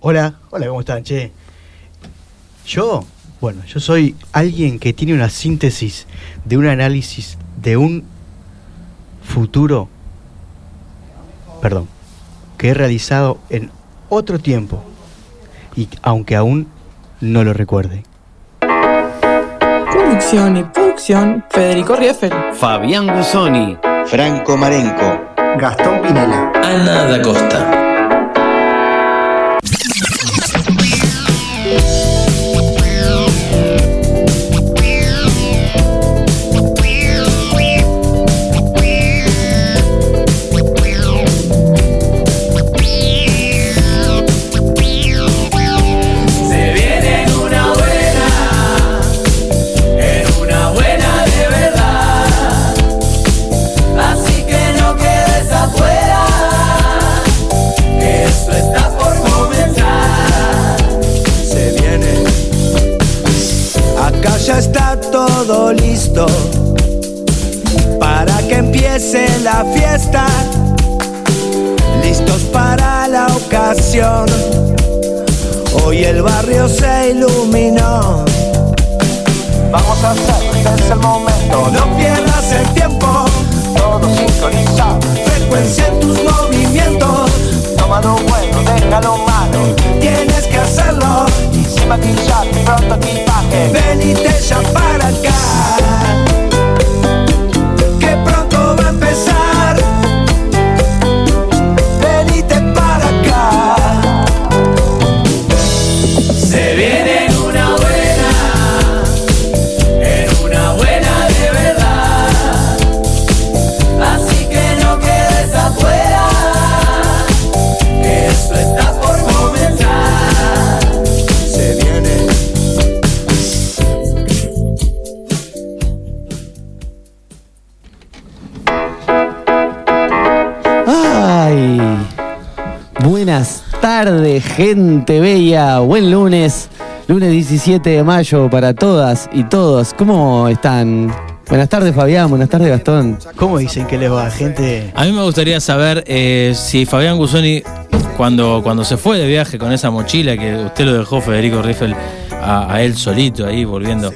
hola, hola, ¿cómo están, che? Yo, bueno, yo soy alguien que tiene una síntesis de un análisis de un futuro, perdón, que he realizado en otro tiempo y aunque aún no lo recuerde. Conducción y producción, Federico Rieffel. Fabián Gusoni. Franco Marenco. Gastón Pinela. Ana da Costa. Buenas tardes, gente bella. Buen lunes. Lunes 17 de mayo para todas y todos. ¿Cómo están? Buenas tardes, Fabián. Buenas tardes, Gastón. ¿Cómo dicen que les va, gente? A mí me gustaría saber eh, si Fabián Gusoni, cuando, cuando se fue de viaje con esa mochila que usted lo dejó, Federico Riffel, a, a él solito ahí volviendo.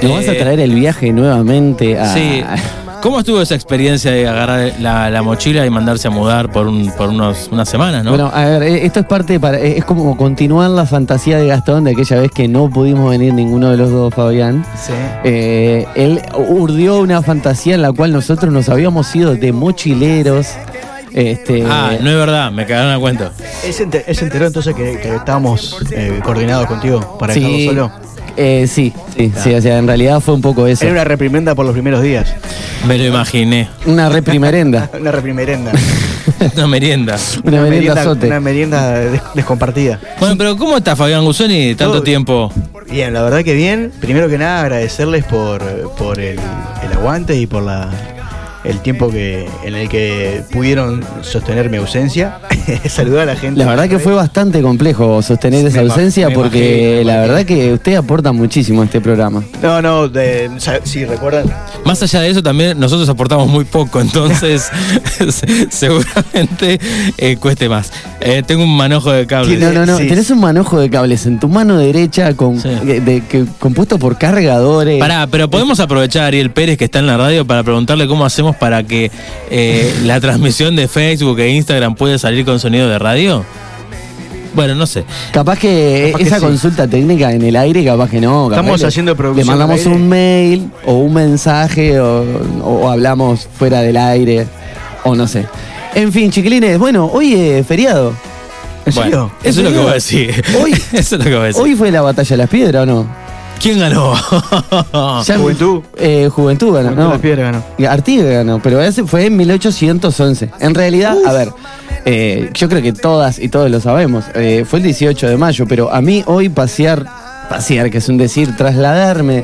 ¿Nos vas a traer el viaje nuevamente a. Sí. ¿Cómo estuvo esa experiencia de agarrar la, la mochila y mandarse a mudar por, un, por unos, unas semanas, no? Bueno, a ver, eh, esto es parte para. eh, Es como continuar la fantasía de Gastón de aquella vez que no pudimos venir ninguno de los dos, Fabián. Sí. Eh, él urdió una fantasía en la cual nosotros nos habíamos ido de mochileros. Este, ah, no es verdad, me cagaron a cuento. ¿Él se enter- se enteró entonces que, que estábamos eh, coordinados contigo para dejarlo sí, solo? Eh, sí, sí, sí, o sea, en realidad fue un poco eso. Era una reprimenda por los primeros días. Me lo imaginé. Una reprimerenda. una reprimerenda. Una merienda. Una merienda azote. Una merienda des- descompartida. Bueno, pero ¿cómo está Fabián Gusoni tanto Todo- tiempo? Bien, la verdad que bien. Primero que nada, agradecerles por, por el, el aguante y por la, el tiempo que en el que pudieron sostener mi ausencia. Saludar a la gente. La verdad que fue bastante complejo sostener esa ausencia porque imagino, la verdad que usted aporta muchísimo a este programa. No, no, de- si recuerdan. Más allá de eso, también nosotros aportamos muy poco, entonces se- seguramente eh, cueste más. Eh, tengo un manojo de cables. No, no, no. sí. Tenés un manojo de cables en tu mano derecha con, Sí. de- de- que- compuesto por cargadores. Pará, pero podemos aprovechar a Ariel Pérez que está en la radio para preguntarle cómo hacemos para que eh, la transmisión de Facebook e Instagram pueda salir con sonido de radio. Bueno, no sé. Capaz que Capaz que esa sí. consulta técnica en el aire, capaz que no. capaz Estamos le- haciendo producción Le mandamos al aire. un mail o un mensaje o, o hablamos fuera del aire o no sé. En fin, chiquilines, bueno, hoy es feriado. ¿En Bueno, serio? eso es lo que voy a decir. Hoy- eso es lo que voy a decir. Hoy fue la batalla de las piedras, ¿o no? ¿Quién ganó? Ya- Juventud. Eh, Juventud ganó, Juventud ¿no? Las Piedras ganó. Artigas ganó, pero ese fue en 1811. En realidad, a ver, eh, yo creo que todas y todos lo sabemos, eh, fue el 18 de mayo, pero a mí hoy pasear, pasear, que es un decir, trasladarme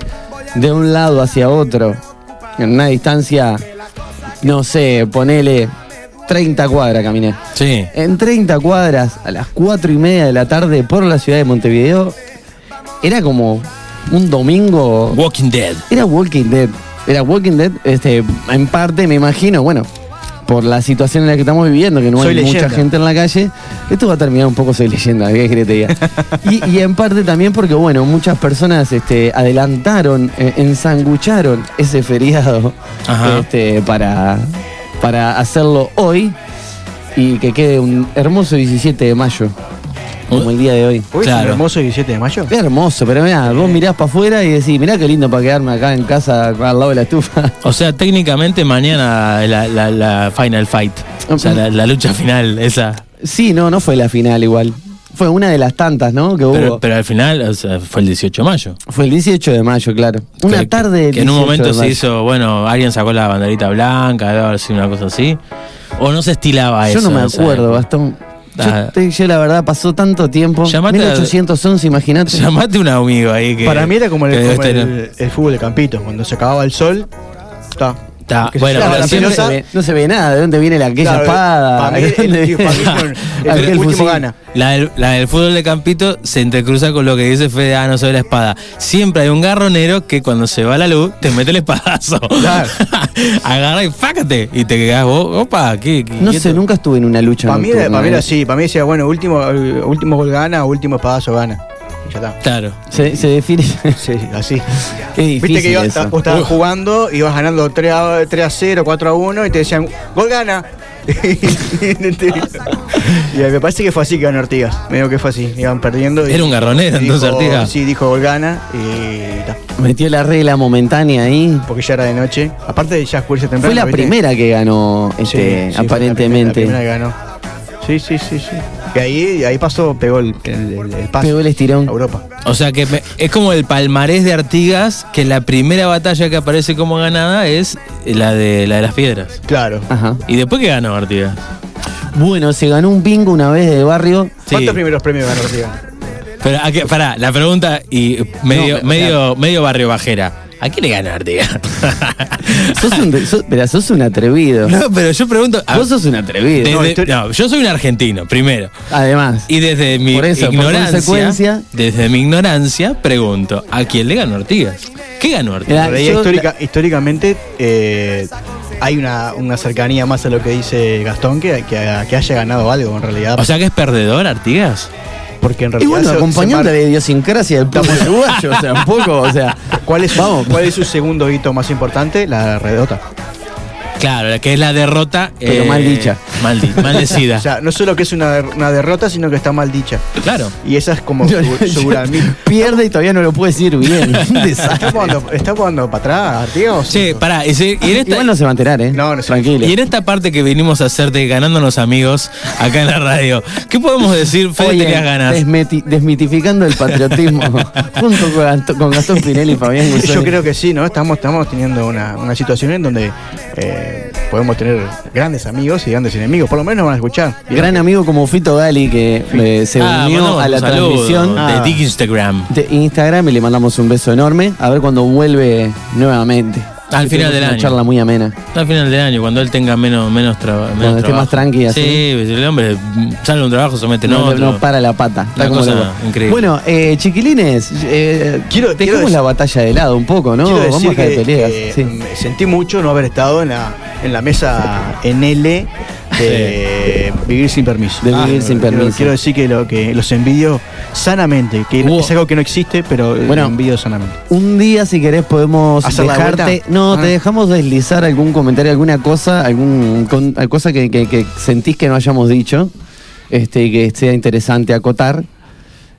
de un lado hacia otro, en una distancia, no sé, ponele 30 cuadras caminé. Sí. En 30 cuadras, a las 4 y media de la tarde, por la ciudad de Montevideo, era como un domingo. Walking Dead. Era Walking Dead. Era Walking Dead, este, en parte me imagino, bueno, por la situación en la que estamos viviendo, que no Soy hay mucha gente en la calle, esto va a terminar un poco soy leyenda, ¿qué te diga? Y, y en parte también porque, bueno, muchas personas este, adelantaron, eh, ensangucharon ese feriado este, para, para hacerlo hoy y que quede un hermoso 17 de mayo, como el día de hoy. Es Claro. un hermoso 17 de mayo. Es hermoso, pero mirá, vos mirás para afuera y decís, mirá qué lindo para quedarme acá en casa al lado de la estufa. O sea, técnicamente mañana la, la- la Final Fight. O sea, la, la lucha final, esa. Sí, no, no fue la final igual. Fue una de las tantas, ¿no? Que Pero, hubo. pero al final o sea, fue el 18 de mayo. Fue el 18 de mayo, claro. Una Que- tarde Que en un 18 momento se hizo, bueno, alguien sacó la banderita blanca, una cosa así. O no se estilaba Yo eso. no me acuerdo, época. Gastón. Yo, Ah. te- yo la verdad pasó tanto tiempo. Llamate a- 1811, imagínate. Llamate a un amigo ahí que. Para mí era como el, como fútbol de campito. Cuando se acababa el sol, está. Está, bueno, pero la siempre- se ve, no se ve nada, de dónde viene la, aquella Claro, espada. para mí, ¿De el- último gana. La del, la del fútbol de Campito se entrecruza con lo que dice Fede, ah, no soy la espada. Siempre hay un garronero que cuando se va la luz te mete el espadazo. Claro. Agarra y fácate. Y te quedas vos, opa, ¿qué? qué- No sé, nunca estuve en una lucha. Para mí, era- para mí era eh. así. Para mí decía, bueno, último, eh, último gol gana, último espadazo gana. Y ya está. Claro. Se, se define. Sí, así. Qué difícil Viste que iba- eso. vos estabas jugando, ibas ganando 3 a, 3 a 0, 4 a 1 y te decían, gol gana. y me parece que fue así que ganó Artigas. Medio que fue así. Iban perdiendo. y- Era un garronero, entonces, Artigas. Sí, dijo gol gana y ta. Metió la regla momentánea ahí. Porque ya era de noche. Aparte de ya oscurece temprano. Fue la ¿viste? primera que ganó, Sí, este, sí, fue la aparentemente. primera- la primera que ganó. Sí, sí, sí, sí. Y ahí, ahí pasó, pegó el, el, el- el paso Pegó el estirón. a Europa. O sea que me- es como el palmarés de Artigas, que la primera batalla que aparece como ganada es la de, la de las piedras. Claro. Ajá. ¿Y después qué ganó Artigas? Bueno, se ganó un bingo una vez de barrio. Sí. ¿Cuántos primeros premios ganó Artigas? Pero, ¿a qué- pará, la pregunta y medio, No, medio, medio barrio bajera. ¿A quién le ganó Artigas? Sos un, sos- pero sos un atrevido. no, pero yo pregunto. a- Vos sos un atrevido. desde- No, yo soy un argentino, primero. Además. Y desde mi Por eso, por ignorancia, consecuencia- desde mi ignorancia, pregunto, ¿a quién le ganó Artigas? ¿Qué ganó Artigas? Yo- histórica- históricamente eh, hay una, una cercanía más a lo que dice Gastón que, que, que haya ganado algo en realidad. O sea que es perdedor Artigas. Porque en Y realidad. bueno, se- acompañando se la idiosincrasia del pueblo uruguayo, o sea, un poco, o sea. ¿Cuál es, Vamos. ¿Cuál es su segundo hito más importante? La redota. Claro, la que es la derrota. eh, Pero mal dicha. Mal, maldecida. O sea, no solo que es una, der- una derrota, sino que está mal dicha. claro. Y esa es como su, su. Pierde y todavía no lo puede decir bien. ¿Está jugando, está jugando para atrás, Artigas? o Che, sí? pará, y, en esta, Igual no se va a enterar, ¿eh? No, no se- Tranquilo. y en esta parte que venimos a hacer de ganándonos amigos acá en la radio, ¿qué podemos decir? Fede, Oye, tenías ganas. desmitificando el patriotismo junto con Gastón, con Gastón Pinelli y Fabián Guzmán. Yo creo que sí, ¿no? Estamos, estamos teniendo una, una situación en donde eh, podemos tener grandes amigos y grandes enemigos. Por lo menos nos van a escuchar. Gran amigo como Fito Gali que eh, se Ah, unió a la transmisión de Ah. Instagram. de Instagram y le mandamos un beso enorme. A ver cuando vuelve nuevamente. Al Que final del una año. charla muy amena. Al final del año, cuando él tenga menos, menos, traba- menos Cuando esté trabajo. más tranqui, así. Sí, el hombre sale de un trabajo, se mete en No, otro. no para la pata. Está Una como cosa loco. increíble. Bueno, eh, chiquilines, eh, Quiero- dejemos quiero la batalla de lado un poco, ¿no? Quiero Vamos a dejar de que, peleas. eh, sí. me sentí mucho no haber estado en la, en la mesa en L de Vivir sin permiso. De Vivir sin quiero- permiso. Quiero decir que, lo, que los envidio sanamente, que Hubo- es algo que no existe, pero eh, Bueno, envidio sanamente. Un día, si querés, podemos ¿Hacer la dejarte. vuelta? No, Ah. te dejamos deslizar algún comentario, alguna cosa, algún con- cosa que, que- que sentís que no hayamos dicho, este, y que sea interesante acotar.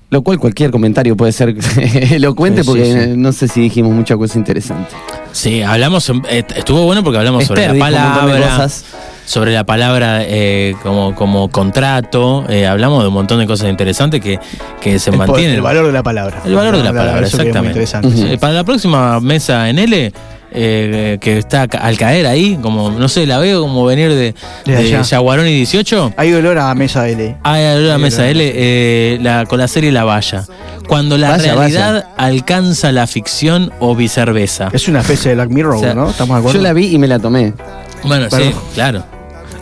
Lo cual cualquier comentario puede ser elocuente Sí, sí, porque sí. eh, no sé si dijimos mucha cosa interesante. Sí, hablamos, eh, estuvo bueno porque hablamos sobre Esther la dijo un montón de palabra, cosas. Sobre la palabra eh, como, como contrato, eh, hablamos de un montón de cosas interesantes que, que se El, poder- mantienen. el valor de la palabra. El valor de la palabra, es muy exactamente. interesante. sí. Para la próxima mesa en L, eh, que está ca- al caer ahí, como, no sé, la veo como venir de, De. Yaguarón y 18. Hay olor a mesa L. Hay olor a Hay mesa olor L eh, la, con la serie La Valla. Cuando la Vaya, realidad alcanza la ficción o viceversa. Es una especie de Black Mirror, O sea, ¿no? ¿Estamos de acuerdo? Yo la vi y me la tomé. Bueno, sí, claro.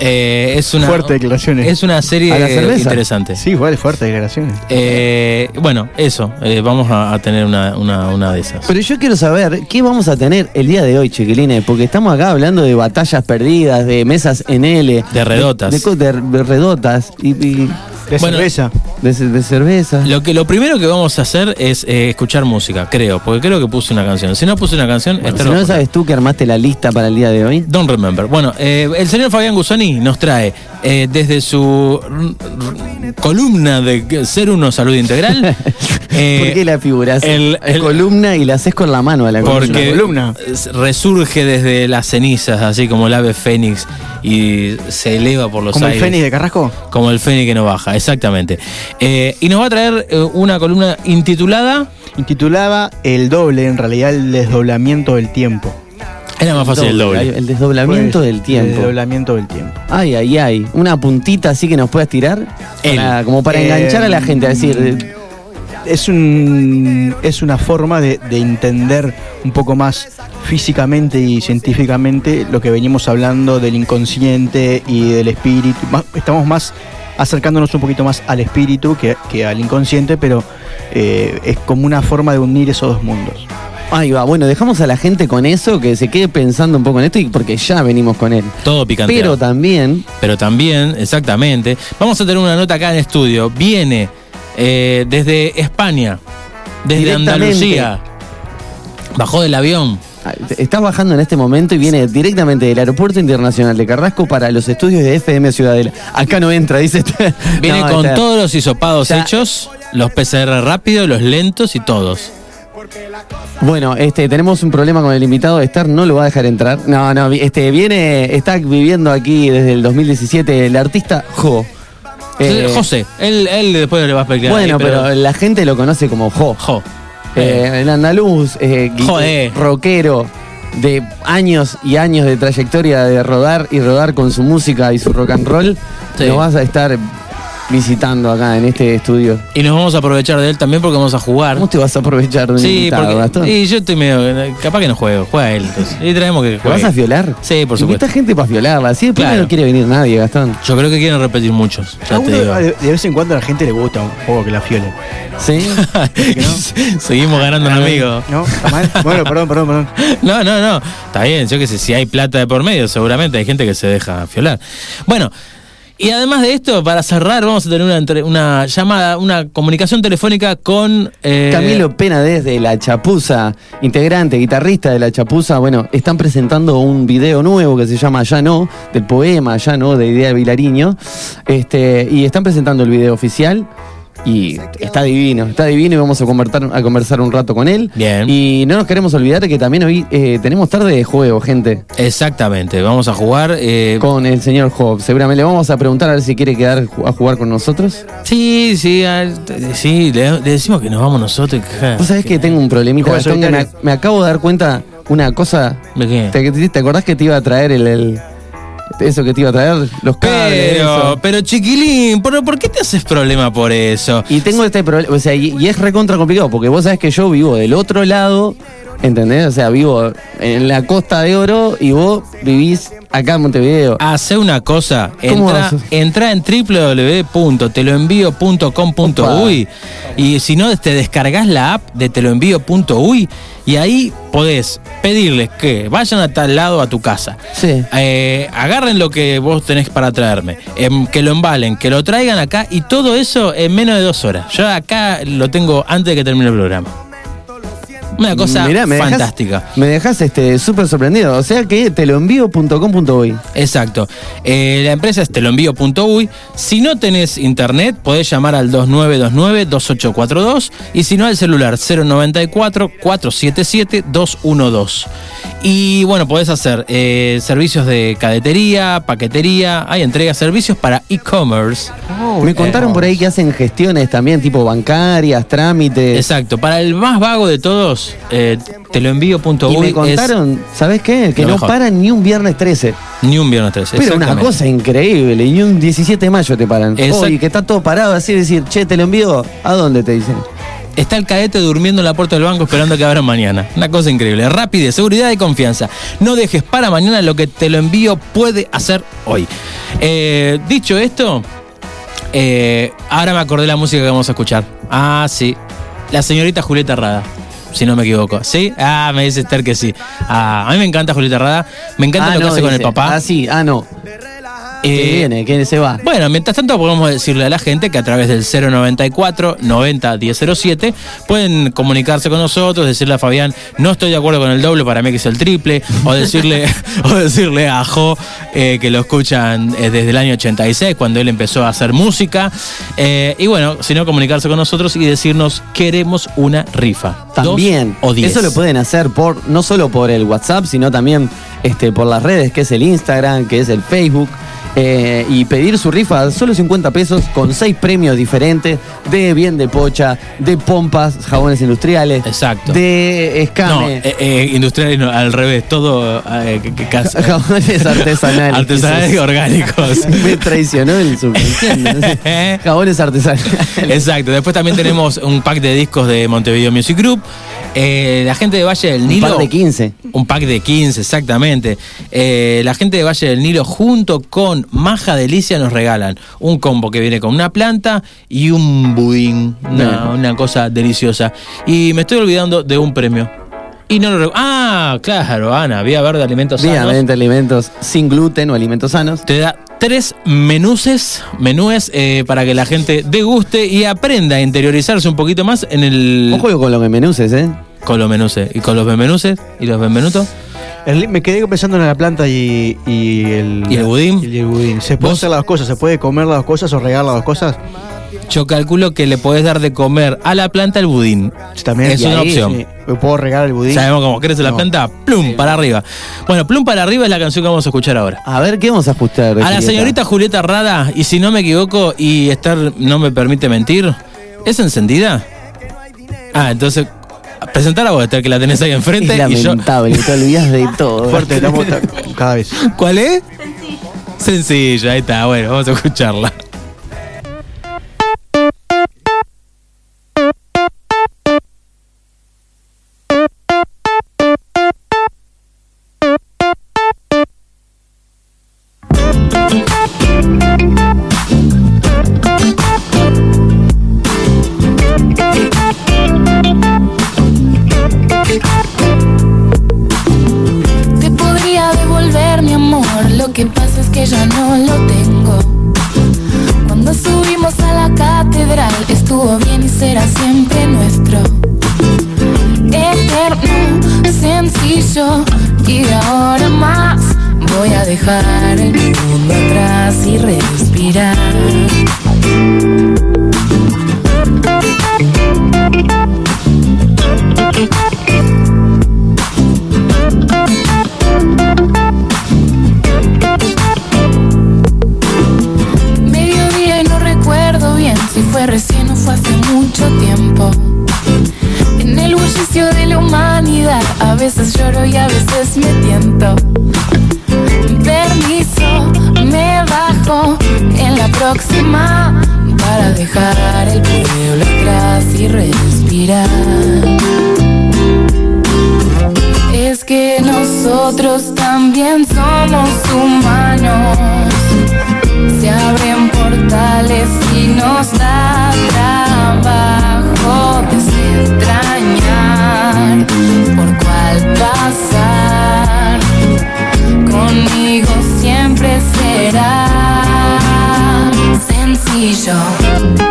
Eh, es una Fuerte declaraciones. Es una serie interesante. Sí, vale, fuerte declaraciones. Eh, bueno, eso. eh, vamos a, a tener una, una, una de esas. Pero yo quiero saber qué vamos a tener el día de hoy, chiquilines, porque estamos acá hablando de batallas perdidas, de mesas en L. De redotas. De, de- de redotas y, y De Bueno, cerveza. de, ce- de cerveza. Lo que lo primero que vamos a hacer es eh, escuchar música, creo, porque creo que puse una canción. Si no puse una canción, Bueno, si no sabes tú que armaste la lista para el día de hoy. Don't remember. Bueno, eh, el señor Fabián Gusoni nos trae eh, desde su columna de Ser Uno Salud Integral. eh, ¿Por qué la figuras? el- el- columna y la haces con la mano a la columna. porque columna. resurge desde las cenizas, así como el ave fénix, y se eleva por los ¿Como el aires. Fénix de Carrasco? Como el fénix que no baja, exactamente. Eh, y nos va a traer eh, una columna intitulada. Intitulaba El doble, en realidad el desdoblamiento del tiempo. Era más fácil el doble. El desdoblamiento Pues, del tiempo. El desdoblamiento del tiempo. Ay, ay, ay. Una puntita así que nos puedas tirar. Para- como para Eh, enganchar a la gente, a decir. Es, un, es una forma de, de entender un poco más físicamente y científicamente lo que venimos hablando del inconsciente y del espíritu. Estamos más acercándonos un poquito más al espíritu que, que al inconsciente, pero eh, es como una forma de unir esos dos mundos. Ahí va. Bueno, dejamos a la gente con eso, que se quede pensando un poco en esto, y porque ya venimos con él. Todo picante. Pero también. Pero también, exactamente, vamos a tener una nota acá en estudio. Viene eh, desde España, desde. Andalucía. Bajó del avión. Estás bajando en este momento y viene directamente del Aeropuerto Internacional de Carrasco para los estudios de FM Ciudadela. Acá no entra, dice. este- Viene No, con está- todos los hisopados Ya. hechos, los PCR rápidos, los lentos y todos. Bueno, este, tenemos un problema con el invitado de estar, no lo va a dejar entrar. No, no, este, viene, está viviendo aquí desde el 2017 el artista Jo. Eh, José, él, él después le va a explicar. Bueno, ahí, pero, la gente lo conoce como Jo. Jo. Eh, el andaluz, eh, Joder. rockero, de años y años de trayectoria de rodar y rodar con su música y su rock and roll, Sí. lo vas a estar visitando acá en este estudio. Y nos vamos a aprovechar de él también porque vamos a jugar. ¿Cómo te vas a aprovechar de un Sí, invitado, porque. Gastón? Y yo estoy medio. Capaz que no juego, juega él. entonces. Y traemos que ¿Te juegue. vas a violar? Sí, por Invita supuesto. gente para violarla, así después Claro. no quiere venir nadie, Gastón. Yo creo que quieren repetir muchos. Ya A te uno, digo. de, de vez en cuando a la gente le gusta un juego que la fiole. ¿Sí? Seguimos ganando un amigo. ¿No? ¿Está mal? Bueno, perdón, perdón, perdón. No, no, no. Está bien, yo qué sé, si hay plata de por medio, seguramente hay gente que se deja fiolar. Bueno, y además de esto, para cerrar, vamos a tener una, llamada, una comunicación telefónica con. eh, Camilo Pena desde La Chapuza, integrante, guitarrista de La Chapuza, bueno, están presentando un video nuevo que se llama Ya No, del poema Ya No, de Idea Vilariño, este, y están presentando el video oficial. Y está divino, está divino y vamos a conversar, a conversar un rato con él. Bien. Y no nos queremos olvidar que también hoy eh, tenemos tarde de juego, gente, Exactamente, vamos a jugar. eh, con el señor Job. Seguramente le vamos a preguntar a ver si quiere quedar a jugar con nosotros. Sí, sí, sí, le, le decimos que nos vamos nosotros. que- Vos sabés que tengo un problemita, me, acabo de dar cuenta una cosa ¿De qué? ¿Te, te acordás que te iba a traer el, el- eso que te iba a traer? Los cables. Pero, pero chiquilín, ¿pero ¿por qué te haces problema por eso? Y tengo este problema, o sea, y, y es recontra complicado, porque vos sabés que yo vivo del otro lado, ¿entendés? O sea, vivo en la Costa de Oro y vos vivís acá en Montevideo. Hace una cosa, ¿Cómo entra, entra en www.teloenvío.com.uy y si no te descargas la app de teloenvío.uy y ahí podés pedirles que vayan a tal lado a tu casa. Sí. Eh, agarren lo que vos tenés para traerme, em, que lo embalen, que lo traigan acá y todo eso en menos de dos horas. Yo acá lo tengo antes de que termine el programa. Una cosa Mirá, me dejás- fantástica. me dejás este súper sorprendido. O sea que te lo envío.com.uy. Exacto. Eh, la empresa es teloenvío.uy. Si no tenés internet, podés llamar al 2929-2842 y si no al celular 094-477-212. Y bueno, podés hacer eh, servicios de cadetería, paquetería, hay entrega servicios para e-commerce. Me contaron por ahí que hacen gestiones también, tipo bancarias, trámites. Exacto. Para el más vago de todos, eh, te lo envío.uy Y me contaron, ¿sabes qué? Que no mejor. paran ni un viernes 13. ni un viernes 13. Pero una cosa increíble, y ni un 17 de mayo te paran. Exact- Hoy que está todo parado así, decir, che, te lo envío, ¿a dónde te dicen? Está el cadete durmiendo en la puerta del banco esperando que abran mañana. Una cosa increíble. Rapidez, seguridad y confianza. No dejes para mañana lo que te lo envío puede hacer hoy. Eh, dicho esto, eh, ahora me acordé la música que vamos a escuchar. Ah, sí. La señorita Julieta Rada. Si no me equivoco. ¿Sí? Ah, me dice Esther que sí. Ah, a mí me encanta Julieta Rada. Me encanta Ah, lo que hace con el papá. Ah, sí, ah, no. Eh, que viene, que se va. Bueno, mientras tanto podemos decirle a la gente que a través del 094 90 1007 pueden comunicarse con nosotros, decirle a Fabián, no estoy de acuerdo con el doble, para mí que es el triple, o decirle, o decirle a Jo eh, que lo escuchan eh, desde el año 86, cuando él empezó a hacer música. Eh, y bueno, si no, comunicarse con nosotros y decirnos, queremos una rifa. También, o eso lo pueden hacer por no solo por el WhatsApp, sino también este, por las redes, que es el Instagram, que es el Facebook. Eh, y pedir su rifa solo 50 pesos con seis premios diferentes de bien de pocha, de pompas, jabones industriales, Exacto. de No, escame, eh, eh, industrial no, al revés, todo casi- jabones artesanales. artesanales y orgánicos. Me traicionó el subconsciente. no. Jabones artesanales. Exacto, después también tenemos un pack de discos de Montevideo Music Group. Eh, la gente de Valle del Un Nilo. par de 15. Un pack de 15, exactamente. Eh, la gente de Valle del Nilo, junto con Maja Delicia, nos regalan un combo que viene con una planta y un budín. Una, cosa deliciosa. Y me estoy olvidando de un premio. Y no lo Ah, claro, Ana, Vía Verde Alimentos Sanos. Obviamente alimentos sin gluten o alimentos sanos. Te da tres menuces, menúes eh, para que la gente deguste y aprenda a interiorizarse un poquito más en el. Un juego con lo que menuces, ¿eh? Con los menuces. Y con los benmenuces y los benvenutos. El- me quedé pensando en la planta y, y el. ¿Y el budín? y el budín. ¿Se puede ¿Vos? hacer las dos cosas? ¿Se puede comer las dos cosas o regar las dos cosas? Yo calculo que le podés dar de comer a la planta el budín. También. Es una ahí, opción. sí, ¿me ¿Puedo regar el budín? ¿Sabemos cómo crece la planta? Plum, para arriba. Bueno, Plum para arriba es la canción que vamos a escuchar ahora. A ver, ¿qué vamos a ajustar? A la señorita Julieta Rada, y si no me equivoco y Esther no me permite mentir, ¿es encendida? Ah, entonces, presentar a vos, Esther, que la tenés ahí enfrente. Es y yo, lamentable, te olvidas de todo. Fuerte, ta- cada vez. ¿Cuál es? Sencilla, ahí está, bueno, vamos a escucharla. Veces lloro y a veces me tiento. Permiso, me bajo en la próxima para dejar el pueblo atrás y respirar. Es que nosotros también somos humanos. Se abren portales y nos da trabajo desentrañar por cuál pasar. Conmigo siempre será. Sencillo.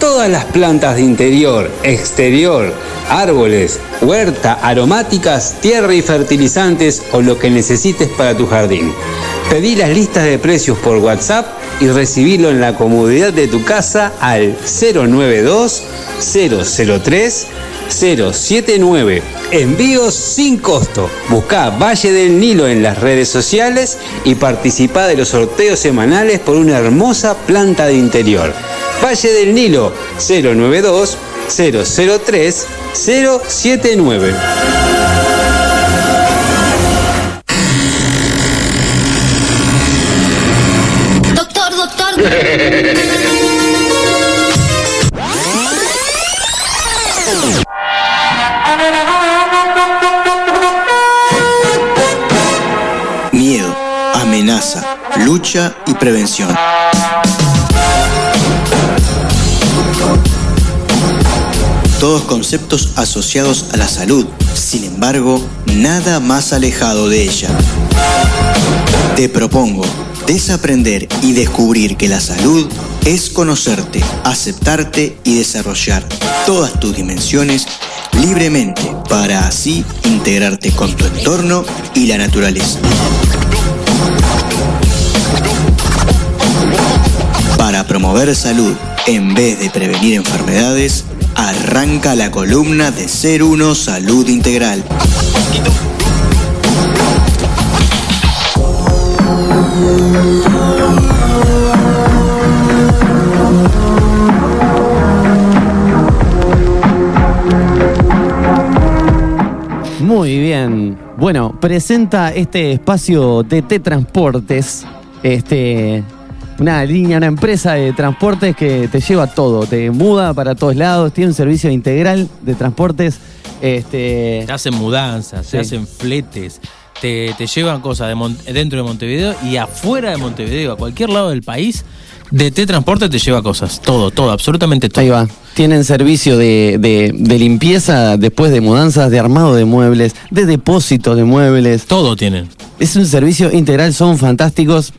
todas las plantas de interior, exterior, árboles, huerta, aromáticas, tierra y fertilizantes o lo que necesites para tu jardín. Pedí las listas de precios por WhatsApp y recibilo en la comodidad de tu casa al 092 003 079. Envíos sin costo. Busca Valle del Nilo en las redes sociales y participa de los sorteos semanales por una hermosa planta de interior. Valle del Nilo 092 003 079. Doctor, doctor. lucha y prevención. Todos conceptos asociados a la salud, sin embargo, nada más alejado de ella. Te propongo desaprender y descubrir que la salud es conocerte, aceptarte y desarrollar todas tus dimensiones libremente para así integrarte con tu entorno y la naturaleza. Promover salud en vez de prevenir enfermedades, arranca la columna de Ser Uno Salud Integral. Muy bien. Bueno, presenta este espacio de T Transportes, este, una línea, una empresa de transportes que te lleva todo, te muda para todos lados, tiene un servicio integral de transportes. Este, Se hacen mudanzas, se Sí. hacen fletes, te, te llevan cosas de Mon- dentro de Montevideo y afuera de Montevideo, a cualquier lado del país, de T Transporte te lleva cosas. Todo, todo, absolutamente todo. Ahí va. Tienen servicio de, de- de limpieza después de mudanzas, de armado de muebles, de depósito de muebles. Todo tienen. Es un servicio integral, son fantásticos.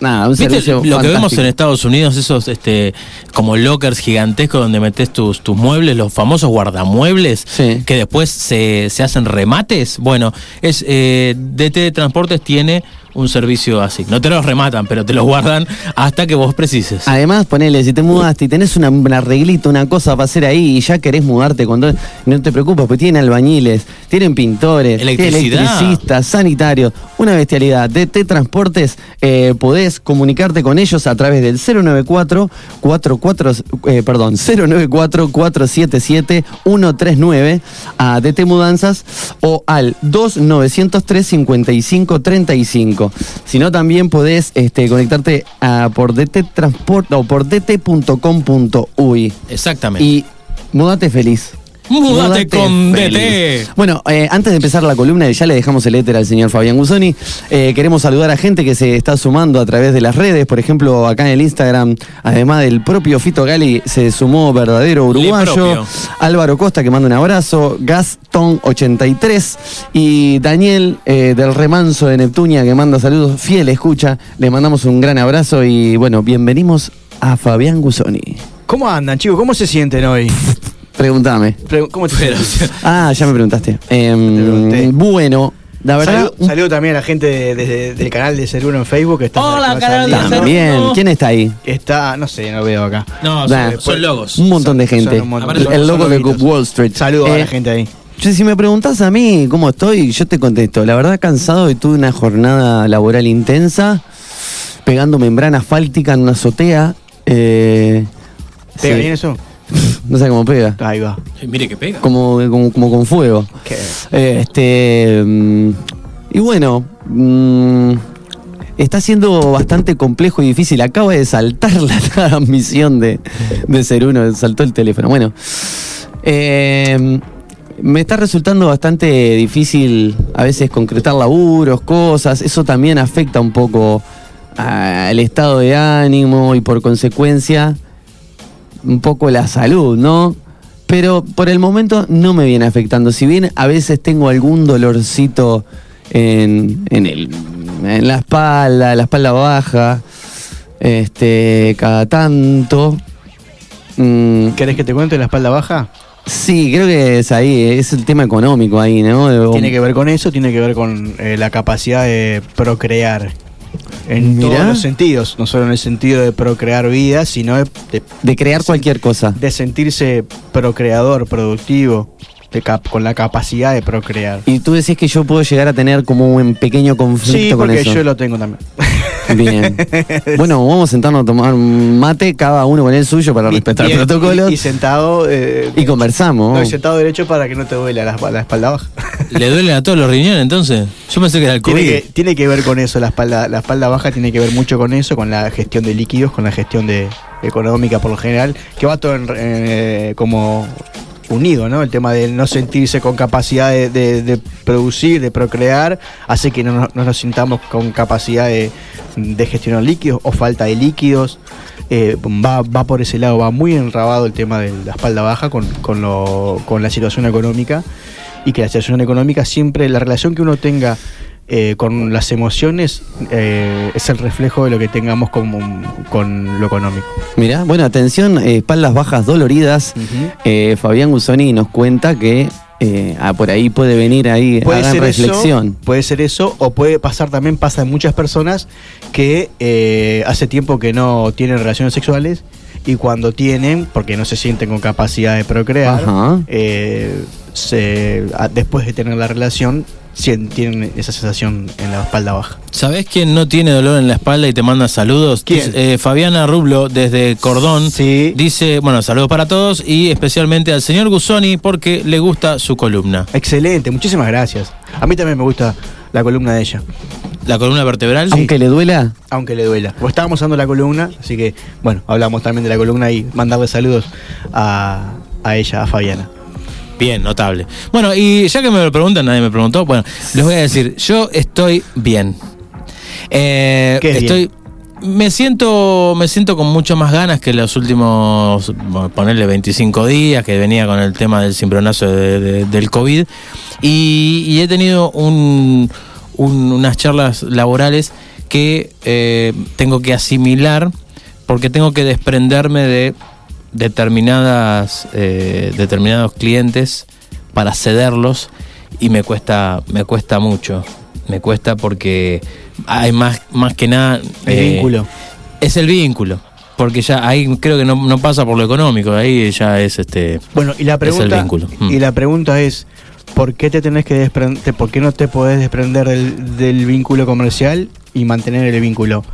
Nada, un ¿Viste servicio lo que vemos en Estados Unidos, esos este, como lockers gigantescos donde metes tus, tus muebles, los famosos guardamuebles, que después se, se hacen remates? Bueno, es eh, DT Transportes tiene un servicio así. No te los rematan, pero te los guardan hasta que vos precises. Además, ponele, si te mudaste y tenés una, un arreglito, una cosa para hacer ahí y ya querés mudarte, cuando no te preocupes, porque tienen albañiles, tienen pintores, electricistas, sanitarios, una bestialidad. DT Transportes, eh, podés comunicarte con ellos a través del 094 44, eh, perdón, 094 477 139 a DT Mudanzas o al 2903 55 35. Si no, también podés este, conectarte a, por DT o por dt.com.uy. Exactamente. Y mudate feliz. Múdate con. DT. Bueno, eh, antes de empezar la columna, ya le dejamos el éter al señor Fabián Gusoni. eh, queremos saludar a gente que se está sumando a través de las redes. Por ejemplo, acá en el Instagram, además del propio Fito Gali, se sumó verdadero uruguayo. Álvaro Costa, que manda un abrazo. Gastón83. Y Daniel eh, del Remanso de Neptunia, que manda saludos. Fiel escucha. Le mandamos un gran abrazo y bueno, bienvenimos a Fabián Gusoni. ¿Cómo andan, chicos? ¿Cómo se sienten hoy? Pregúntame. Pre- ¿Cómo te? Ah, ya me preguntaste. Em, bueno, la verdad. Saludo, saludo también a la gente de- de- del canal de Ceruno en Facebook que está Hola, va canal de. También. ¿Quién está ahí? Está, no sé, no lo veo acá. No, Nah. son, son logos. Un montón de gente. son un montón. El- loco de. Wall Street. Saludos a Eh, la gente ahí. Yo, si me preguntás a mí cómo estoy, yo te contesto. La verdad, cansado y tuve una jornada laboral intensa, pegando membrana asfáltica en una azotea. Eh, ¿Pega sí. bien eso? No sé cómo pega. Ahí va. Mire que pega. Como, como, como con fuego. Qué- Eh, Este. mm, y bueno. mm, está siendo bastante complejo y difícil. Acaba de saltar la transmisión de, de ser uno, saltó el teléfono. Bueno. eh, me está resultando bastante difícil a veces concretar laburos, cosas. Eso también afecta un poco al estado de ánimo y por consecuencia un poco la salud, ¿no? Pero por el momento no me viene afectando. Si bien a veces tengo algún dolorcito en, en, el, en la espalda, la espalda baja, este, cada tanto. mm, ¿Querés que te cuente la espalda baja? sí, creo que es ahí, es el tema económico ahí, ¿no? Tiene que ver con eso, tiene que ver con eh, la capacidad de procrear. En Mirá. todos los sentidos, no solo en el sentido de procrear vida, sino de, de- de crear cualquier cosa. de sentirse procreador, productivo, de cap- con la capacidad de procrear. Y tú decís que yo puedo llegar a tener como un pequeño conflicto Sí, con porque eso. yo lo tengo también. Bien. Bueno, vamos a sentarnos a tomar un mate, cada uno con el suyo para respetar Bien, protocolos. Y, y sentado. eh, Y conversamos. No, y sentado derecho para que no te duela la, la espalda baja. ¿Le duelen a todos los riñones entonces? Yo pensé que era el COVID. Tiene que, tiene que ver con eso, la espalda, la espalda baja tiene que ver mucho con eso, con la gestión de líquidos, con la gestión de económica por lo general, que va todo en- eh, como unido, ¿no? El tema de no sentirse con capacidad de, de- producir, de procrear, hace que no nos sintamos con capacidad de, de gestionar líquidos o falta de líquidos. Eh, va, va por ese lado, va muy enrabado el tema de la espalda baja con, con, lo- con la situación económica y que la situación económica siempre, la relación que uno tenga eh, con las emociones eh, es el reflejo de lo que tengamos con, con lo económico. Mirá, bueno, atención, eh, espaldas bajas doloridas. Eh, Fabián Gusoni nos cuenta que eh, ah, por ahí puede venir ahí, Puede hagan ser, reflexión. eso, puede ser eso, o puede pasar también, pasa en muchas personas que eh, hace tiempo que no tienen relaciones sexuales y cuando tienen, porque no se sienten con capacidad de procrear, eh, se- a- después de tener la relación, tienen esa sensación en la espalda baja. ¿Sabés quién no tiene dolor en la espalda y te manda saludos? ¿Quién? Eh, Fabiana Rublo, desde Cordón, dice, bueno, saludos para todos y especialmente al señor Gusoni porque le gusta su columna. Excelente, muchísimas gracias. A mí también me gusta la columna de ella. ¿La columna vertebral? Aunque le duela. Aunque le duela. Pues estábamos dando la columna, así que, bueno, hablamos también de la columna y mandarle saludos a, a ella, a Fabiana. Bien, notable. Bueno, y ya que me lo preguntan, nadie me preguntó, bueno, les voy a decir, yo estoy bien. Eh, ¿Qué es estoy. Me siento, me siento con mucho más ganas que los últimos, bueno, ponerle 25 días, que venía con el tema del cimbronazo de- de- del COVID. Y, y he tenido un- un- unas charlas laborales que eh, tengo que asimilar porque tengo que desprenderme de determinadas eh, determinados clientes para cederlos y me cuesta me cuesta mucho me cuesta porque hay más, más que nada... El vínculo. Es el vínculo. Porque ya ahí creo que no, no pasa por lo económico, ahí ya es este... Bueno, y la es el pregunta, vínculo. Mm. y la pregunta es, ¿por qué te tenés que desprender, por qué no te podés desprender del, del vínculo comercial y mantener el vínculo?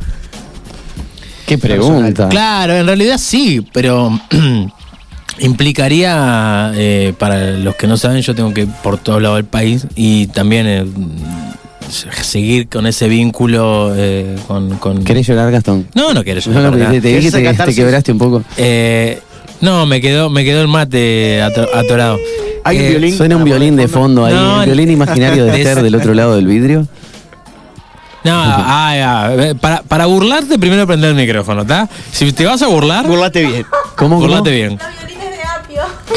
Qué pregunta. Claro, en realidad sí, pero implicaría, eh, para los que no saben, yo tengo que ir por todo lado del país y también eh, seguir con ese vínculo eh, con, con- ¿Querés llorar, Gastón? No, no quiero llorar. no, te, te vi que te, quebraste un poco. Eh, no, me quedó, me quedó el mate ato- atorado. Hay un Eh, violín. Suena un violín de fondo ahí, No, el violín imaginario de Esther del otro lado del vidrio. No, ah, ah, eh, para, para burlarte, primero prender el micrófono, ¿está? Si te vas a burlar, Burlate bien. ¿Cómo? cómo? burlate bien.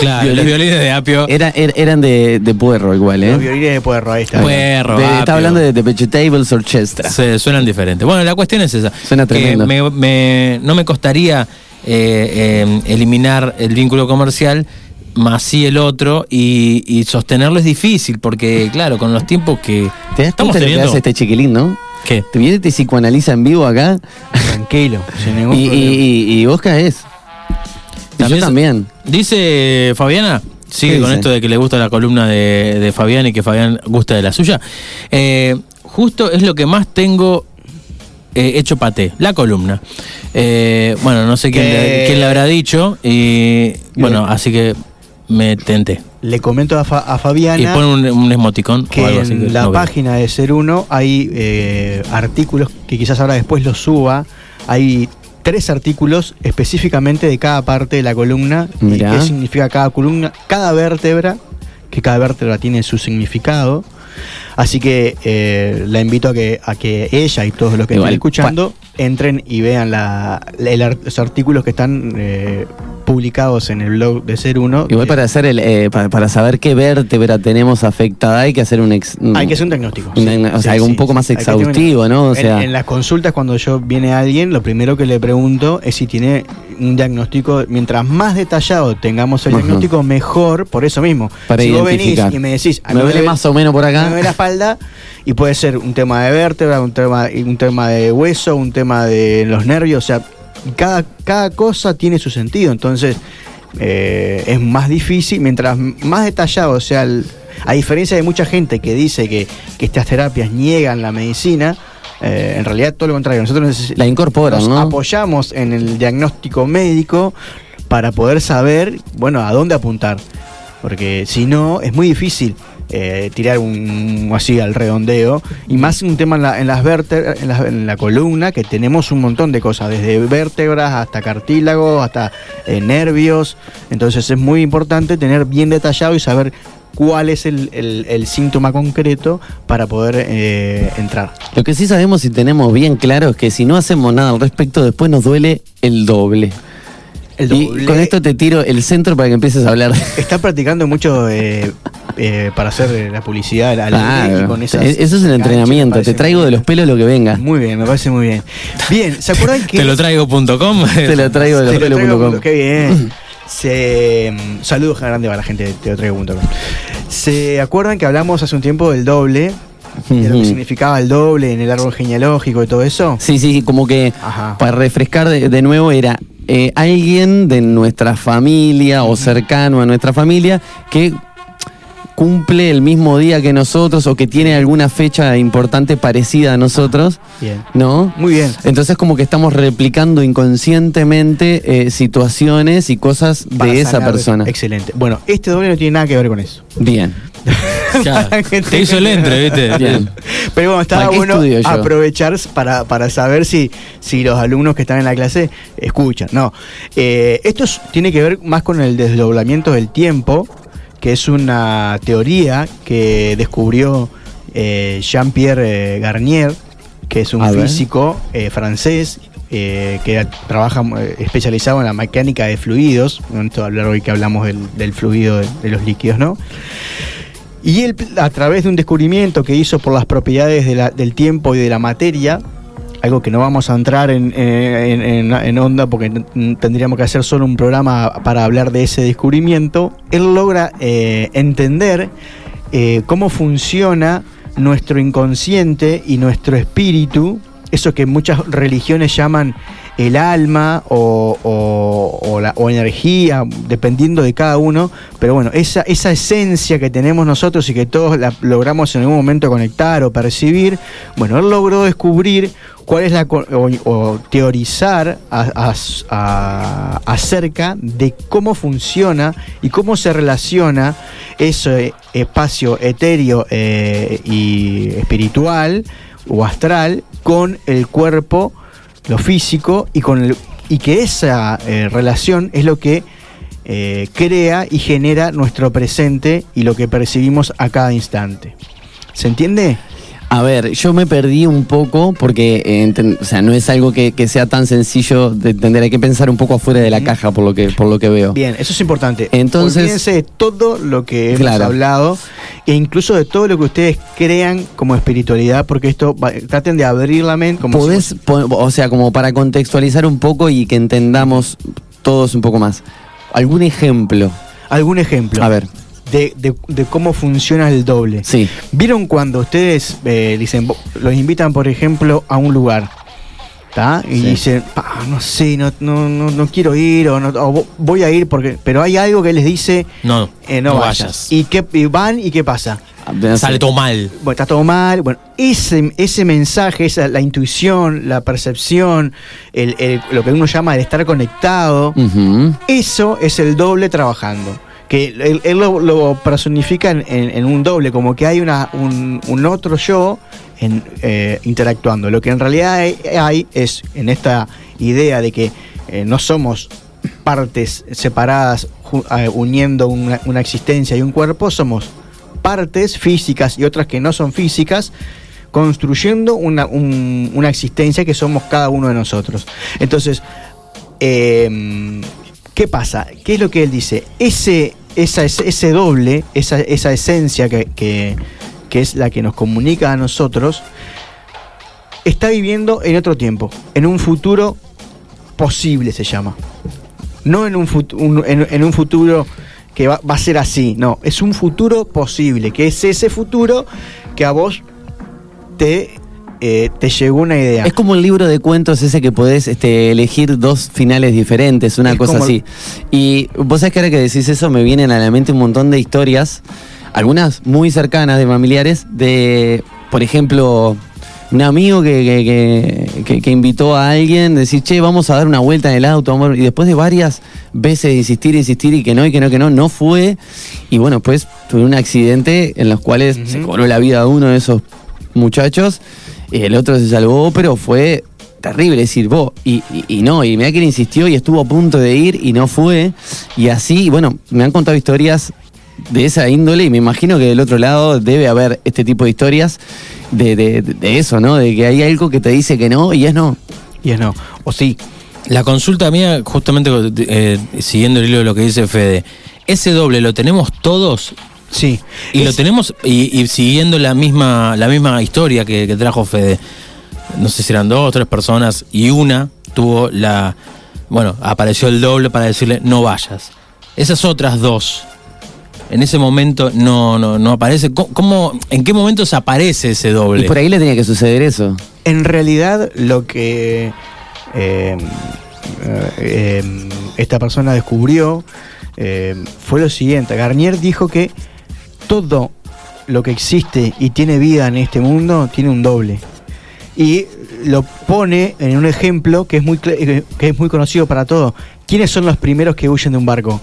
Claro, los violines de apio. Era- er- eran de, de puerro igual, Los ¿eh? violines de puerro, ahí está. Puerro, De- apio. está hablando de, de vegetables orchestra. Se suenan diferentes. Bueno, la cuestión es esa. Suena tremendo. me- me- no me costaría eh, eh, eliminar el vínculo comercial, más sí el otro, y, y sostenerlo es difícil, porque claro, con los tiempos que ¿Te das estamos cuenta de lo que teniendo... hace este chiquilín, no? ¿Qué? Te viene y te psicoanaliza en vivo acá Tranquilo, sin ningún y, y, problema. y- y vos caes. Yo También- también. Dice Fabiana, sigue ¿Qué con dice? esto de que le gusta la columna de, de Fabián y que Fabián gusta de la suya. Eh, justo es lo que más tengo eh, hecho paté, la columna. Eh, bueno, no sé quién, le, quién le habrá dicho, y bueno, así que me tenté. Le comento a, Fa- a Fabiana. Y pone un, un emoticón que o algo así. en que la no veo. página de Ser Uno hay eh, artículos que quizás ahora después los suba. Hay tres artículos específicamente de cada parte de la columna y Mirá. qué significa cada columna, cada vértebra, que cada vértebra tiene su significado. Así que eh, la invito a que, a que ella y todos los que Igual, estén escuchando entren y vean la, la- los artículos que están eh, publicados en el blog de Ser Uno. Igual Eh, para hacer el, eh, para, para saber qué vértebra tenemos afectada hay que hacer un ex, Hay que hacer un diagnóstico. un sí. diagno- o sea, Sí, algo un poco más exhaustivo, ¿no? O en- sea, en, las consultas, cuando yo viene alguien, lo primero que le pregunto es si tiene un diagnóstico. Mientras más detallado tengamos el diagnóstico, mejor. Por eso mismo. Para si vos venís y me decís, me duele más o menos por me acá. duele la espalda y puede ser un tema de vértebra, un tema, un tema de hueso, un tema de los nervios, o sea, cada, cada cosa tiene su sentido, entonces eh, es más difícil, mientras más detallado sea el... A diferencia de mucha gente que dice que, que estas terapias niegan la medicina, eh, en realidad todo lo contrario, nosotros La incorporan, nos ¿no? apoyamos en el diagnóstico médico para poder saber, bueno, a dónde apuntar. Porque si no, es muy difícil eh, tirar un así al redondeo. Y más un tema en, la- en las vértebras, en en la columna, que tenemos un montón de cosas, desde vértebras hasta cartílagos, hasta eh, nervios. Entonces es muy importante tener bien detallado y saber cuál es el, el- el síntoma concreto para poder eh, entrar. Lo que sí sabemos y tenemos bien claro es que si no hacemos nada al respecto, después nos duele el doble. El Y con esto te tiro el centro para que empieces a hablar. Está practicando mucho eh, eh, para hacer eh, la publicidad al Claro. y con esas E- Eso es el entrenamiento. Te traigo de los pelos lo que venga. Muy bien, me parece muy bien. Bien, ¿se acuerdan que... Te lo traigo.com. Te lo traigo de los pelos.com. Qué bien. Se, mm, saludos grande para la gente de teotraigo.com. ¿Se acuerdan que hablamos hace un tiempo del doble? De lo que significaba el doble en el árbol genealógico y todo eso. Sí, sí, sí, como que Ajá. para refrescar de, de nuevo era eh, alguien de nuestra familia o cercano a nuestra familia que cumple el mismo día que nosotros o que tiene alguna fecha importante parecida a nosotros, Bien. ¿no? Muy bien. Entonces como que estamos replicando inconscientemente eh, situaciones y cosas Para de esa persona. Excelente. Bueno, este doble no tiene nada que ver con eso. Bien. Ya, te hizo el entre, ¿viste? Bien. Pero bueno, estaba ¿Para qué bueno aprovechar para, para saber si, si los alumnos que están en la clase escuchan. No. Eh, esto es- tiene que ver más con el desdoblamiento del tiempo, que es una teoría que descubrió eh, Jean-Pierre eh, Garnier, que es un A físico eh, francés. eh, que trabaja especializado en la mecánica de fluidos, no esto hablar hoy que hablamos del, del fluido de, de los líquidos, ¿no? Y él, a través de un descubrimiento que hizo por las propiedades de la- del tiempo y de la materia, algo que no vamos a entrar en, en- en- onda porque tendríamos que hacer solo un programa para hablar de ese descubrimiento, él logra eh, entender eh, cómo funciona nuestro inconsciente y nuestro espíritu, eso que muchas religiones llaman el alma o, o- o la, o energía, dependiendo de cada uno, pero bueno, esa, esa esencia que tenemos nosotros y que todos la logramos en algún momento conectar o percibir, bueno, él logró descubrir cuál es la o, teorizar acerca de cómo funciona y cómo se relaciona ese espacio etéreo eh, y espiritual o astral con el cuerpo, lo físico y con el y que esa eh, relación es lo que eh, crea y genera nuestro presente y lo que percibimos a cada instante. ¿Se entiende? A ver, yo me perdí un poco porque eh, o sea, no es algo que, que sea tan sencillo de entender. Hay que pensar un poco afuera de la caja por lo que, por lo que veo. Bien, eso es importante. Entonces- Olvídense de todo lo que hemos Claro. hablado e incluso de todo lo que ustedes crean como espiritualidad, porque esto va- traten de abrir la mente. Como Podés, si- o sea, como para contextualizar un poco y que entendamos todos un poco más. ¿Algún ejemplo? algún ejemplo A ver. De, de- de cómo funciona el doble. Sí. ¿Vieron cuando ustedes eh, dicen, los invitan, por ejemplo, a un lugar? ¿tá? Y Sí. dicen, "Pa, no sé, no, no, no, no quiero ir, o, no- o vo- voy a ir porque. Pero hay algo que les dice, No, eh, no, no vayas. vayas. ¿Y, qué, y van y qué pasa? Sale todo mal. Bueno, está todo mal. Bueno, ese, ese mensaje, esa, la intuición, la percepción, el- el- lo que uno llama el estar conectado, eso es el doble trabajando. Que él, lo, personifica en, un doble, como que hay una, un, otro yo en, eh, interactuando. Lo que en realidad hay, es en esta idea de que eh, no somos partes separadas eh, uniendo una, una existencia y un cuerpo, somos partes físicas y otras que no son físicas construyendo una, un- una existencia que somos cada uno de nosotros. Entonces, eh, ¿qué pasa? ¿Qué es lo que él dice? Ese, esa, ese, doble, esa, esa esencia que, que- que es la que nos comunica a nosotros, está viviendo en otro tiempo, en un futuro posible se llama. No en un, fut- un- en, en un futuro que va a ser así, no, es un futuro posible, que es ese futuro que a vos te, eh, te llegó una idea. Es como un libro de cuentos ese que podés este, elegir dos finales diferentes, una Es cosa como- así. Y vos sabés que ahora que decís eso me vienen a la mente un montón de historias, algunas muy cercanas de familiares, de, por ejemplo, un amigo que, que, que- que- que invitó a alguien, decir, che, vamos a dar una vuelta en el auto, amor", y después de varias veces insistir, insistir y que no, y que no, que no, no fue. Y bueno, pues tuve un accidente en los cuales se cobró la vida de uno de esos muchachos, y el otro se salvó, pero fue terrible decir, vos, y, y- no, y mira que él insistió y estuvo a punto de ir y no fue, y así, bueno, me han contado historias de esa índole y me imagino que del otro lado debe haber este tipo de historias de eso, ¿no? De que hay algo que te dice que no y es no. Y es no, o sí. La consulta mía, justamente eh, siguiendo el hilo de lo que dice Fede, ese doble lo tenemos todos. Sí. Y lo tenemos, y, y siguiendo la misma, la misma historia que, que trajo Fede. No sé si eran dos o tres personas, y una tuvo la. Bueno, apareció el doble para decirle no vayas. Esas otras dos, en ese momento no, no, no aparece. ¿Cómo, cómo- en qué momento se aparece ese doble? Y por ahí le tenía que suceder eso. En realidad, lo que eh, eh, esta persona descubrió eh, fue lo siguiente. Garnier dijo que todo lo que existe y tiene vida en este mundo tiene un doble. Y lo pone en un ejemplo que es muy, eh, que es muy conocido para todos. ¿Quiénes son los primeros que huyen de un barco?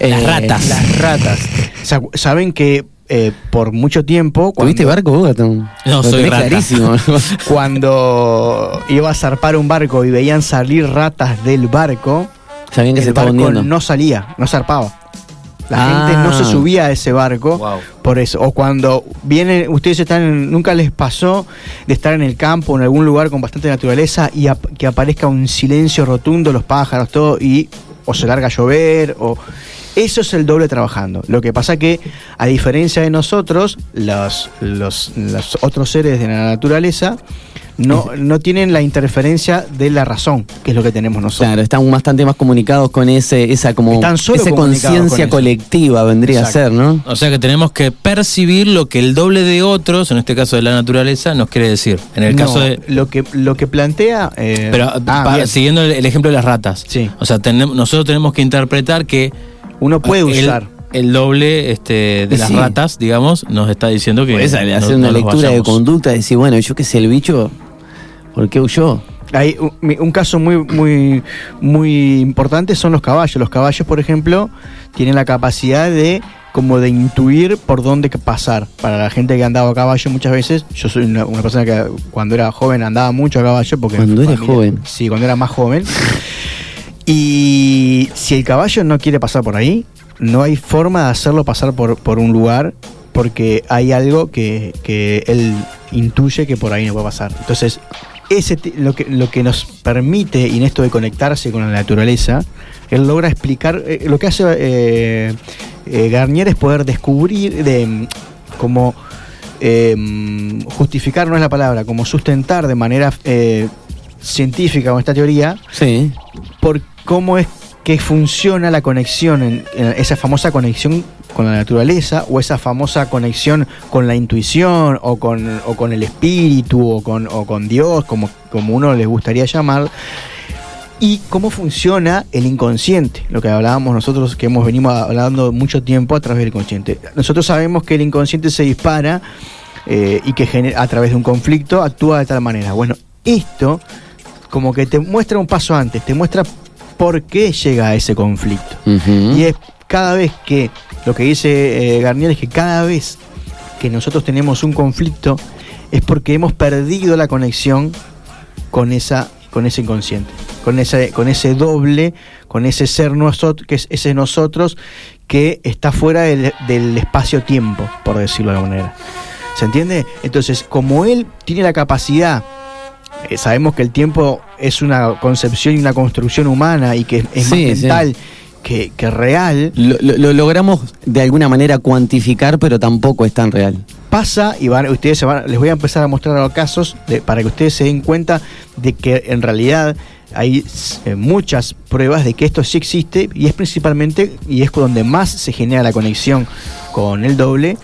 Las ratas. Las ratas. Sa- Saben que eh, por mucho tiempo. ¿Tuviste barco, vos, Gatón? No, Lo soy rata. clarísimo. Cuando iba a zarpar un barco y veían salir ratas del barco, Sabían que el se estaba barco hundiendo. no salía, no zarpaba. La Ah. gente no se subía a ese barco por eso. O cuando vienen, ustedes están, en- nunca les pasó de estar en el campo o en algún lugar con bastante naturaleza y que aparezca un silencio rotundo, los pájaros, todo, y o se larga a llover, o eso es el doble trabajando. Lo que pasa que, a diferencia de nosotros, los, los, los otros seres de la naturaleza no, no tienen la interferencia de la razón, que es lo que tenemos nosotros. Claro, están bastante más comunicados con ese, esa como esa con conciencia colectiva vendría Exacto. a ser, ¿no? O sea que tenemos que percibir lo que el doble de otros, en este caso de la naturaleza, nos quiere decir. En el No, caso de. lo que lo que plantea eh, Pero ah, siguiendo el, el ejemplo de las ratas. Sí. O sea, tenem- nosotros tenemos que interpretar que uno puede el, usar el doble este, de las sí. ratas, digamos, nos está diciendo que. Esa, no- hacer una lectura de conducta, decir, bueno, yo qué sé, el bicho, ¿por qué huyó? Hay un, caso muy, muy, muy importante son los caballos. Los caballos, por ejemplo, tienen la capacidad de como de intuir por dónde pasar. Para la gente que andaba a caballo muchas veces, yo soy una, una persona que cuando era joven andaba mucho a caballo porque Cuando era familia- joven. Sí, cuando era más joven. Y si el caballo no quiere pasar por ahí, no hay forma de hacerlo pasar por, por un lugar porque hay algo que, que él intuye que por ahí no puede pasar. Entonces, ese lo, que, lo que nos permite, y en esto de conectarse con la naturaleza, él logra explicar, eh, lo que hace eh, eh, Garnier es poder descubrir, de como mm, justificar no es la palabra, como sustentar de manera científica con esta teoría, Sí. por cómo es que funciona la conexión, en- esa famosa conexión con la naturaleza o esa famosa conexión con la intuición o con, el espíritu o con, Dios, como, uno les gustaría llamar, y cómo funciona el inconsciente, lo que hablábamos nosotros que hemos venido hablando mucho tiempo a través del inconsciente. Nosotros sabemos que el inconsciente se dispara eh, y que genera- a través de un conflicto actúa de tal manera. Bueno, esto como que te muestra un paso antes, te muestra por qué llega a ese conflicto. Y es cada vez que, lo que dice eh, Garnier es que cada vez que nosotros tenemos un conflicto es porque hemos perdido la conexión con esa con ese inconsciente, con ese con ese doble, con ese ser nosotros que es ese nosotros que está fuera del, del espacio-tiempo, por decirlo de alguna manera. ¿Se entiende? Entonces, como él tiene la capacidad eh, sabemos que el tiempo es una concepción y una construcción humana y que es, más sí. mental que, que real, Lo, lo- lo logramos de alguna manera cuantificar, pero tampoco es tan real. pasa y van, ustedes se van, les voy a empezar a mostrar casos de- para que ustedes se den cuenta de que en realidad hay eh, muchas pruebas de que esto sí existe y es principalmente y es donde más se genera la conexión con el doble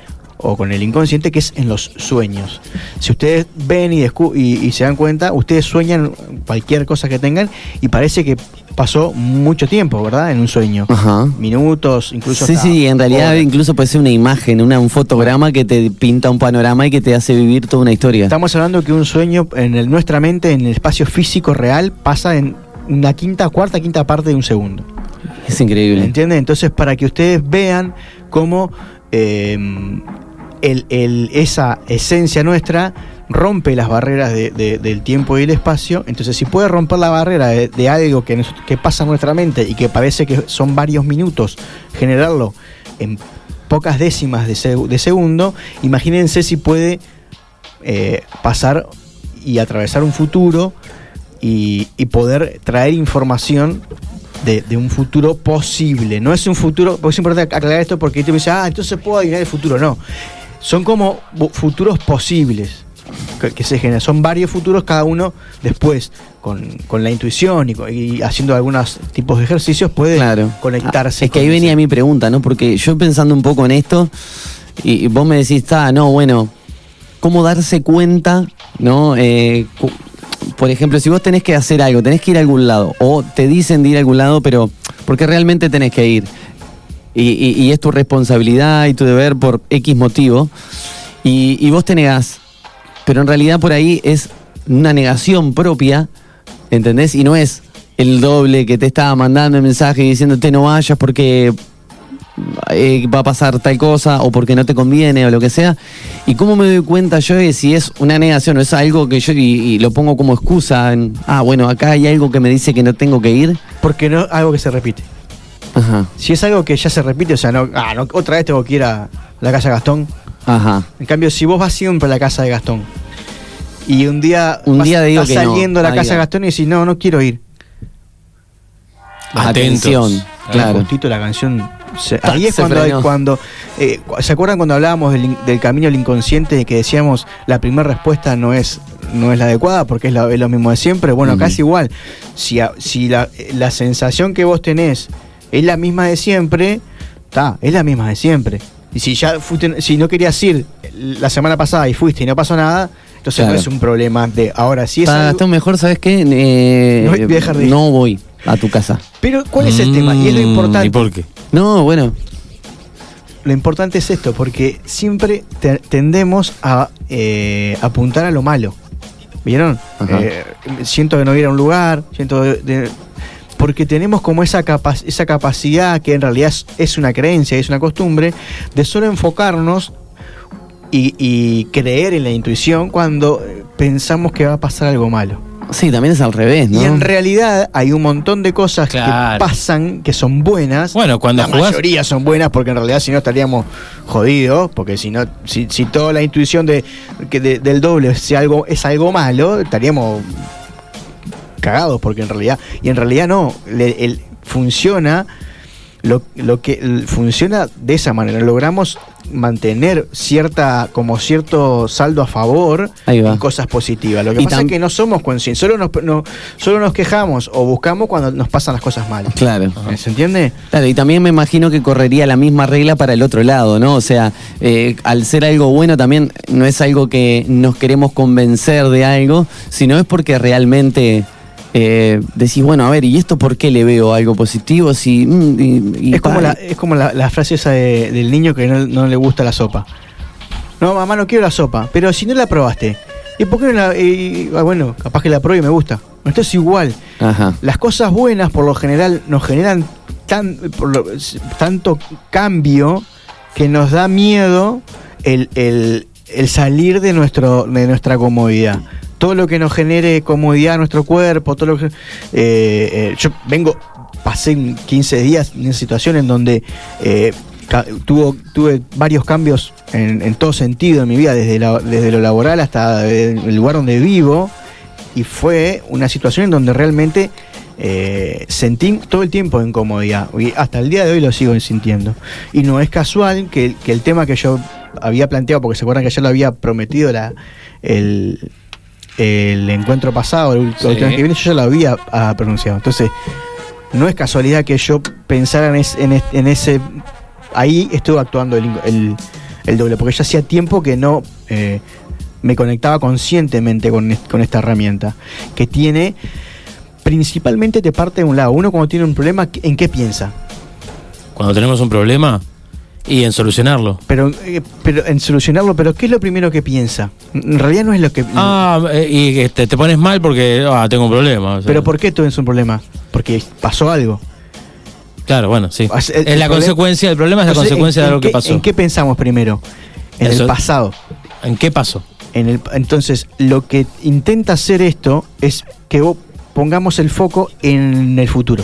o con el inconsciente que es en los sueños. Si ustedes ven y, y, y se dan cuenta, ustedes sueñan cualquier cosa que tengan y parece que pasó mucho tiempo, ¿verdad? En un sueño. Ajá. Minutos, incluso Sí, sí, en realidad horas. incluso puede ser una imagen, una, un fotograma que te pinta un panorama y que te hace vivir toda una historia. Estamos hablando que un sueño en el- nuestra mente, en el espacio físico real, pasa en una quinta, cuarta, quinta parte de un segundo. Es increíble. ¿Entienden? Entonces, para que ustedes vean cómo eh, el- esa esencia nuestra rompe las barreras de- de- del tiempo y el espacio. Entonces, si puede romper la barrera de, algo que, pasa en nuestra mente y que parece que son varios minutos, generarlo en pocas décimas de, seg- de segundo, imagínense si puede eh, pasar y atravesar un futuro y, poder traer información de, un futuro posible. No es un futuro, porque es importante aclarar esto porque ah, entonces puedo adivinar el futuro. No, son como futuros posibles que, que se generan. Son varios futuros, cada uno después, con, con la intuición y, haciendo algunos tipos de ejercicios, puede Claro. conectarse. Ah, es que con ahí ese- venía mi pregunta, ¿no? Porque yo pensando un poco en esto, y, y vos me decís, ah, no, bueno, ¿cómo darse cuenta, no? Eh, por ejemplo, si vos tenés que hacer algo, tenés que ir a algún lado, o te dicen de ir a algún lado, pero porque realmente tenés que ir, y, y- y es tu responsabilidad y tu deber por X motivo, y, y vos te negás, pero en realidad por ahí es una negación propia, ¿entendés? Y no es el doble que te estaba mandando el mensaje diciéndote no vayas porque eh, va a pasar tal cosa o porque no te conviene o lo que sea. ¿Y cómo me doy cuenta yo de si es una negación o es algo que yo y, y lo pongo como excusa? En, ah, bueno, acá hay algo que me dice que no tengo que ir. Porque no algo que se repite. Ajá, Si es algo que ya se repite, o sea, no, ah, no, otra vez tengo que ir a la casa de Gastón. ajá. En cambio, si vos vas siempre a la casa de Gastón y un día, Un vas- día digo estás que no. saliendo a la casa de Gastón y decís, no, no quiero ir. Atención, claro. Justito la canción. se- ahí es se cuando, hay- cuando eh, ¿se acuerdan cuando hablábamos del, in- del camino al inconsciente que decíamos la primera respuesta no es no es la adecuada porque es, la- es lo mismo de siempre. Bueno, es igual. Si, a- si la, la sensación que vos tenés es la misma de siempre, está, es la misma de siempre. Y si ya fuiste, si no querías ir la semana pasada y fuiste y no pasó nada, entonces Claro. no es un problema de ahora sí es Está, algo- está mejor, ¿sabes qué? Eh, No voy a dejar de ir. no voy a tu casa. Pero ¿cuál es el tema? Y es lo Mm, importante. ¿Y por qué? No, bueno, Lo importante es esto, porque siempre te- tendemos a eh, apuntar a lo malo. ¿Vieron? Eh, siento que no ir a un lugar, siento de- de- porque tenemos como esa, capa- esa capacidad que en realidad es, es una creencia, es una costumbre, de solo enfocarnos y, y creer en la intuición cuando eh, pensamos que va a pasar algo malo. sí, también es al revés, ¿no? Y en realidad hay un montón de cosas Claro. que pasan que son buenas. Bueno, cuando la jugás- mayoría son buenas porque en realidad si no estaríamos jodidos, porque si no, si, si toda la intuición de, que de- del doble es algo, es algo malo, estaríamos cagados porque en realidad, y en realidad no, le- el- funciona lo, lo que funciona de esa manera, logramos mantener cierta, como cierto saldo a favor en cosas positivas. Lo que Y pasa es que no somos conscientes, solo nos, no- solo nos quejamos o buscamos cuando nos pasan las cosas mal. Claro. ¿Se entiende? Claro, y también me imagino que correría la misma regla para el otro lado, ¿no? O sea, eh, al ser algo bueno también no es algo que nos queremos convencer de algo, sino es porque realmente eh, decís, bueno, a ver, ¿y esto por qué le veo algo positivo? Si, mm, y- y es como, la, es como la, la frase esa de- del niño que no, no le gusta la sopa. No, mamá, no quiero la sopa. Pero si no la probaste, ¿y por qué no la.? y- ah, bueno, capaz que la pruebe y me gusta. Esto es igual. Ajá. Las cosas buenas, por lo general, nos generan tan, por lo- tanto cambio que nos da miedo el, el- el salir de, nuestro, de nuestra comodidad. Todo lo que nos genere comodidad a nuestro cuerpo, todo lo que. eh, eh, yo vengo, pasé 15 días en una situación en donde eh, tuvo, tuve varios cambios en, todo sentido en mi vida, desde, desde lo laboral hasta el lugar donde vivo y fue una situación en donde realmente eh, sentí todo el tiempo incomodidad y hasta el día de hoy lo sigo sintiendo y no es casual que, el tema que yo había planteado porque se acuerdan que ayer lo había prometido la, el, el encuentro pasado el, Sí. último que viene yo ya lo había ah, pronunciado. Entonces no es casualidad que yo pensara en, es- en es- en ese ahí estuvo actuando el, el- el doble porque ya hacía tiempo que no eh, me conectaba conscientemente con, con esta herramienta que tiene principalmente te parte de un lado. Uno cuando tiene un problema en qué piensa Cuando tenemos un problema y en solucionarlo. pero eh, pero en solucionarlo pero qué es lo primero que piensa en realidad no es lo que Ah, eh, y que te, pones mal porque ah, tengo un problema. o sea. pero por qué todo es un problema porque pasó algo Claro, bueno, sí. El- es la consecuencia, el problema es la Entonces, consecuencia ¿en- de algo que pasó. en qué pensamos primero en Eso- el pasado ¿En qué pasó? En el, entonces, lo que intenta hacer esto es que vos pongamos el foco en el futuro.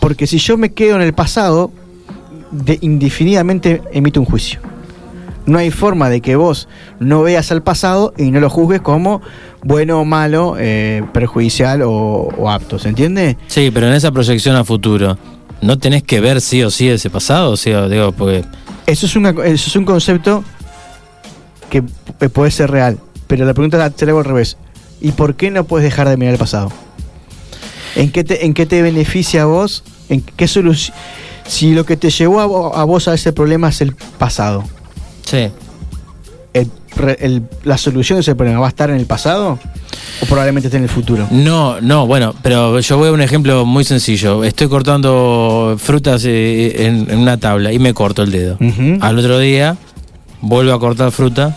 Porque si yo me quedo en el pasado, de, indefinidamente emito un juicio. No hay forma de que vos no veas al pasado y no lo juzgues como bueno o malo, eh, perjudicial o, o apto. ¿Se entiende? Sí, pero en esa proyección a futuro, ¿no tenés que ver sí o sí ese pasado? O sea, digo, porque Eso es, una, eso es un concepto que p- puede ser real. Pero la pregunta la- te la hago al revés. ¿Y por qué no puedes dejar de mirar el pasado? ¿En qué te, en qué te beneficia a vos? ¿En qué solución? Si lo que te llevó a, vo- a vos a ese problema es el pasado, Sí. el re- el- ¿la solución de ese problema va a estar en el pasado? ¿O probablemente esté en el futuro? No, no, bueno, pero yo voy a un ejemplo muy sencillo. Estoy cortando frutas eh, en, en una tabla y me corto el dedo. Al otro día vuelvo a cortar fruta.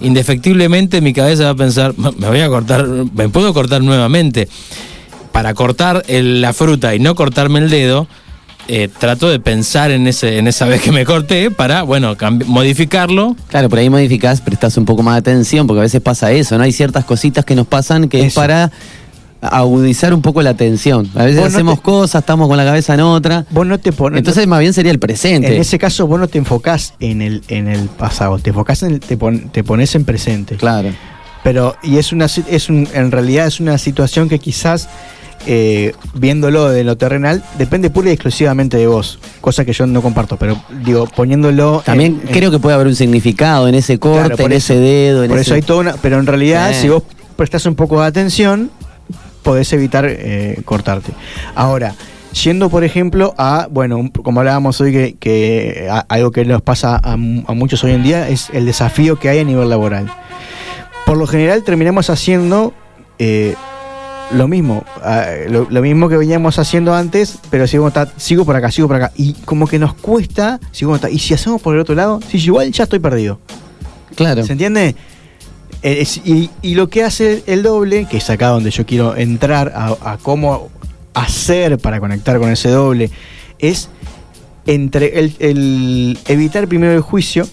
Indefectiblemente mi cabeza va a pensar, me voy a cortar, me puedo cortar nuevamente. Para cortar el- la fruta y no cortarme el dedo, eh, trato de pensar en ese, en esa vez que me corté para, bueno, modificarlo. Claro, por ahí modificás, prestás un poco más de atención, porque a veces pasa eso, ¿no? Hay ciertas cositas que nos pasan que es para agudizar un poco la atención. A veces no hacemos te- cosas, estamos con la cabeza en otra. Vos no te pones. Entonces, más bien sería el presente. En ese caso, vos no te enfocás en el, en el pasado, te enfocás en el- te, pon- te pones en presente. Claro. Pero, y es una es un, en realidad es una situación que quizás eh, viéndolo de lo terrenal, depende pura y exclusivamente de vos. Cosa que yo no comparto, pero digo, poniéndolo. También en- en- creo que puede haber un significado en ese corte, Claro, en eso. ese dedo. En Por ese... eso hay toda una. Pero en realidad, Sí. si vos prestás un poco de atención, podés evitar eh, cortarte. Ahora, yendo por ejemplo a, bueno, como hablábamos hoy, que, que a- algo que nos pasa a muchos hoy en día es el desafío que hay a nivel laboral. Por lo general terminamos haciendo eh, lo mismo, ah, lo, lo mismo que veníamos haciendo antes, pero sigo, ta- sigo por acá, sigo por acá. Y como que nos cuesta, sigo ta- y si hacemos por el otro lado, si igual ya estoy perdido. Claro. ¿Se entiende? Eh, es- y, y lo que hace el doble, que es acá donde yo quiero entrar a, a cómo hacer para conectar con ese doble, es entre el, el evitar primero el juicio,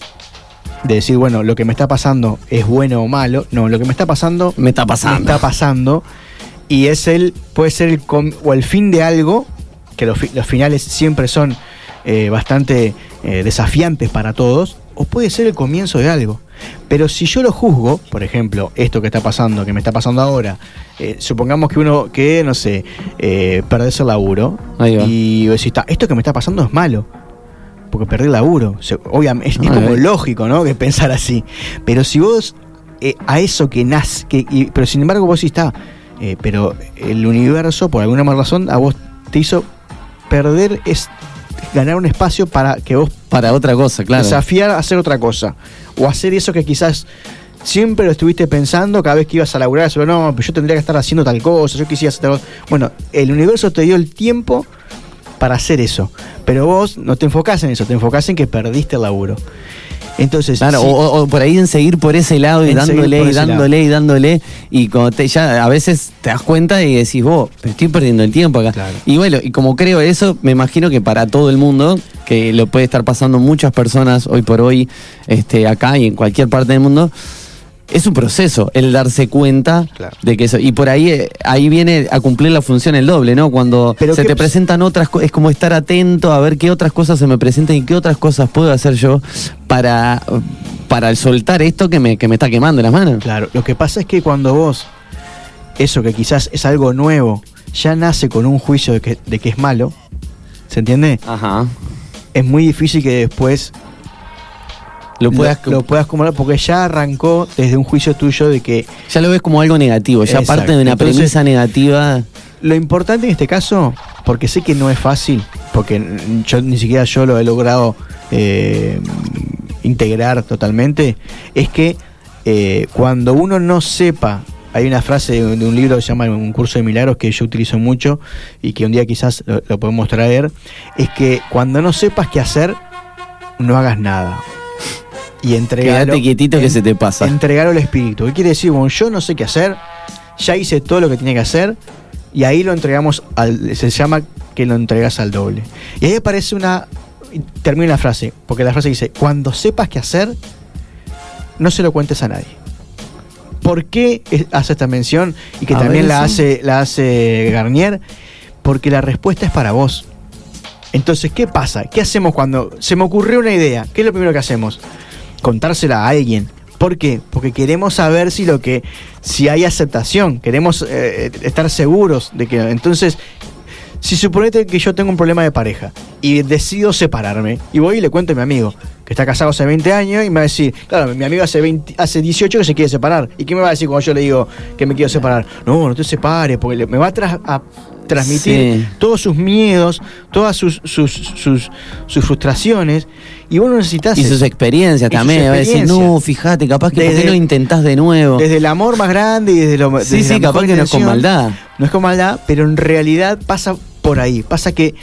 de decir, bueno, lo que me está pasando es bueno o malo. No, lo que me está pasando. Me está pasando. Me está pasando. Y es el. puede ser el com- o el fin de algo, que los, los finales siempre son eh, bastante eh, desafiantes para todos, o puede ser el comienzo de algo. Pero si yo lo juzgo, por ejemplo, esto que está pasando, que me está pasando ahora, eh, supongamos que uno, que no sé, eh, perdés el laburo, y decís, "Ta, esto que me está pasando es malo porque perdí el laburo. Obviamente, es, es Ah, como eh. lógico, ¿no? Que pensar así. Pero si vos eh, a eso que nace, que, y- pero sin embargo vos sí está, eh, pero el universo, por alguna mala razón, a vos te hizo perder, es ganar un espacio para que vos Para otra cosa, claro. desafiar a hacer otra cosa. O hacer eso que quizás siempre lo estuviste pensando cada vez que ibas a laburar, pero no, yo tendría que estar haciendo tal cosa, yo quisiera hacer tal cosa. Bueno, el universo te dio el tiempo para hacer eso. Pero vos no te enfocás en eso, te enfocás en que perdiste el laburo. Entonces, Claro, o, o- por ahí en seguir por ese lado y En dándole y dándole y dándole. Y cuando te, ya a veces te das cuenta y decís, vos, pero estoy perdiendo el tiempo acá. Claro. Y bueno, y como creo eso, me imagino que para todo el mundo, que lo puede estar pasando muchas personas hoy por hoy, este, acá y en cualquier parte del mundo, es un proceso el darse cuenta Claro. de que eso. Y por ahí, eh, ahí viene a cumplir la función el doble, ¿no? Cuando Pero se ¿qué te presentan otras cosas, es como estar atento a ver qué otras cosas se me presentan y qué otras cosas puedo hacer yo para, para soltar esto que me, que me está quemando las manos. Claro, lo que pasa es que cuando vos, eso que quizás es algo nuevo, ya nace con un juicio de que, de que es malo, ¿se entiende? Ajá. Es muy difícil que después Lo puedas, lo, lo puedas acumular porque ya arrancó desde un juicio tuyo de que ya lo ves como algo negativo, ya Exacto. parte de una Entonces- premisa negativa. Lo importante en este caso, porque sé que no es fácil, porque yo ni siquiera yo lo he logrado eh, integrar totalmente, es que eh, cuando uno no sepa, hay una frase de, de un libro que se llama Un curso de milagros que yo utilizo mucho y que un día quizás lo, lo podemos traer, es que cuando no sepas qué hacer, no hagas nada. Y entregalo, Quédate quietito que se te pasa. Entregar al espíritu. ¿Qué quiere decir? Bueno, yo no sé qué hacer, ya hice todo lo que tenía que hacer y ahí lo entregamos al. Se llama que lo entregas al doble. Y ahí aparece una. Termina la frase, porque la frase dice: Cuando sepas qué hacer, no se lo cuentes a nadie. ¿Por qué hace esta mención y que A también la, sí. hace, la hace Garnier? Porque la respuesta es para vos. Entonces, ¿qué pasa? ¿Qué hacemos cuando se me ocurrió una idea? ¿Qué es lo primero que hacemos? Contársela a alguien. ¿Por qué? Porque queremos saber si lo que si hay aceptación, queremos eh, estar seguros de que entonces si suponete que yo tengo un problema de pareja y decido separarme y voy y le cuento a mi amigo que está casado hace 20 años y me va a decir, claro, mi amigo hace 20, hace 18 que se quiere separar. ¿Y qué me va a decir cuando yo le digo que me quiero separar? No, no te separes, porque me va a, a transmitir Sí. todos sus miedos, todas sus, sus, sus, sus frustraciones y vos no necesitas Y sus experiencias Y también. A decir, no, fíjate, capaz que ¿por qué Desde- no intentás de nuevo? Desde el amor más grande y desde lo sí, desde sí, capaz que no es con maldad. No es con maldad, pero en realidad pasa por ahí. Pasa que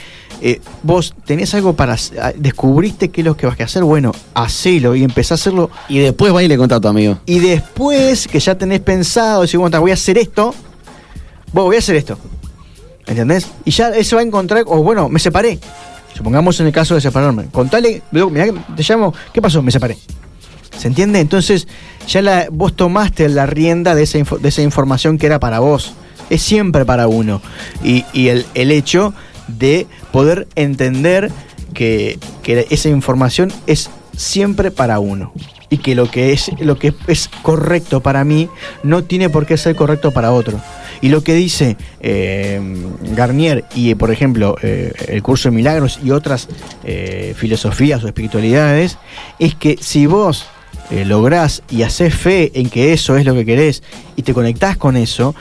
eh, vos tenés algo para. ah, descubriste qué es lo que vas a hacer. Bueno, hacelo y empezá a hacerlo. Y después va y le contá a tu amigo. Y después que ya tenés pensado, decir, bueno, voy a hacer esto. Vos, voy a hacer esto. ¿Entendés? Y ya eso va a encontrar. O bueno, me separé. Supongamos en el caso de separarme. Contale, mirá te llamo. ¿Qué pasó? Me separé. ¿Se entiende? Entonces, ya la, vos tomaste la rienda de esa, de esa información que era para vos. Es siempre para uno. Y, y el, el hecho de poder entender que, que esa información es siempre para uno. Y que lo que es lo que es correcto para mí no tiene por qué ser correcto para otro. Y lo que dice eh, Garnier y, por ejemplo, eh, el curso de milagros y otras eh, filosofías o espiritualidades, es que si vos eh, lográs y haces fe en que eso es lo que querés y te conectás con eso,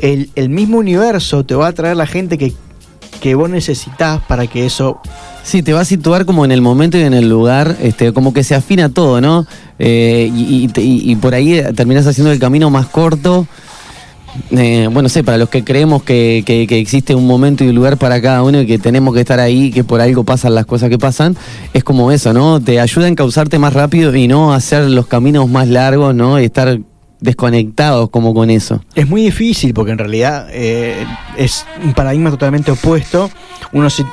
el, el mismo universo te va a traer la gente que, que vos necesitas para que eso Sí, te va a situar como en el momento y en el lugar, este, como que se afina todo, ¿no? Eh, y, y- y por ahí terminas haciendo el camino más corto. Eh, bueno, sé, para los que creemos que, que- existe un momento y un lugar para cada uno y que tenemos que estar ahí, que por algo pasan las cosas que pasan, es como eso, ¿no? Te ayuda a encauzarte más rápido y no hacer los caminos más largos, ¿no? Y estar desconectados como con eso. Es muy difícil porque en realidad eh, es un paradigma totalmente opuesto. Uno si,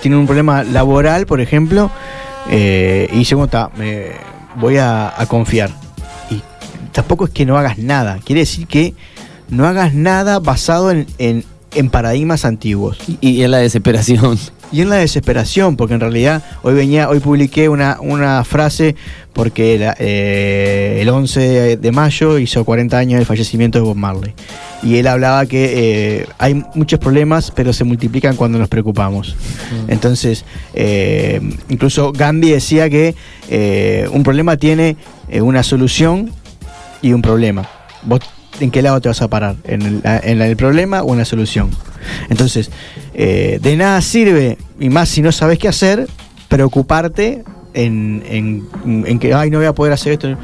tiene un problema laboral, por ejemplo, eh, y dice, bueno, está, voy a, a confiar. Y tampoco es que no hagas nada. Quiere decir que no hagas nada basado en, en- en paradigmas antiguos. Y, en la desesperación. Y en la desesperación, porque en realidad hoy venía, hoy publiqué una, una frase porque la- eh, el 11 de, mayo hizo 40 años del fallecimiento de Bob Marley. Y él hablaba que eh, hay muchos problemas, pero se multiplican cuando nos preocupamos. Entonces, eh, incluso Gandhi decía que un problema tiene una solución y un problema. ¿Vos en qué lado te vas a parar? ¿En el, en problema o en la solución? Entonces, eh, de nada sirve, y más si no sabes qué hacer, preocuparte en, en- en que, ay, no voy a poder hacer esto.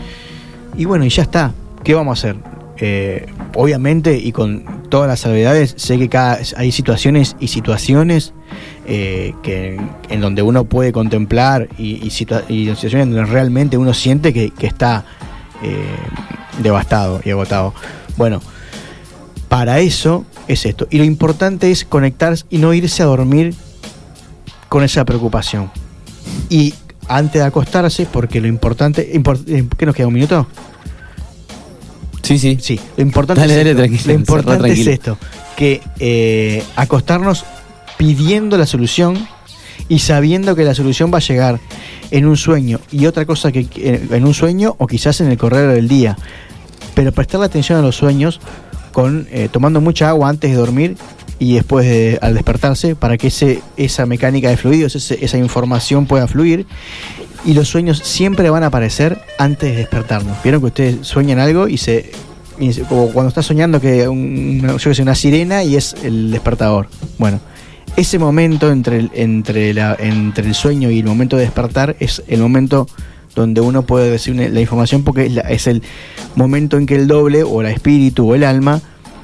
Y bueno, y ya está. ¿Qué vamos a hacer? Eh, obviamente, y con todas las salvedades, sé que cada, hay situaciones y situaciones eh, que, en donde uno puede contemplar y, y situa- y situaciones donde realmente uno siente que, que está eh, devastado y agotado. Bueno, para eso es esto. Y lo importante es conectar y no irse a dormir con esa preocupación. Y antes de acostarse, porque lo importante. impor- eh, ¿Qué nos queda? ¿Un minuto? Sí, sí. Sí, lo importante, Dale, es, dale, esto. tranquilo, Lo importante es esto: que eh, acostarnos pidiendo la solución y sabiendo que la solución va a llegar en un sueño. Y otra cosa que que- en un sueño o quizás en el correr del día. Pero prestarle atención a los sueños con eh, tomando mucha agua antes de dormir y después de- al despertarse para que ese, esa mecánica de fluidos, esa información pueda fluir. Y los sueños siempre van a aparecer antes de despertarnos. Vieron que ustedes sueñan algo y se. como cuando estás soñando que un- una, una sirena y es el despertador. Bueno, ese momento entre el, entre, la, entre el sueño y el momento de despertar es el momento donde uno puede decir una- la información porque es, la- es el momento en que el doble o el espíritu o el alma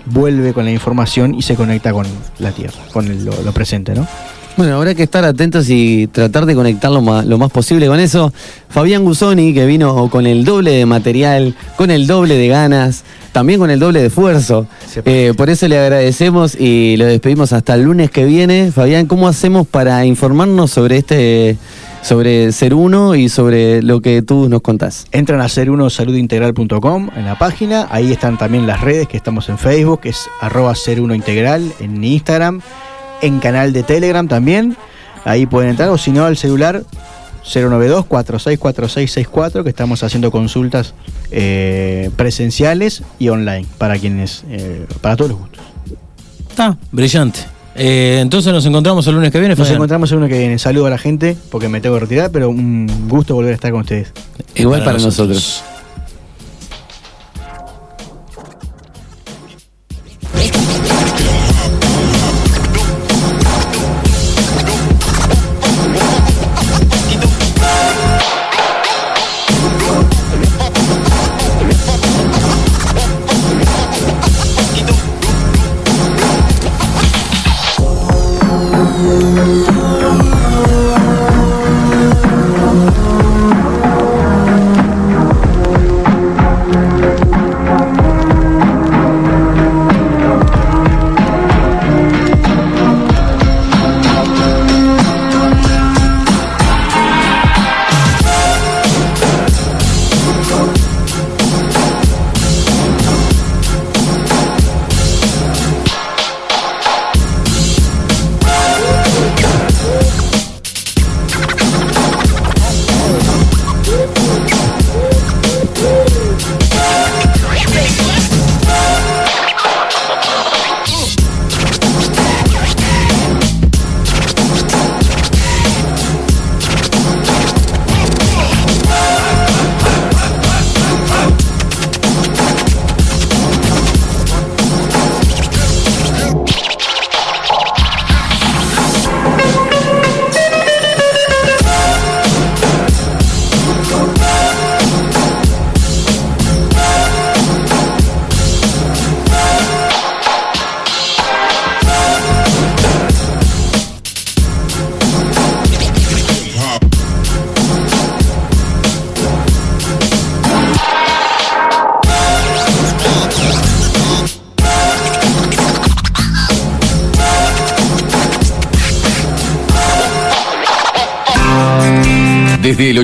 vuelve con la información y se conecta con la tierra, con el- lo, lo presente, ¿no? Bueno, habrá que estar atentos y tratar de conectar lo más, lo más posible con eso. Fabián Gusoni, que vino con el doble de material, con el doble de ganas, también con el doble de esfuerzo. Eh, por eso le agradecemos y lo despedimos hasta el lunes que viene. Fabián, ¿cómo hacemos para informarnos sobre este, sobre Ser Uno y sobre lo que tú nos contás? Entran a ser uno saludintegral.com en la página, ahí están también las redes que estamos en Facebook, que es arroba ser uno integral, en Instagram, en canal de Telegram también, ahí pueden entrar, o si no al celular 092-464664, que estamos haciendo consultas eh, presenciales y online para quienes, eh, para todos los gustos. Está, brillante. Eh, entonces nos encontramos el lunes que viene. Nos encontramos el lunes que viene. Saludo a la gente porque me tengo que retirar, pero un gusto volver a estar con ustedes. Igual para, nosotros. nosotros.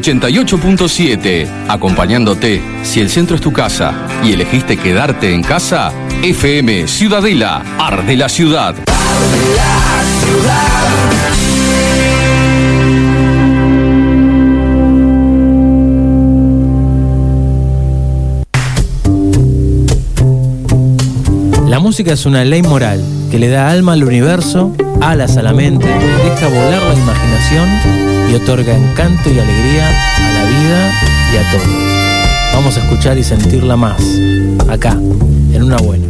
88.7, acompañándote si el centro es tu casa y elegiste quedarte en casa, FM Ciudadela, Arde la Ciudad. La música es una ley moral que le da alma al universo, alas a la mente, deja volar la imaginación y otorga encanto y alegría a la vida y a todo. Vamos a escuchar y sentirla más, acá, en una buena.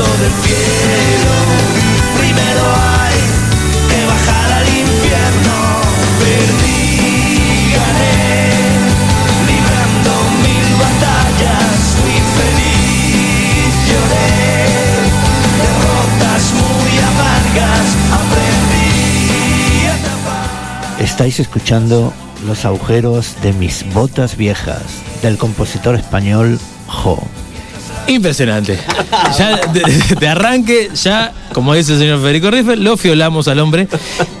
Más alto del cielo, primero hay que bajar al infierno. Perdí, librando mil batallas, fui feliz, lloré, derrotas muy amargas, aprendí a tapar. Estáis escuchando Los agujeros de mis botas viejas del compositor español Jo. Impresionante. Ya de, de arranque, ya, como dice el señor Federico Riffel, lo fiolamos al hombre.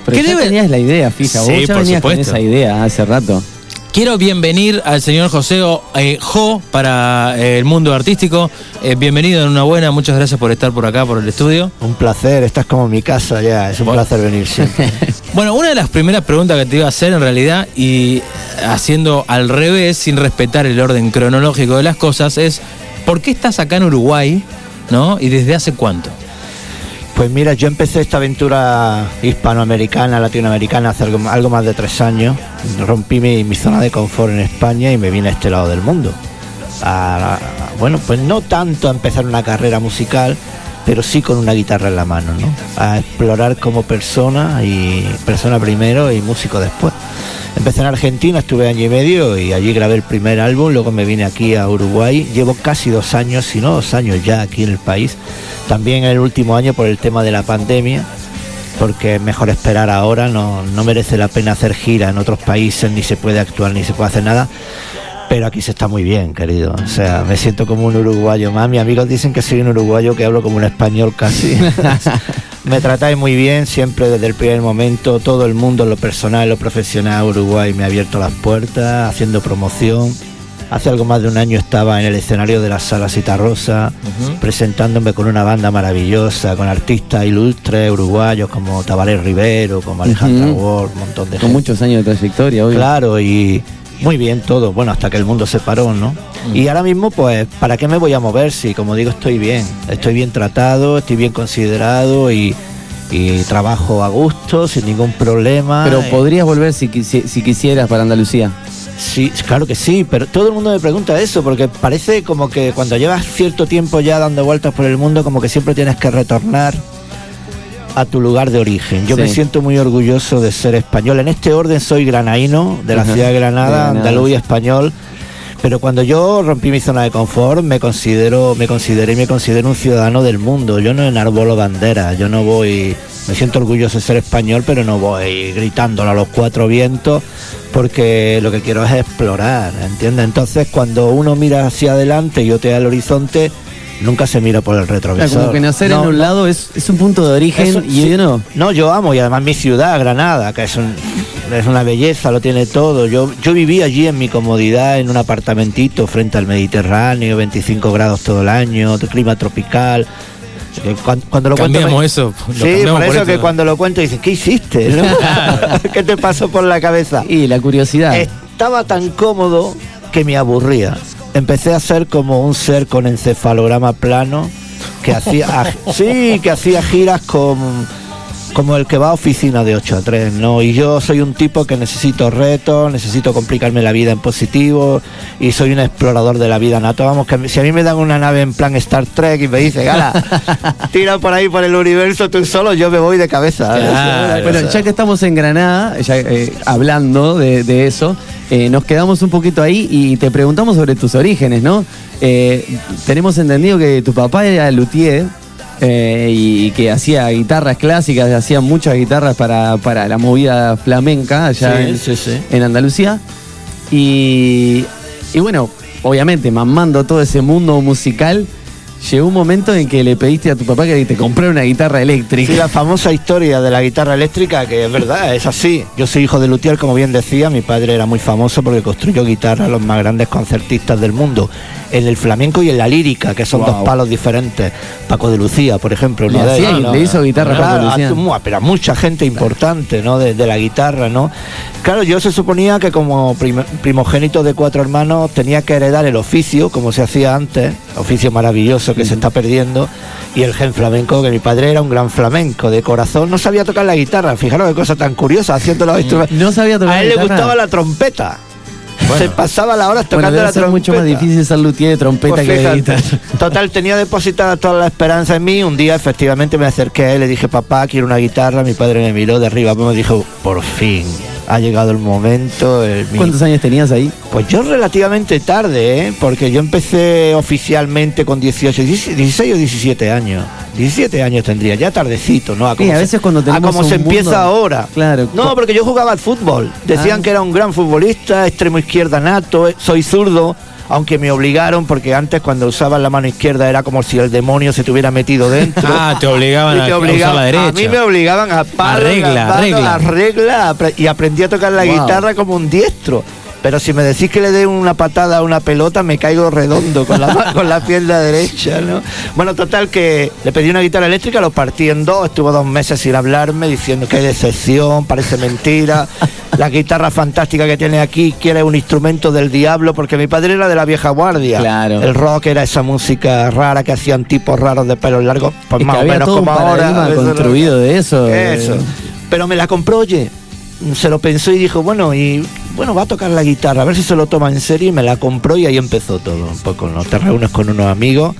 Pero ¿Qué ya debe- tenías la idea, fija. Sí, Vos ya por venías con supuesto. esa idea hace rato. Quiero bienvenir al señor José eh, Jo para eh, el mundo artístico. Eh, bienvenido en una buena, muchas gracias por estar por acá, por el estudio. Un placer, estás como en mi casa ya, es un placer venir siempre. Bueno, una de las primeras preguntas que te iba a hacer en realidad, y haciendo al revés, sin respetar el orden cronológico de las cosas, es ¿por qué estás acá en Uruguay? ¿No? ¿Y desde hace cuánto? Pues mira, yo empecé esta aventura hispanoamericana, latinoamericana hace algo, más de tres años. Rompí mi, mi zona de confort en España y me vine a este lado del mundo. Bueno, pues no tanto a empezar una carrera musical, pero sí con una guitarra en la mano, ¿no? A explorar como persona y persona primero y músico después. Empecé en Argentina, estuve año y medio y allí grabé el primer álbum, luego me vine aquí a Uruguay, llevo casi dos años, si no dos años ya aquí en el país, también el último año por el tema de la pandemia, porque es mejor esperar ahora, no, no merece la pena hacer gira en otros países, ni se puede actuar, ni se puede hacer nada. Pero aquí se está muy bien, querido. O sea, me siento como un uruguayo más. Mis amigos dicen que soy un uruguayo que hablo como un español casi. me tratáis muy bien, siempre desde el primer momento. Todo el mundo, lo personal, lo profesional, Uruguay me ha abierto las puertas, haciendo promoción. Hace algo más de un año estaba en el escenario de la Sala Citarrosa, presentándome con una banda maravillosa, con artistas ilustres uruguayos como Tabaré Rivero, como Alejandra Ujú. Ward, un montón de Con gente. muchos años de trayectoria, obvio. Claro, y muy bien todo, bueno, hasta que el mundo se paró, ¿no? Y ahora mismo, pues, ¿para qué me voy a mover si, como digo, estoy bien? Estoy bien tratado, estoy bien considerado y, y trabajo a gusto, sin ningún problema. Pero Eh, podrías volver si, si quisieras para Andalucía. Sí, claro que sí, pero todo el mundo me pregunta eso, porque parece como que cuando llevas cierto tiempo ya dando vueltas por el mundo, como que siempre tienes que retornar a tu lugar de origen. Yo Sí. me siento muy orgulloso de ser español. En este orden soy granaíno, de la ciudad de Granada, andaluz y español. Pero cuando yo rompí mi zona de confort, me considero, me consideré y me considero un ciudadano del mundo. Yo no enarbolo banderas, yo no voy, me siento orgulloso de ser español, pero no voy gritándolo a los cuatro vientos, porque lo que quiero es explorar, ¿entiendes? Entonces, cuando uno mira hacia adelante y otea el horizonte, nunca se mira por el retrovisor. Claro, como que nacer No, en un no. lado es, es un punto de origen Eso, y sí. uno. No, yo amo y además mi ciudad, Granada, que es, un- es una belleza, lo tiene todo. Yo, yo viví allí en mi comodidad, en un apartamentito frente al Mediterráneo, 25 grados todo el año, de clima tropical. Cuan- Cuando, lo cuento. Cambiamos eso. lo Sí, cambiamos por eso que cuando lo cuento dices, ¿qué hiciste? no? ¿Qué te pasó por la cabeza? Y la curiosidad. Estaba tan cómodo que me aburría. Empecé a ser como un ser con encefalograma plano que hacía sí, que hacía giras con como el que va a oficina de 8 a 3, ¿no? Y yo soy un tipo que necesito retos, necesito complicarme la vida en positivo y soy un explorador de la vida nato. Vamos, que si a mí me dan una nave en plan Star Trek y me dice, gala, tira por ahí por el universo tú solo, yo me voy de cabeza. Claro, bueno, O sea, ya que estamos en Granada, ya, eh, hablando de, de eso, eh, nos quedamos un poquito ahí y te preguntamos sobre tus orígenes, ¿no? Eh, tenemos entendido que tu papá era luthier eh, y que hacía guitarras clásicas, hacía muchas guitarras para, para la movida flamenca allá Sí, en, sí, sí. en Andalucía. Y, y bueno, obviamente, mamando todo ese mundo musical, llegó un momento en que le pediste a tu papá que te comprara una guitarra eléctrica. Sí, la famosa historia de la guitarra eléctrica, que es verdad, es así. Yo soy hijo de luthier, como bien decía, mi padre era muy famoso porque construyó guitarras a los más grandes concertistas del mundo, en el flamenco y en la lírica, que son Wow. dos palos diferentes. Paco de Lucía, por ejemplo, Le uno de hacía- ellos. le hizo guitarra a Paco de Claro, Lucía. a- pero a mucha gente importante, ¿no? De, de la guitarra, ¿no? Claro, yo se suponía que como prim- primogénito de cuatro hermanos tenía que heredar el oficio, como se hacía antes, oficio maravilloso que se está perdiendo, y el gen flamenco, que mi padre era un gran flamenco de corazón, no sabía tocar la guitarra, fijaros qué cosa tan curiosa, haciendo los instrumentos. No sabía tocar A él la le gustaba la trompeta. Se pasaba la hora Bueno, tocando debe la ser trompeta. mucho más difícil ser luthier de trompeta Pues que de guitarra. Total, tenía depositada toda la esperanza en mí. Un día, efectivamente, me acerqué a él, le dije, papá, quiero una guitarra. Mi padre me miró de arriba, me dijo, por fin, ha llegado el momento. el- mi- ¿Cuántos años tenías ahí? Pues yo relativamente tarde, ¿eh? porque yo empecé oficialmente con 18, 16 o 17 años. 17 años tendría, ya tardecito, ¿no? A Sí, a veces cuando tenemos como se un empieza mundo- ahora. Claro. No, porque yo jugaba al fútbol. Decían Ah. que era un gran futbolista, extremo izquierda nato, eh, soy zurdo. Aunque me obligaron, porque antes cuando usaban la mano izquierda era como si el demonio se te hubiera metido dentro. Ah, te obligaban Y a- te a usar obligaban- la derecha. A mí me obligaban a palo, regla, regla. a regla, y aprendí a tocar la Wow. guitarra como un diestro. Pero si me decís que le dé una patada a una pelota, me caigo redondo con la, con la pierna derecha, ¿no? Bueno, total que le pedí una guitarra eléctrica, lo partí en dos, estuvo dos meses sin hablarme, diciendo que hay decepción, parece mentira. La guitarra fantástica que tiene aquí quiere un instrumento del diablo, porque mi padre era de la vieja guardia. Claro. El rock era esa música rara que hacían tipos raros de pelos largos, pues Es más o menos todo un como ahora. es lo- construido de eso. eh. eso. Pero me la compró, oye. Se lo pensó y dijo, bueno, y bueno, va a tocar la guitarra, a ver si se lo toma en serio. Y me la compró y ahí empezó todo. Un poco, ¿no? Te reúnes con unos amigos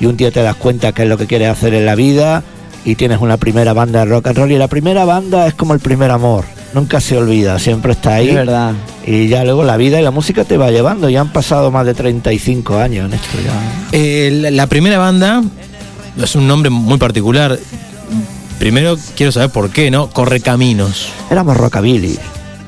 y un día te das cuenta qué es lo que quieres hacer en la vida y tienes una primera banda de rock and roll. Y la primera banda es como el primer amor. Nunca se olvida, siempre está ahí. Es verdad. Y ya luego la vida y la música te va llevando. Ya han pasado más de 35 años en esto. Ya. Eh, la, la primera banda es un nombre muy particular. Primero quiero saber por qué, ¿no? Correcaminos. Éramos rockabilly.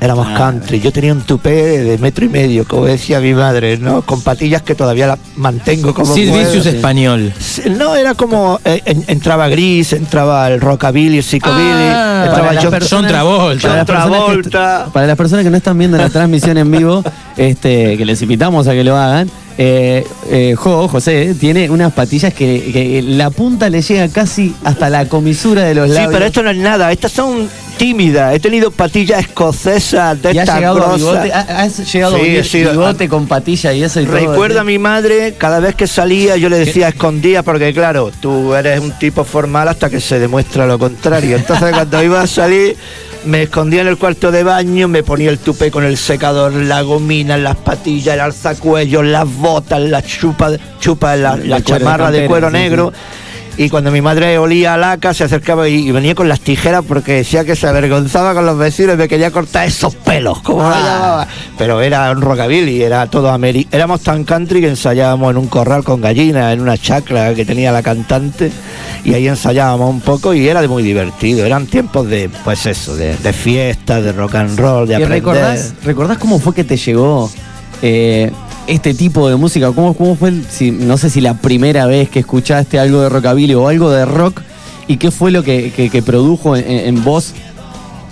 Éramos country. Yo tenía un tupé de metro y medio, como decía mi madre, ¿no? Con patillas que todavía las mantengo como. Vicious español. No, era como eh, en- entraba Gris, entraba el rockabilly, el psicobilly, Ah, entraba John, personas- John Travolta. Para las que-. Para las personas que no están viendo la transmisión en vivo, este, que les invitamos a que lo hagan, eh, eh, Jo, José, tiene unas patillas que, que la punta le llega casi hasta la comisura de los Sí, labios. pero esto no es nada. Estas son tímidas. He tenido patillas escocesas de y has llegado a grosas. bigote, ha- has llegado a Sí, bigote con patilla y eso y todo. Recuerdo a mi madre, cada vez que salía yo le decía escondía, porque claro, tú eres un tipo formal hasta que se demuestra lo contrario. Entonces cuando iba a salir, me escondía en el cuarto de baño, me ponía el tupé con el secador, la gomina, las patillas, el alzacuellos, las botas, la chupa, chupa la, la chamarra de campera, cuero sí, negro. Y cuando mi madre olía a laca, se acercaba y, y venía con las tijeras porque decía que se avergonzaba con los vecinos y me quería cortar esos pelos, como Ah. la llamaba. Pero era un rockabilly, era todo ameri Éramos tan country que ensayábamos en un corral con gallinas, en una chacra que tenía la cantante, y ahí ensayábamos un poco y era de muy divertido. Eran tiempos de, pues eso, de, de fiesta, de rock and roll, de ¿Y aprender. recordás, recordás cómo fue que te llegó eh, este tipo de música? ¿Cómo, cómo fue, el- si, no sé si la primera vez que escuchaste algo de rockabilly o algo de rock? ¿Y qué fue lo que, que- que produjo en, en vos?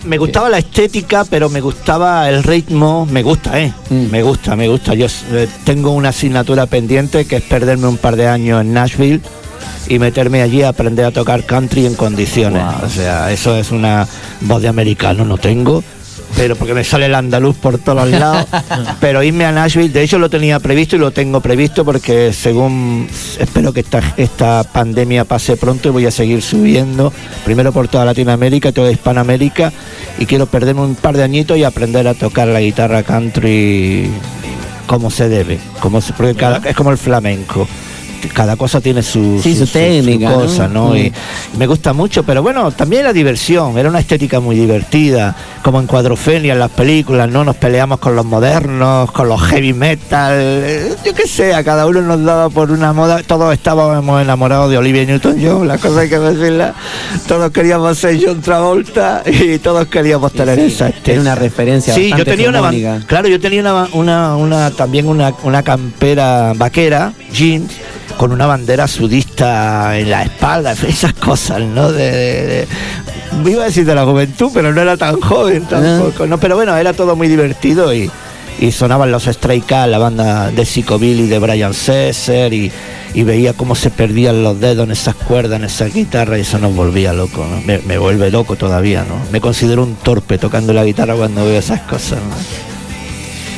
Me gustaba la estética, pero me gustaba el ritmo. Me gusta, ¿eh? Mm. Me gusta, me gusta. Yo eh, tengo una asignatura pendiente que es perderme un par de años en Nashville y meterme allí a aprender a tocar country en condiciones. O sea, eso es una voz de americano, no tengo. Pero porque me sale el andaluz por todos lados. pero irme a Nashville, de hecho lo tenía previsto y lo tengo previsto porque según espero que esta, esta pandemia pase pronto y voy a seguir subiendo, primero por toda Latinoamérica, toda Hispanoamérica, y quiero perderme un par de añitos y aprender a tocar la guitarra country como se debe, como se, porque cada- es como el flamenco. Cada cosa tiene su, Sí, su técnica, ¿no? cosa, ¿no? Y, y me gusta mucho, pero bueno, también la diversión, era una estética muy divertida, como en Cuadrofenia, en las películas, ¿no? Nos peleamos con los modernos, con los heavy metal, eh, yo qué sé, a cada uno nos daba por una moda, todos estábamos enamorados de Olivia Newton-John, la cosa hay que decirla, todos queríamos ser John Travolta y todos queríamos tener esa estética. Una referencia Sí, yo tenía una, claro, yo tenía una, una, una- también una, una campera vaquera, jeans, con una bandera sudista en la espalda, esas cosas, ¿no? De, de- iba a decir de la juventud, pero no era tan joven tampoco, ¿no? Pero bueno, era todo muy divertido y, y sonaban los Stray Cats, la banda de Psychobilly de Brian Setzer y, y veía cómo se perdían los dedos en esas cuerdas, en esa guitarra y eso nos volvía loco, ¿no? Me, me vuelve loco todavía, ¿no? Me considero un torpe tocando la guitarra cuando veo esas cosas, ¿no?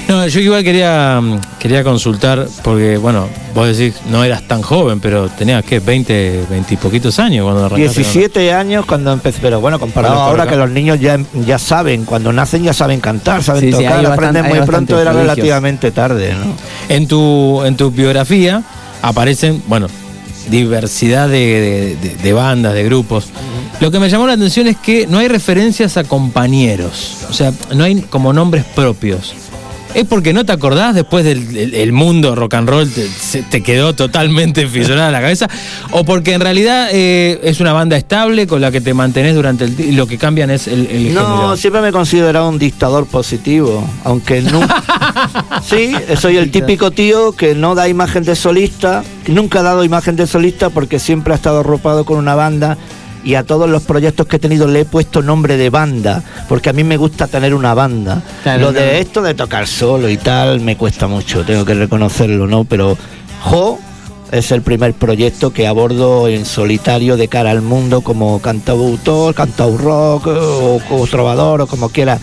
No, yo igual quería, mm, quería consultar, porque bueno, vos decís, no eras tan joven, pero tenías, ¿qué? 20, 20 y poquitos años cuando arrancaste. con- 17 años cuando empecé, pero bueno, comparado ahora acá. que los niños ya, ya saben, cuando nacen ya saben cantar, saben Sí, sí, tocar, bastante- aprenden muy pronto, era relativamente tarde, ¿no? En tu, en tu biografía aparecen, bueno, diversidad de, de- de- de bandas, de grupos. Lo que me llamó la atención es que no hay referencias a compañeros, o sea, no hay como nombres propios. ¿Es porque no te acordás después del el- el mundo rock and roll, te, se- te quedó totalmente fisionada la cabeza? ¿O porque en realidad eh, es una banda estable con la que te mantenés durante el tiempo y lo que cambian es el, el No, género? siempre me he considerado un dictador positivo, aunque nunca... sí, soy el típico tío que no da imagen de solista, que nunca ha dado imagen de solista porque siempre ha estado arropado con una banda y a todos los proyectos que he tenido le he puesto nombre de banda, porque a mí me gusta tener una banda. Claro, Lo de claro. esto de tocar solo y tal me cuesta mucho, tengo que reconocerlo, ¿no? Pero Jo es el primer proyecto que abordo en solitario de cara al mundo como cantautor, cantautor rock o, o trovador o como quiera.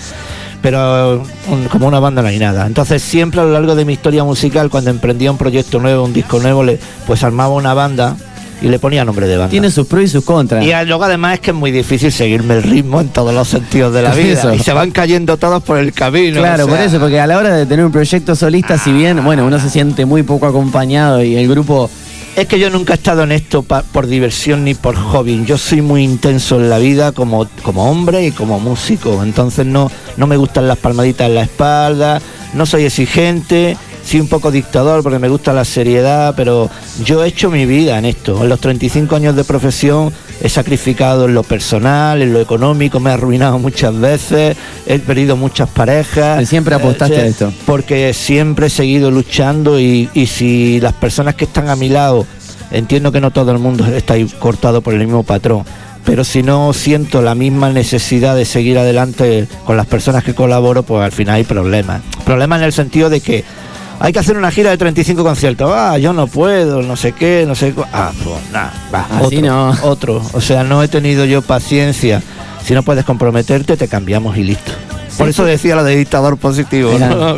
Pero un- como una banda no hay nada. Entonces siempre a lo largo de mi historia musical, cuando emprendía un proyecto nuevo, un disco nuevo, le, pues armaba una banda y le ponía nombre de banda. Tiene sus pros y sus contras. Y luego además es que es muy difícil seguirme el ritmo en todos los sentidos de la vida. eso. Y se van cayendo todos por el camino. Claro, o sea, por eso, porque a la hora de tener un proyecto solista, si bien, bueno, uno se siente muy poco acompañado y el grupo Es que yo nunca he estado en esto pa- por diversión ni por hobby. Yo soy muy intenso en la vida como, como hombre y como músico. Entonces no, no me gustan las palmaditas en la espalda, no soy exigente, soy un poco dictador porque me gusta la seriedad, pero yo he hecho mi vida en esto. En los 35 años de profesión he sacrificado en lo personal, en lo económico, me he arruinado muchas veces, he perdido muchas parejas. Siempre apostaste Eh, a esto. Porque siempre he seguido luchando y, y si las personas que están a mi lado, entiendo que no todo el mundo está cortado por el mismo patrón, pero si no siento la misma necesidad de seguir adelante con las personas que colaboro, pues al final hay problemas. Problemas en el sentido de que hay que hacer una gira de 35 conciertos. Ah, yo no puedo, no sé qué, no sé Ah, pues nada, va. Así otro, no. Otro. O sea, no he tenido yo paciencia. Si no puedes comprometerte, te cambiamos y listo. Por eso decía lo de dictador positivo. Era- ¿no?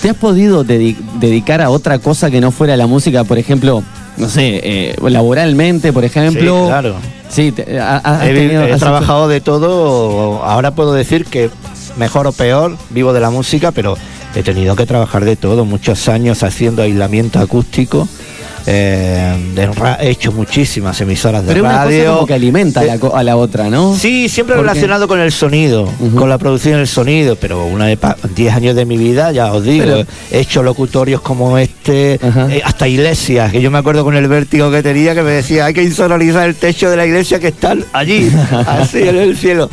¿Te has podido dedi- dedicar a otra cosa que no fuera la música, por ejemplo, no sé, eh, laboralmente, por ejemplo? Sí, claro. Sí, te- ha- has he, tenido- he has hecho- trabajado de todo. Ahora puedo decir que mejor o peor, vivo de la música, pero he tenido que trabajar de todo. Muchos años haciendo aislamiento acústico. eh, he hecho muchísimas emisoras de Pero una cosa radio. como que alimenta a la, co- a la otra, ¿no? Sí, siempre relacionado con el sonido, con la producción del sonido, pero una de pa- 10 años de mi vida, ya os digo, Pero- he hecho locutorios como este, eh, hasta iglesias, que yo me acuerdo con el vértigo que tenía que me decía, hay que insonorizar el techo de la iglesia que está allí, así en el cielo.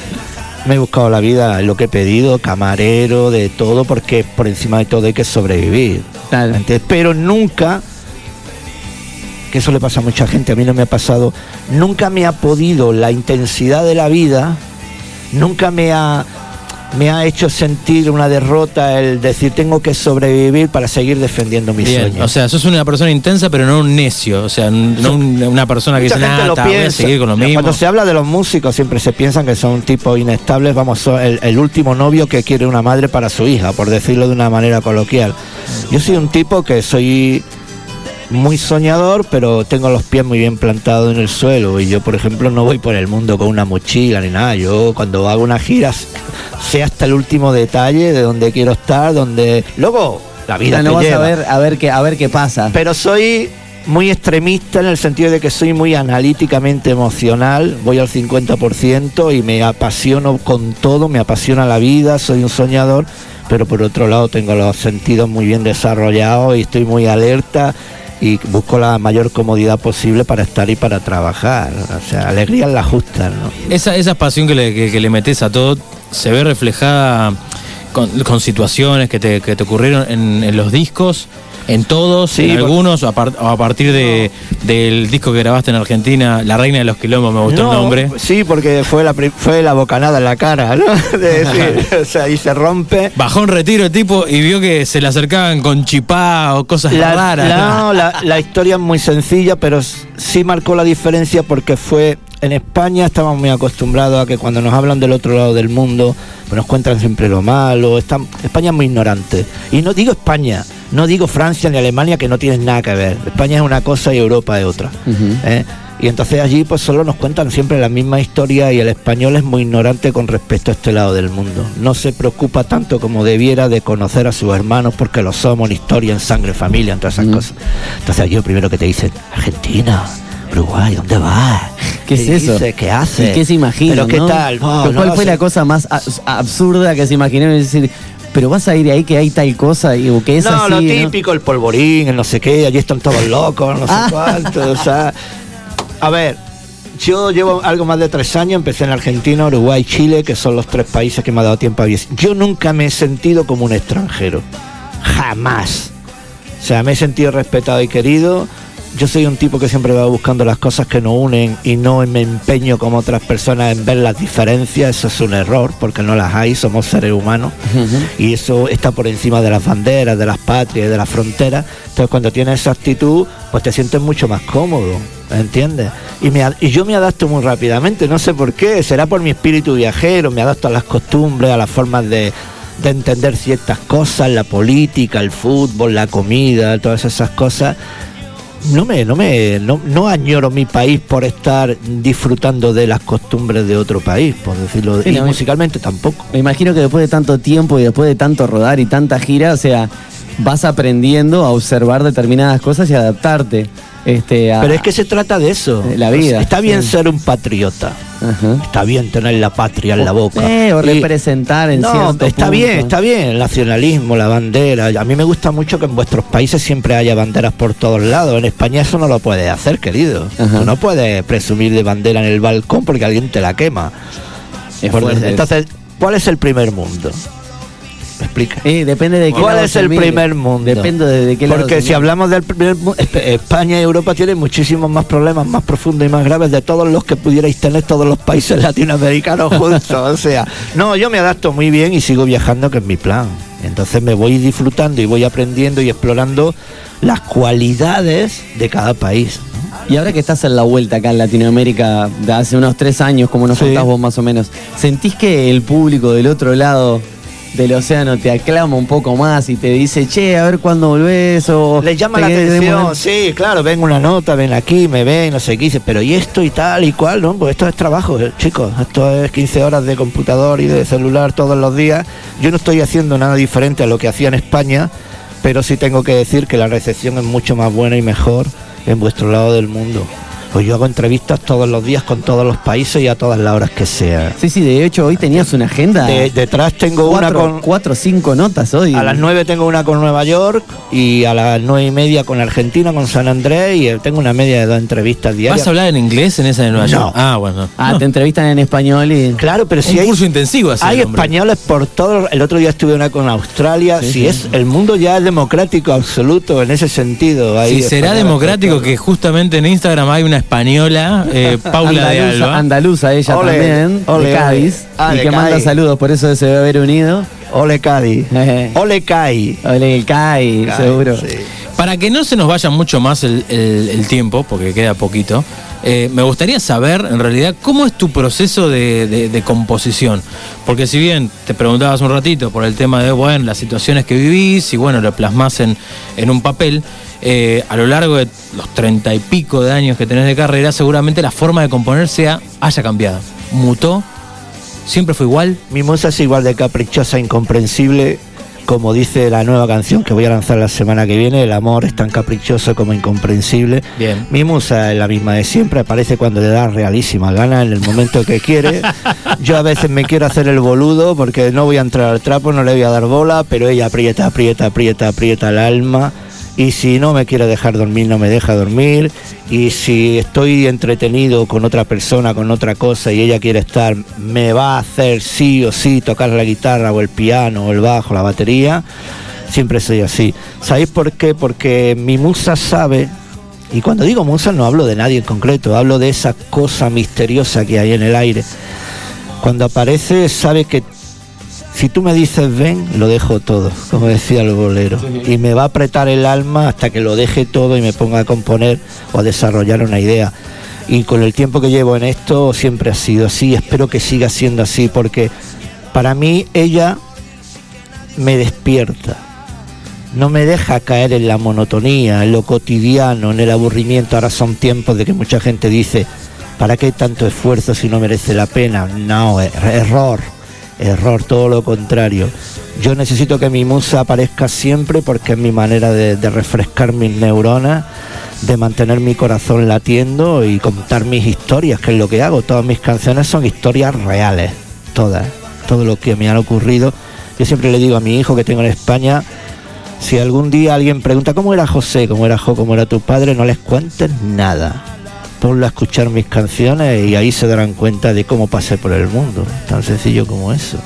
Me he buscado la vida, lo que he pedido, camarero, de todo, porque por encima de todo hay que sobrevivir. Pero nunca que eso le pasa a mucha gente, a mí no me ha pasado, nunca me ha podido la intensidad de la vida, nunca me ha, me ha hecho sentir una derrota el decir tengo que sobrevivir para seguir defendiendo mis Bien, sueños. o sea, sos una persona intensa, pero no un necio. O sea, no un- una persona que dice, voy a seguir con lo mismo. Cuando se habla de los músicos siempre se piensan que son tipos inestables, vamos, son el, el último novio que quiere una madre para su hija, por decirlo de una manera coloquial. Yo soy un tipo que soy muy soñador, pero tengo los pies muy bien plantados en el suelo y yo, por ejemplo, no voy por el mundo con una mochila ni nada. Yo cuando hago una gira sé hasta el último detalle de dónde quiero estar, donde luego la vida no te lleva. a ver, a ver qué, a ver qué pasa. Pero soy muy extremista en el sentido de que soy muy analíticamente emocional, voy al 50% y me apasiono con todo, me apasiona la vida, soy un soñador, pero por otro lado tengo los sentidos muy bien desarrollados y estoy muy alerta y busco la mayor comodidad posible para estar y para trabajar. O sea, alegría es la justa, ¿no? Esa, esa pasión que le, que, metes a todo se ve reflejada con, situaciones que te, que te ocurrieron en los discos, en todos, Sí, en algunos, a, par- o a partir de, del disco que grabaste en Argentina, La Reina de los Quilombos, me gustó No, el nombre. Sí, porque fue la, fue la bocanada en la cara, ¿no? De decir, o sea, y se rompe. Bajó en retiro el tipo y vio que se le acercaban con chipá o cosas La, raras. la- no, la, la historia es muy sencilla, pero sí marcó la diferencia porque fue en España estamos muy acostumbrados a que cuando nos hablan del otro lado del mundo, pues nos cuentan siempre lo malo. Están, España es muy ignorante. Y no digo España, no digo Francia ni Alemania que no tienen nada que ver. España es una cosa y Europa es otra. ¿eh? Y entonces allí pues solo nos cuentan siempre la misma historia y el español es muy ignorante con respecto a este lado del mundo. No se preocupa tanto como debiera de conocer a sus hermanos porque lo somos en historia, en sangre, familia, en todas esas cosas. Entonces allí lo primero que te dicen, Argentina, Uruguay, ¿dónde vas? ¿Qué es eso? ¿Qué haces? ¿Y qué se imagina? ¿Pero qué tal? No, ¿Cuál no lo fue la cosa más abs- absurda que se imaginó? Es decir, pero vas a ir ahí que hay tal cosa y o que es no, así. lo ¿no? típico, el polvorín, el no sé qué, allí están todos locos, no sé Ah. cuánto, o sea... A ver, yo llevo algo más de tres años, empecé en Argentina, Uruguay, Chile, que son los tres países que me ha dado tiempo a vivir. Yo nunca me he sentido como un extranjero, jamás. O sea, me he sentido respetado y querido. Yo soy un tipo que siempre va buscando las cosas que nos unen y no me empeño como otras personas en ver las diferencias. Eso es un error porque no las hay, somos seres humanos y eso está por encima de las banderas, de las patrias, de las fronteras. Entonces cuando tienes esa actitud, pues te sientes mucho más cómodo, ¿entiendes? Y, me, y yo me adapto muy rápidamente, no sé por qué, será por mi espíritu viajero, me adapto a las costumbres, a las formas de, de entender ciertas cosas, la política, el fútbol, la comida, todas esas cosas. No me, no me, no, no añoro mi país por estar disfrutando de las costumbres de otro país, por decirlo, Sí, y no, me- musicalmente tampoco. Me imagino que después de tanto tiempo y después de tanto rodar y tanta gira, o sea, vas aprendiendo a observar determinadas cosas y adaptarte. Este, a- Pero es que se trata de eso. la vida, Está bien sí. ser un patriota. Está bien tener la patria en la boca. Eh, o Y- representar en no, cierto está punto. bien, está bien, el nacionalismo, la bandera. A mí me gusta mucho que en vuestros países siempre haya banderas por todos lados. En España eso no lo puedes hacer, querido. Tú no puedes presumir de bandera en el balcón porque alguien te la quema. Entonces, ¿cuál es el primer mundo? ¿Me explica? Eh, depende de qué ¿Cuál lado es se el mire. primer mundo? Depende de, de qué lado Porque se si mire. hablamos del primer mundo, España y Europa tienen muchísimos más problemas, más profundos y más graves de todos los que pudierais tener todos los países latinoamericanos juntos. o sea, no, yo me adapto muy bien y sigo viajando, que es mi plan. Entonces me voy disfrutando y voy aprendiendo y explorando las cualidades de cada país. Y ahora que estás en la vuelta acá en Latinoamérica, de hace unos tres años, como nos Sí. contás vos más o menos, ¿sentís que el público del otro lado del océano te aclama un poco más y te dice, che, a ver cuándo volvés? O Les llama la atención, ver"? sí, claro, ven una nota, ven aquí, me ven, no sé qué, dice, pero y esto y tal y cual, ¿no? Pues esto es trabajo, eh, chicos, esto es 15 horas de computador y de celular todos los días. Yo no estoy haciendo nada diferente a lo que hacía en España, pero sí tengo que decir que la recepción es mucho más buena y mejor en vuestro lado del mundo. Pues yo hago entrevistas todos los días con todos los países y a todas las horas que sea. Sí, sí, de hecho hoy tenías una agenda. De- detrás tengo una con... Cuatro o cinco notas hoy. A las 9 tengo una con Nueva York y a las nueve y media con Argentina, con San Andrés y eh, tengo una media de dos entrevistas diarias. ¿Vas a hablar en inglés en esa de Nueva No. York? Ah, bueno. Ah, te entrevistan en español y... Claro, pero si Un hay, curso intensivo así. hay españoles por todo. El otro día estuve una con Australia. Sí, si sí. es el mundo ya es democrático absoluto en ese sentido. Hay Si será democrático que justamente en Instagram hay una española, eh, Paula de andaluza, Alba. andaluza ella Ole, también, ole, de Cádiz, ole. Ah, y de que manda saludos, por eso se debe haber unido. Ole Cádiz. Ole Cai. Ole el Cai, Cai, seguro. sí. Para que no se nos vaya mucho más el, el- el tiempo, porque queda poquito, eh, me gustaría saber en realidad cómo es tu proceso de, de- de composición. Porque si bien te preguntabas un ratito por el tema de bueno, las situaciones que vivís y bueno, lo plasmás en, en un papel, eh, a lo largo de los treinta y pico de años que tenés de carrera, seguramente la forma de componer sea, haya cambiado. ¿Mutó? ¿Siempre fue igual? Mi musa es igual de caprichosa, incomprensible, como dice la nueva canción que voy a lanzar la semana que viene. El amor es tan caprichoso como incomprensible. Bien. Mi musa es la misma de siempre, aparece cuando le da realísima gana, en el momento que quiere. Yo a veces me quiero hacer el boludo porque no voy a entrar al trapo, no le voy a dar bola, pero ella aprieta, aprieta, aprieta, aprieta el alma. Y si no me quiere dejar dormir, no me deja dormir. Y si estoy entretenido con otra persona, con otra cosa, y ella quiere estar, me va a hacer sí o sí tocar la guitarra o el piano o el bajo, la batería. Siempre soy así. ¿Sabéis por qué? Porque mi musa sabe, y cuando digo musa no hablo de nadie en concreto, hablo de esa cosa misteriosa que hay en el aire. Cuando aparece sabe que si tú me dices ven, lo dejo todo, como decía el bolero. Y me va a apretar el alma hasta que lo deje todo y me ponga a componer o a desarrollar una idea. Y con el tiempo que llevo en esto siempre ha sido así, espero que siga siendo así, porque para mí ella me despierta. No me deja caer en la monotonía, en lo cotidiano, en el aburrimiento. Ahora son tiempos de que mucha gente dice, ¿para qué tanto esfuerzo si no merece la pena? No, er- error, error, todo lo contrario. Yo necesito que mi musa aparezca siempre porque es mi manera de, refrescar mis neuronas, de mantener mi corazón latiendo y contar mis historias, que es lo que hago. Todas mis canciones son historias reales, todas, todo lo que me han ocurrido. Yo siempre le digo a mi hijo que tengo en España, si algún día alguien pregunta cómo era José, cómo era Jo, cómo era tu padre, no les cuentes nada. Ponlo a escuchar mis canciones y ahí se darán cuenta de cómo pasé por el mundo. Tan sencillo como eso.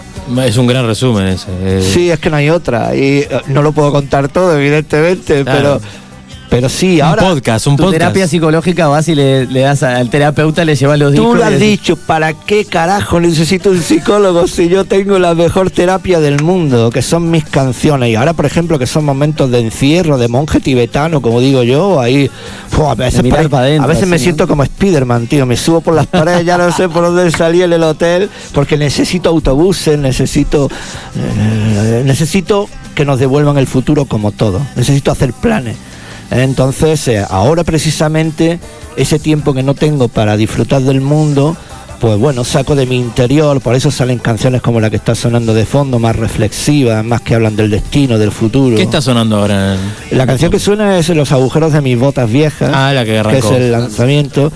Es un gran resumen ese. eh. Sí, es que no hay otra. Y eh, no lo puedo contar todo, evidentemente, Claro. pero, pero sí, Un ahora. podcast, un Tu podcast. terapia psicológica vas y le, le das a- al terapeuta, le llevas los Tú discos. lo y has dicho, ¿para qué carajo necesito un psicólogo si yo tengo la mejor terapia del mundo, que son mis canciones? Y ahora, por ejemplo, que son momentos de encierro, de monje tibetano, como digo yo, ahí a veces, a me siento como Spiderman, tío, me subo por las paredes, ya no sé por dónde salí en el hotel, porque necesito autobuses, necesito, eh, necesito que nos devuelvan el futuro como todo, necesito hacer planes. Entonces, eh, ahora precisamente, ese tiempo que no tengo para disfrutar del mundo, pues bueno, saco de mi interior, por eso salen canciones como la que está sonando de fondo, más reflexivas, más que hablan del destino, del futuro. ¿Qué está sonando ahora? La canción que suena es Los agujeros de mis botas viejas, Ah, la que es arrancó. el lanzamiento.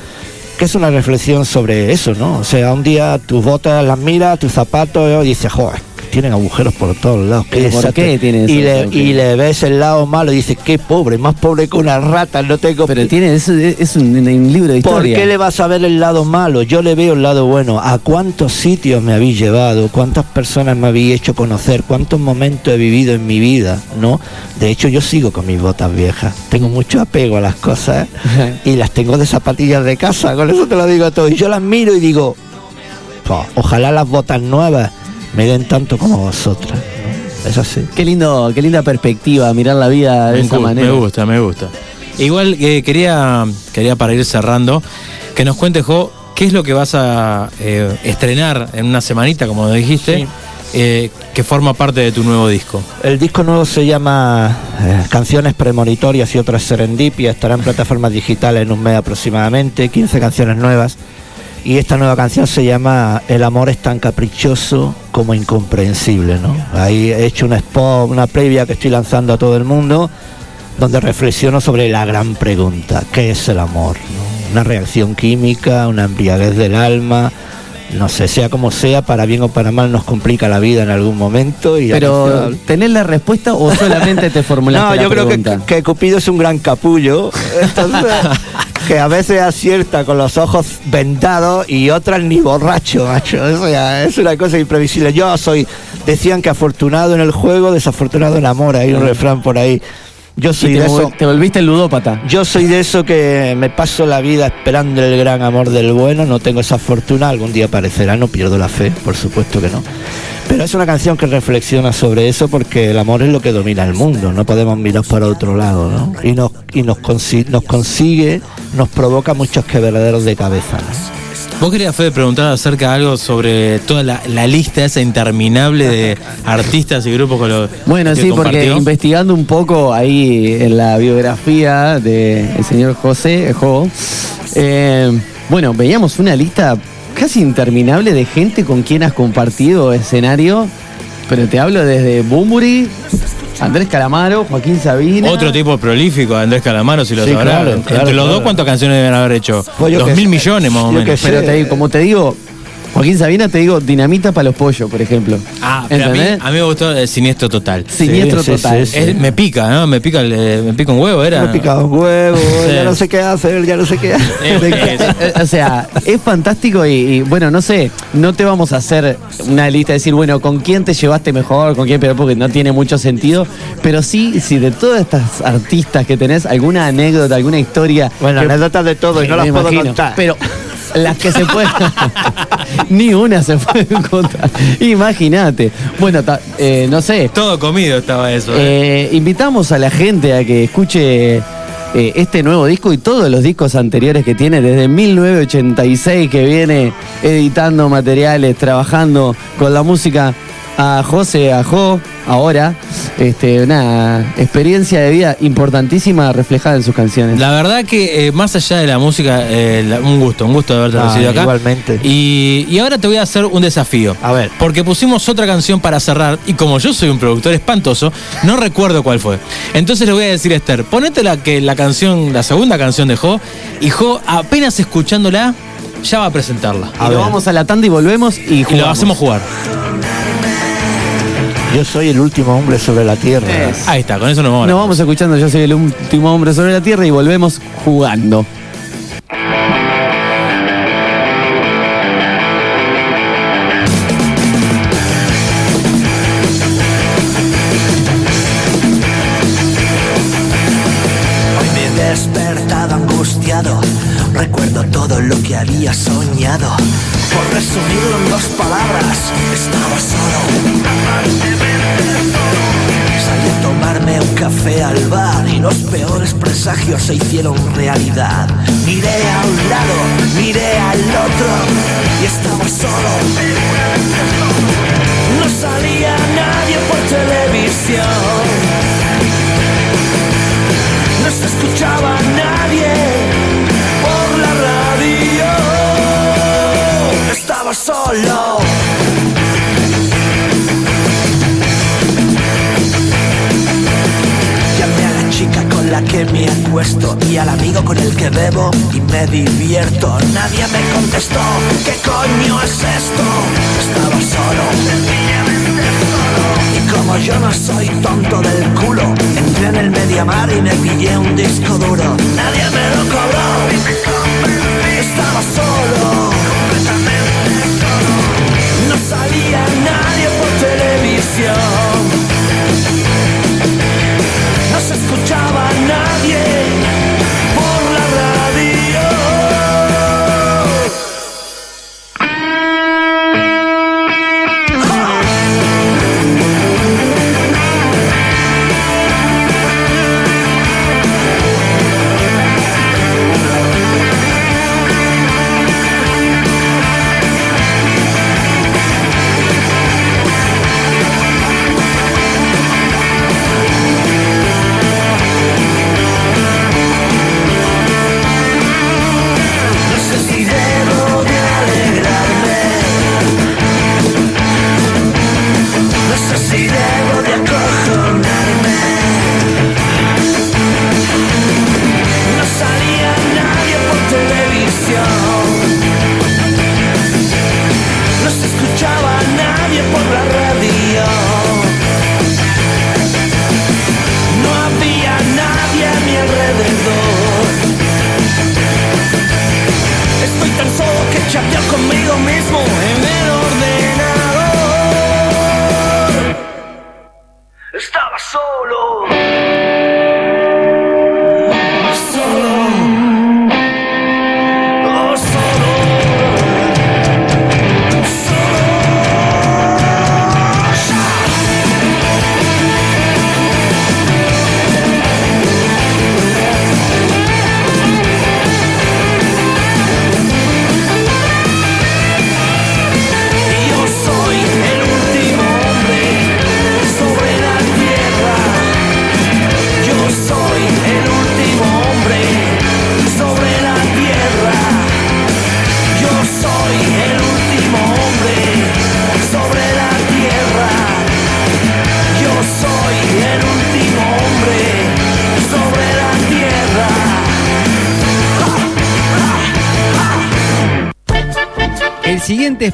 que es una reflexión sobre eso, ¿no? O sea, un día tus botas las miras, tus zapatos y dices, joder, tienen agujeros por todos lados. ¿Pero por desastre". qué tiene y le, y le ves el lado malo y dices, qué pobre, más pobre que una rata, no tengo... Pero tiene, es, es un, un libro de ¿Por historia. qué le vas a ver el lado malo? Yo le veo el lado bueno. ¿A cuántos sitios me habéis llevado? ¿Cuántas personas me habéis hecho conocer? ¿Cuántos momentos he vivido en mi vida? ¿No? De hecho, yo sigo con mis botas viejas. Tengo mucho apego a las cosas ¿eh? y las tengo de zapatillas de casa. Con eso te lo digo todo. Y yo las miro y digo, "Po, ojalá las botas nuevas me den tanto como vosotras. ¿no? Es así. Qué lindo, qué linda perspectiva, mirar la vida de Me, esa manera. me gusta, me gusta. Igual eh, quería, quería para ir cerrando, que nos cuente, Jo, qué es lo que vas a eh, estrenar en una semanita, como dijiste, Sí. eh, que forma parte de tu nuevo disco. El disco nuevo se llama eh, Canciones Premonitorias y otras Serendipias. Estará en plataformas digitales en un mes aproximadamente. 15 canciones nuevas. Y esta nueva canción se llama El amor es tan caprichoso como incomprensible. ¿no? Ahí he hecho una spot, una previa que estoy lanzando a todo el mundo, donde reflexiono sobre la gran pregunta: ¿qué es el amor? Una reacción química, una embriaguez del alma. No sé, sea como sea, para bien o para mal nos complica la vida en algún momento. Y Pero, ¿tenés la respuesta o solamente te formulaste no, la yo creo que, pregunta? que Cupido es un gran capullo. Entonces, que a veces acierta con los ojos vendados y otras ni borracho, macho. Eso ya es una cosa imprevisible. Yo soy, decían que afortunado en el juego, desafortunado en amor. Hay un refrán por ahí. Yo soy te, de eso. te volviste el ludópata. Yo soy de eso que me paso la vida esperando el gran amor del bueno, no tengo esa fortuna, algún día aparecerá, no pierdo la fe, por supuesto que no. Pero es una canción que reflexiona sobre eso porque el amor es lo que domina el mundo, no podemos mirar para otro lado, ¿no? Y nos, y nos, consi- nos consigue, nos provoca muchos quebraderos de cabeza, ¿no? Vos querías, Fede, preguntar acerca de algo sobre toda la, la lista esa interminable de artistas y grupos con los Bueno, que sí, porque investigando un poco ahí en la biografía del señor José Jo, eh, bueno, veíamos una lista casi interminable de gente con quien has compartido escenario, pero te hablo desde Bumburi, Andrés Calamaro, Joaquín Sabina. Otro tipo prolífico, Andrés Calamaro, si lo Sí, sabrá. claro, Entre claro, los dos. ¿cuántas canciones deben haber hecho? Pues Dos mil sé, millones más o menos. Pero te como te digo, Joaquín Sabina te digo, dinamita para los pollos, por ejemplo. Ah, pero a mí, ¿Entendés? a mí me gustó el siniestro total. Siniestro Sí, total. sí, sí. Es- me pica, ¿no? Me pica, el, eh, me pica un huevo, era. Me he picado un huevo, ya no sé qué hacer, ya no sé qué hacer. Eh, o sea, es fantástico y, y, bueno, no sé, no te vamos a hacer una lista de decir, bueno, con quién te llevaste mejor, con quién peor, porque no tiene mucho sentido, pero sí, si de todas estas artistas que tenés, alguna anécdota, alguna historia... Bueno, anécdotas de todo y no las puedo imagino, contar. Pero las que se pueden... Ni una se puede contar. Imagínate. Bueno, ta- eh, no sé. Todo comido estaba eso. ¿eh? Eh, invitamos a la gente a que escuche este nuevo disco y todos los discos anteriores que tiene desde 1986 que viene editando materiales, trabajando con la música. A José, a Jo, ahora, este, una experiencia de vida importantísima reflejada en sus canciones. La verdad que eh, más allá de la música, eh, la- un gusto, un gusto de haberte Ah, recibido acá. igualmente. Y, y ahora te voy a hacer un desafío. A ver. Porque pusimos otra canción para cerrar y como yo soy un productor espantoso, no recuerdo cuál fue. Entonces le voy a decir a Esther, ponete la, que, la canción, la segunda canción de Jo, y Jo apenas escuchándola, ya va a presentarla. Y lo vamos a la tanda y volvemos y, Y lo jugamos. hacemos jugar. Yo soy el último hombre sobre la tierra. Ahí está, con eso nos vamos. Nos vamos escuchando Yo soy el último hombre sobre la tierra y volvemos jugando. Presagios se hicieron realidad. Miré a un lado, miré al otro y estaba solo. No salía nadie por televisión. No se escuchaba nadie por la radio. Estaba solo. La que me acuesto y al amigo con el que bebo y me divierto. Nadie me contestó, ¿qué coño es esto? Estaba solo. Y como yo no soy tonto del culo, entré en el Mediamar y me pillé un disco duro. Nadie me lo cobró. Estaba solo. No salía nadie por televisión. Escuchaba a nadie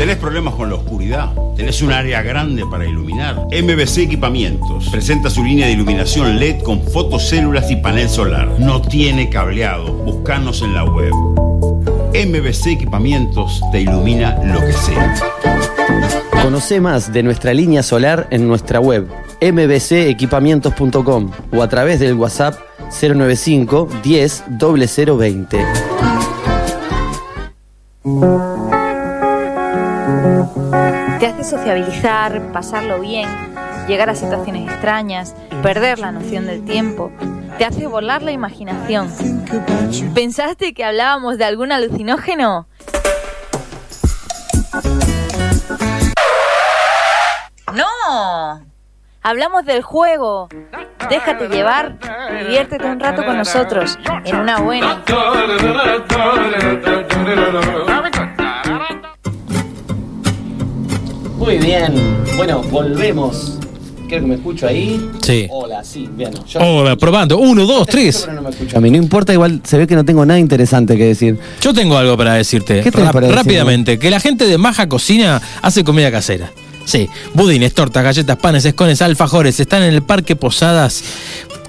¿Tenés problemas con la oscuridad? ¿Tenés un área grande para iluminar? MBC Equipamientos presenta su línea de iluminación LED con fotocélulas y panel solar. No tiene cableado. Buscanos en la web. MBC Equipamientos te ilumina lo que sea. Conoce más de nuestra línea solar en nuestra web mbcequipamientos.com o a través del WhatsApp 095 10 0020. Sociabilizar, pasarlo bien, llegar a situaciones extrañas, perder la noción del tiempo. Te hace volar la imaginación. ¿Pensaste que hablábamos de algún alucinógeno? ¡No! Hablamos del juego. Déjate llevar diviértete un rato con nosotros en una buena. Muy bien. Bueno, volvemos. Creo que me escucho ahí. Sí. Hola, sí, bien. Yo- Hola, probando. Uno, dos, tres. pero no me escucho. A mí no importa, igual se ve que no tengo nada interesante que decir. Yo tengo algo para decirte. ¿Qué tenés para rápidamente. Que la gente de Maja Cocina hace comida casera. Sí, budines, tortas, galletas, panes, escones, alfajores. Están en el Parque Posadas.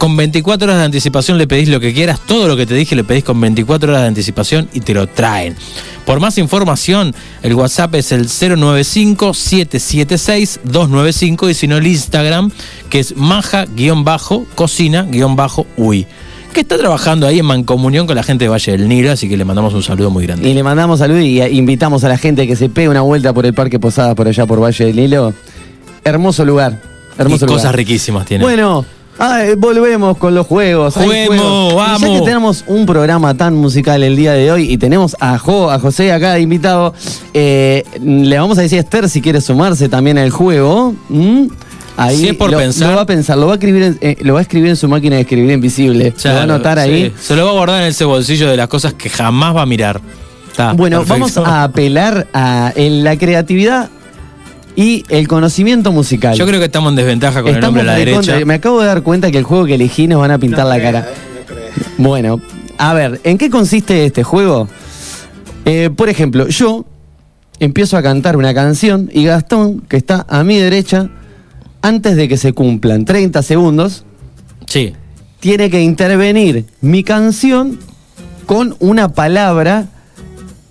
Con 24 horas de anticipación le pedís lo que quieras. Todo lo que te dije le pedís con 24 horas de anticipación y te lo traen. Por más información, el WhatsApp es el 095-776-295 y si no el Instagram, que es maja-cocina-uy. Que está trabajando ahí en mancomunión con la gente de Valle del Nilo, así que le mandamos un saludo muy grande. Y le mandamos salud y invitamos a la gente que se pegue una vuelta por el Parque Posadas por allá por Valle del Nilo. Hermoso lugar. Hermoso y lugar. cosas riquísimas tiene. Bueno, ay, volvemos con los juegos. Juguemos, juegos. Y vamos. Ya que tenemos un programa tan musical el día de hoy y tenemos a, Jo, a José acá de invitado, eh, le vamos a decir a Esther si quiere sumarse también al juego. ¿Mm? ahí Si es por lo, pensar. lo va a pensar, lo va a escribir en, eh, lo va a escribir en su máquina de escribir invisible. lo va a anotar ahí. Se lo va a guardar en ese bolsillo de las cosas que jamás va a mirar. Está, Bueno, perfecto. vamos a apelar a en la creatividad y el conocimiento musical. Yo creo que estamos en desventaja con el hombre a la derecha. Me acabo de dar cuenta que el juego que elegí nos van a pintar la cara. Bueno, a ver, ¿en qué consiste este juego? Eh, por ejemplo, yo empiezo a cantar una canción y Gastón, que está a mi derecha, antes de que se cumplan 30 segundos, Sí. tiene que intervenir mi canción con una palabra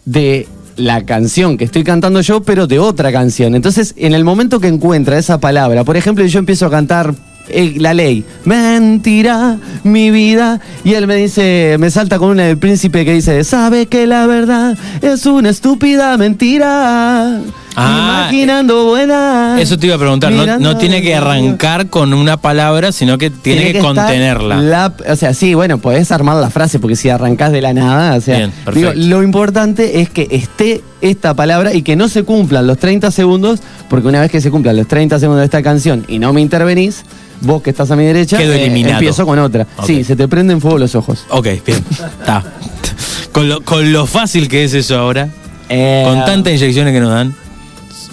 de la canción que estoy cantando yo, pero de otra canción. Entonces, en el momento que encuentra esa palabra, por ejemplo, yo empiezo a cantar eh, la ley, mentira, mi vida, y él me dice, me salta con una del príncipe que dice, sabe que la verdad es una estúpida mentira. Ah, imaginando buena. Eso te iba a preguntar, no, tiene que arrancar con una palabra, sino que tiene, que, contenerla. la- o sea, sí, bueno, podés armar la frase porque si arrancás de la nada, o sea, Bien, digo, lo importante es que esté esta palabra y que no se cumplan los 30 segundos, porque una vez que se cumplan los 30 segundos de esta canción y no me intervenís, vos que estás a mi derecha, Quedo eh, eliminado. empiezo con otra. Sí, se te prenden fuego los ojos. Ok, bien. Está. Con lo, con lo fácil que es eso ahora, Eh, con tantas inyecciones que nos dan.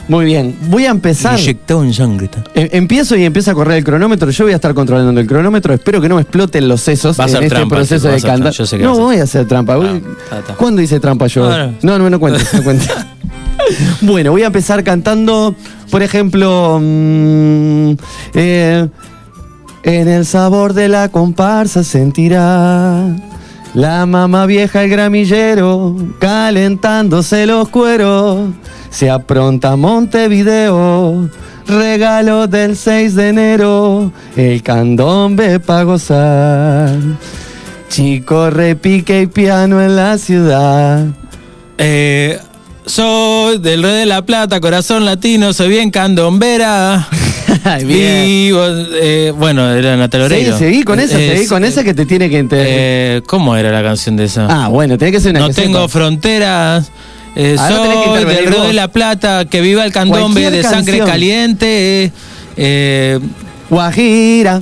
Muy bien, voy a empezar. Inyectado en sangre. Eh, Empiezo y empieza a correr el cronómetro. Yo voy a estar controlando el cronómetro. Espero que no me exploten los sesos Va a en este trampa, proceso de cantar. no voy a hacer trampa. Ah. ¿Cuándo hice trampa yo? No, no. No, no, no cuentes, no cuentes. bueno, voy a empezar cantando, por ejemplo, mm, eh, en el sabor de la comparsa sentirá la mamá vieja el gramillero calentándose los cueros. Se apronta Montevideo, regalo del 6 de enero, el candombe pa' gozar. Chico repique y piano en la ciudad. Eh, soy del Rey de la Plata, corazón latino, soy bien candombera. Vivo, eh, bueno, era Natalia Sí, Oreiro. seguí con esa, Eh, seguí con esa que te tiene que entender. eh, ¿Cómo era la canción de esa? ah, bueno, tiene que ser una no que tengo fronteras. eh, que soy intervenir del Río de la Plata, que viva el candombe Cualquier de sangre caliente. eh, Guajira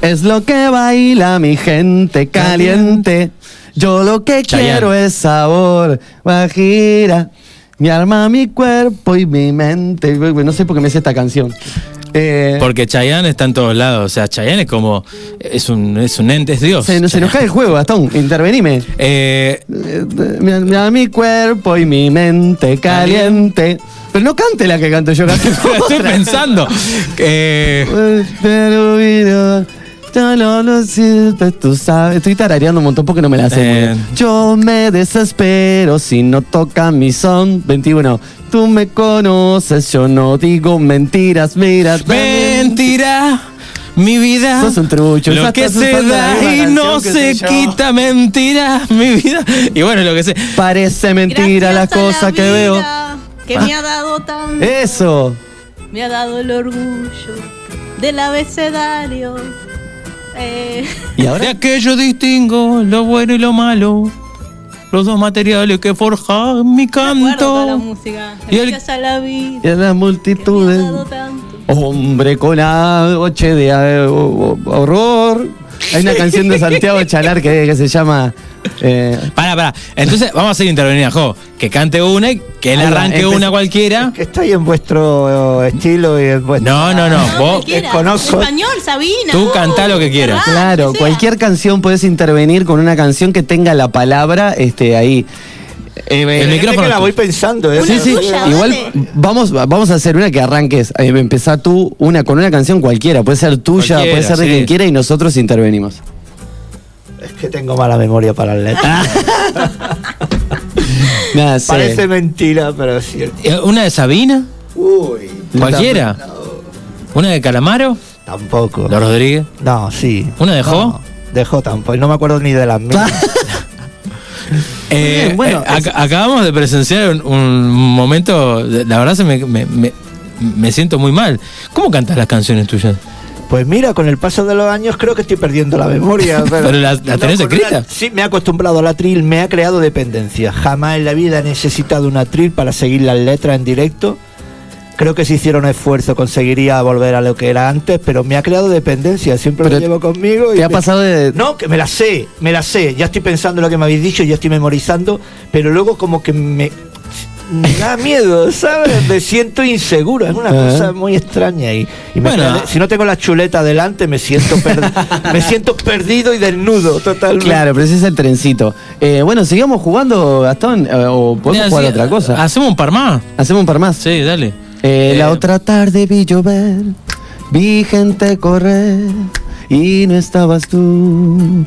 es lo que baila mi gente caliente. Yo lo que Chayanne. quiero es sabor. Guajira, mi alma, mi cuerpo y mi mente. No sé por qué me sé esta canción. Eh, porque Chayanne está en todos lados. O sea, Chayanne es como. Es un, es un ente, es Dios. se, se nos cae el juego, Gastón. Intervenime. Eh, Eh, Mi, cuerpo y mi mente caliente. Pero no cante la que canto yo, estoy pensando. eh, No tú sabes. Estoy tarareando un montón porque no me la sé. muy Eh. bien. Yo me desespero si no toca mi son. 21. Tú me conoces, yo no digo mentiras, mira. mentira. Mi vida. Sos un trucho. Lo que se da y no se yo. quita mentira, mi vida. Y bueno, lo que sé. Parece mentira las Gracias a cosas la que veo. vida Que me ha dado tanto. Eso. Me ha dado el orgullo del abecedario. Eh, ¿Y ahora? De aquello distingo lo bueno y lo malo. Los dos materiales que forjan mi la canto. música. Y el- a la vida. Y en las multitudes. Hombre con noche de ho- ho- horror. Hay una canción de Santiago Chalar que, que se llama. Eh, Pará, pará. Entonces vamos a hacer intervenir a Jo. Que cante una y que él Ahí va, arranque una cualquiera. Que ahí en vuestro eh, estilo y en vuestro. No, no, no. Vos, Cualquiera. conozco- Español, Sabina. tú uh, cantá lo que quieras. Ah, claro, que sea. cualquier canción puedes intervenir con una canción que tenga la palabra este, ahí. Eh, El eh, micrófono. que la voy pensando, ¿eh? Sí, sí, tuya, igual dale. vamos, vamos a hacer una que arranques. Eh, empezá tú una, con una canción cualquiera. Puede ser tuya, Cualquiera, puede ser de sí. quien quiera y nosotros intervenimos. Que tengo mala memoria para las letras. Nada. Parece mentira, pero es cierto. Eh, ¿Una de Sabina? Uy. ¿Cualquiera? ¿Una de Calamaro? Tampoco. ¿De Rodríguez? No, sí. ¿Una de Jo? No, de Jo tampoco. No me acuerdo ni de las mías. Eh, bien, bueno, eh, ac- acabamos de presenciar un, un momento, la verdad se me, me, me- me siento muy mal. ¿Cómo cantas las canciones tuyas? Pues mira, con el paso de los años creo que estoy perdiendo la memoria. Pero, Pero la- la tenés con escrita. una- sí, me he acostumbrado al atril, me ha creado dependencia. Jamás en la vida he necesitado un atril para seguir las letras en directo. creo que si hiciera un esfuerzo conseguiría volver a lo que era antes, pero me ha creado dependencia, siempre Pero lo llevo conmigo. y ¿Te ha me- pasado de.? No, que me la sé, me la sé, ya estoy pensando lo que me habéis dicho, ya estoy memorizando, pero luego como que me, me da miedo, ¿sabes? Me siento inseguro, es una cosa muy extraña y, y me Bueno. si no tengo la chuleta delante me siento, per- me siento perdido y desnudo totalmente. Claro, pero ese es el trencito. Eh, bueno, sigamos jugando, Gastón, eh, o podemos Mira, jugar sí, otra cosa. ¿Hacemos un par más? Hacemos un par más. Sí, dale. Eh, la otra tarde vi llover, vi gente correr y no estabas tú.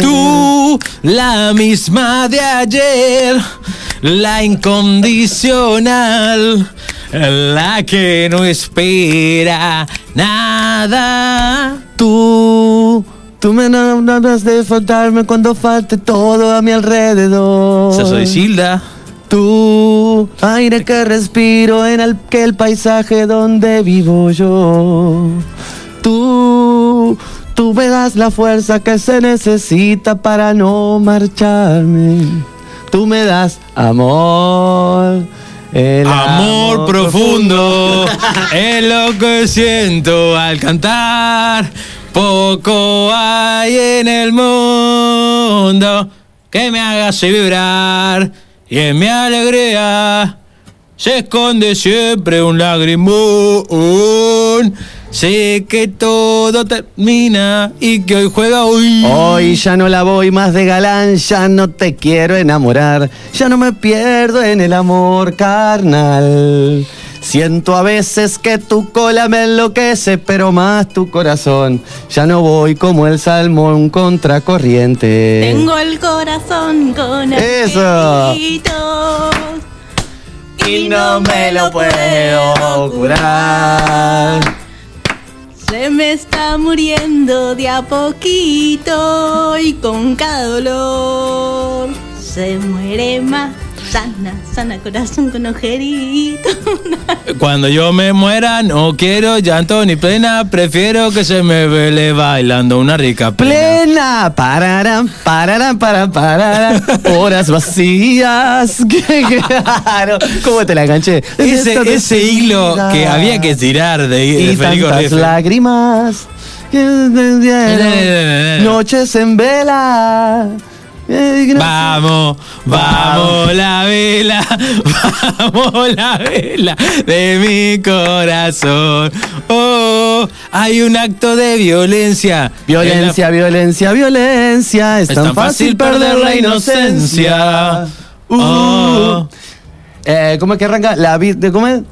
Tú, la misma de ayer, la incondicional, la que no espera nada. Tú, tú me enamoras de faltarme cuando falte todo a mi alrededor. Soy Silda. Tú, aire que respiro en el, que el paisaje donde vivo yo. Tú, tú me das la fuerza que se necesita para no marcharme. Tú me das amor. el Amor profundo es lo que siento al cantar. Poco hay en el mundo que me haga vibrar. Y en mi alegría se esconde siempre un lagrimón. Sé que todo termina y que hoy juega hoy. Hoy ya no la voy más de galán, ya no te quiero enamorar, ya no me pierdo en el amor carnal. Siento a veces que tu cola me enloquece, pero más tu corazón. Ya no voy como el salmón contracorriente. Tengo el corazón con Eso. y no me lo puedo curar. Se me está muriendo de a poquito y con cada dolor se muere más. Sana, sana corazón con agujerito. Cuando yo me muera no quiero llanto ni pena, prefiero que se me vele bailando una rica plena. Plena, pararán, pararán, para, pararán, horas vacías. Qué claro, ¿cómo te la enganché? Ese, ese hilo que había que tirar de, de y Federico tantas lágrimas que noches en vela. Eh. Vamos, vamos la vela, vamos la vela de mi corazón. Oh, hay un acto de violencia. Violencia, violencia, violencia. Es, Es tan tan fácil perder la inocencia. Uh. Oh. Eh, ¿Cómo es que arranca? La ¿Cómo es?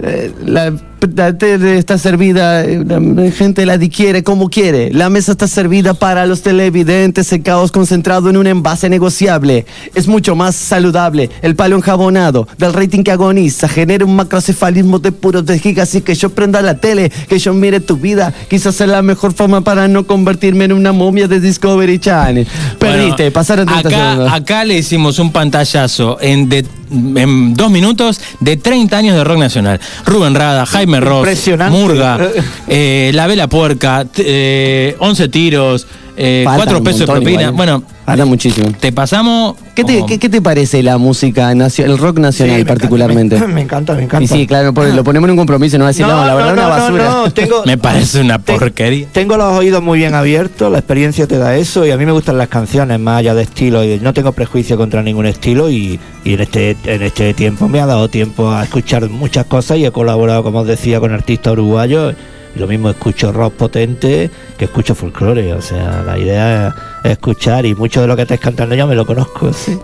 Eh, la, está servida, eh, la gente la diquiere como quiere. La mesa está servida para los televidentes, el caos concentrado en un envase negociable. Es mucho más saludable. El palo enjabonado del rating que agoniza genera un macrocefalismo de puros de gigas y que yo prenda la tele, que yo mire tu vida. Quizás es la mejor forma para no convertirme en una momia de Discovery Channel. Perdiste, Bueno, pasaron 30 acá, acá le hicimos un pantallazo en, de- en dos minutos de 30 años de rock nacional. Rubén Rada, Jaime Ross, Impresionante. Murga, eh, La Vela Puerca, eh, 11 tiros, eh, Faltan 4 un pesos de propina. igual, ¿eh? Bueno, Falta muchísimo. te pasamos. ¿Qué te, qué, qué te parece la música, el rock nacional Sí, me particularmente? encanta, me encanta, me encanta. Y sí, claro, por- lo ponemos en un compromiso, no va a decir, no, la verdad, una basura. No, no, tengo, Me parece una porquería. tengo los oídos muy bien abiertos, la experiencia te da eso y a mí me gustan las canciones más allá de estilo y no tengo prejuicio contra ningún estilo y, y en este en este tiempo me ha dado tiempo a escuchar muchas cosas y he colaborado, como os decía, con artistas uruguayos lo mismo escucho rock potente que escucho folclore, o sea, la idea es escuchar y mucho de lo que estáis cantando ya me lo conozco. sí.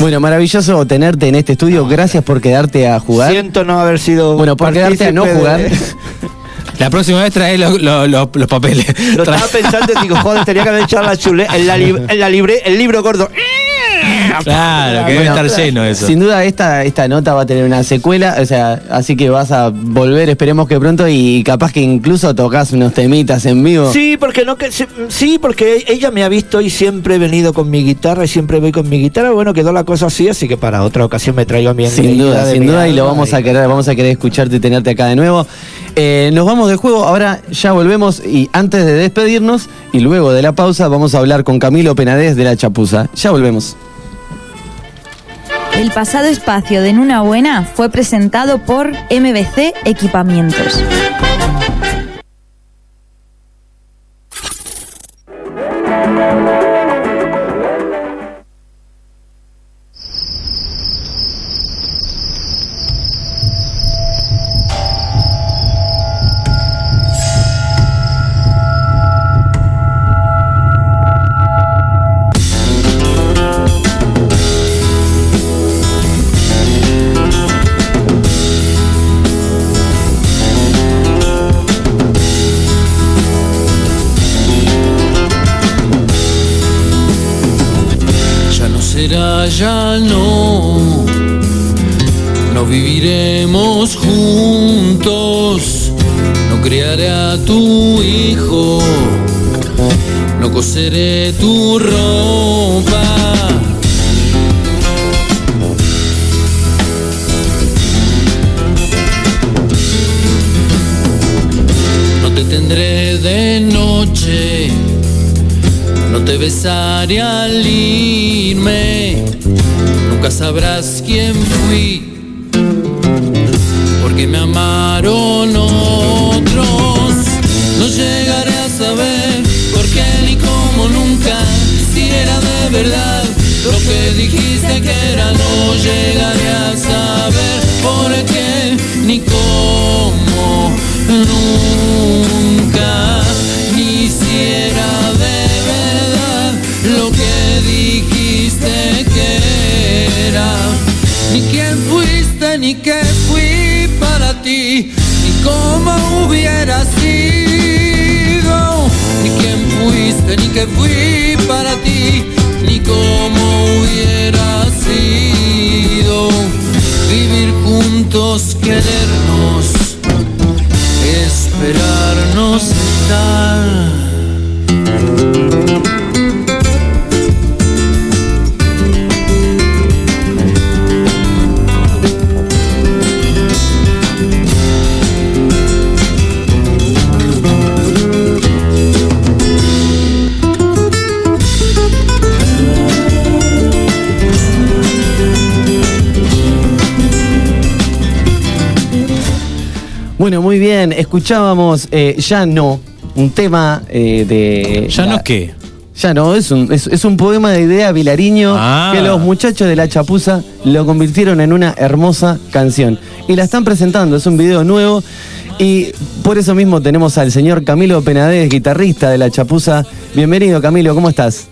Bueno, maravilloso tenerte en este estudio. Gracias por quedarte a jugar. Siento no haber sido Bueno, por quedarte a no jugar. de- La próxima vez trae los, los- los- los papeles. Lo estaba pensando y digo, joder, tenía que haber echado la chule en la, en la libre, el libro gordo. Claro, que debe estar lleno eso. Sin duda esta, esta nota va a tener una secuela, o sea, así que vas a volver, esperemos que pronto, y capaz que incluso tocas unos temitas en vivo. Sí, porque no que sí, porque ella me ha visto y siempre he venido con mi guitarra y siempre voy con mi guitarra. Bueno, quedó la cosa así, así que para otra ocasión me traigo a mi Sin duda, sin duda, y lo vamos a querer, vamos a querer escucharte y tenerte acá de nuevo. Eh, nos vamos de juego, ahora ya volvemos y antes de despedirnos y luego de la pausa vamos a hablar con Camilo Penadez de la Chapuza. Ya volvemos. El pasado espacio de En Una Buena fue presentado por MBC Equipamientos. Escuchábamos eh, Ya no, un tema eh, de. ¿Ya la- no qué? Ya no, es un, es, es un poema de idea Vilariño Ah. que los muchachos de la chapuza lo convirtieron en una hermosa canción. Y la están presentando, es un video nuevo. Y por eso mismo tenemos al señor Camilo Penades, guitarrista de la chapuza. Bienvenido Camilo, ¿cómo estás?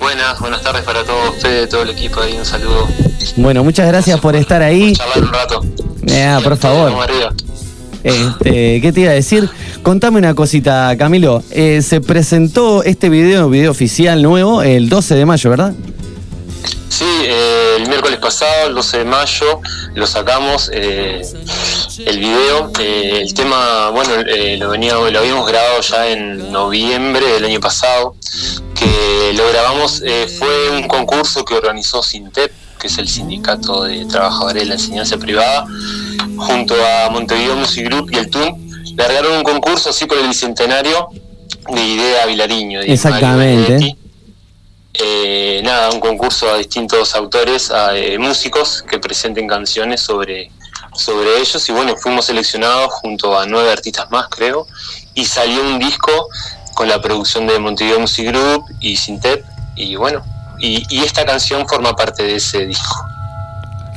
Buenas, buenas tardes para todos ustedes, todo el equipo ahí, un saludo. Bueno, muchas gracias por estar ahí. Charlar un rato. Por favor. Este, ¿Qué te iba a decir? Contame una cosita, Camilo. Eh, se presentó este video, video oficial nuevo, el 12 de mayo, ¿verdad? Sí, eh, el miércoles pasado, el 12 de mayo, lo sacamos eh, el video. Eh, el tema, bueno, lo, venía, lo habíamos grabado ya en noviembre del año pasado. Que lo grabamos, fue un concurso que organizó Sintep, que es el sindicato de trabajadores de la enseñanza privada, junto a Montevideo Music Group y el TUN. Largaron un concurso así por el bicentenario de Idea Vilariño. de Exactamente. Eh, nada, un concurso a distintos autores, a eh, músicos que presenten canciones sobre, sobre ellos y bueno, fuimos seleccionados junto a nueve artistas más creo y salió un disco con la producción de Montevideo Music Group y Sintep y bueno, y, y esta canción forma parte de ese disco.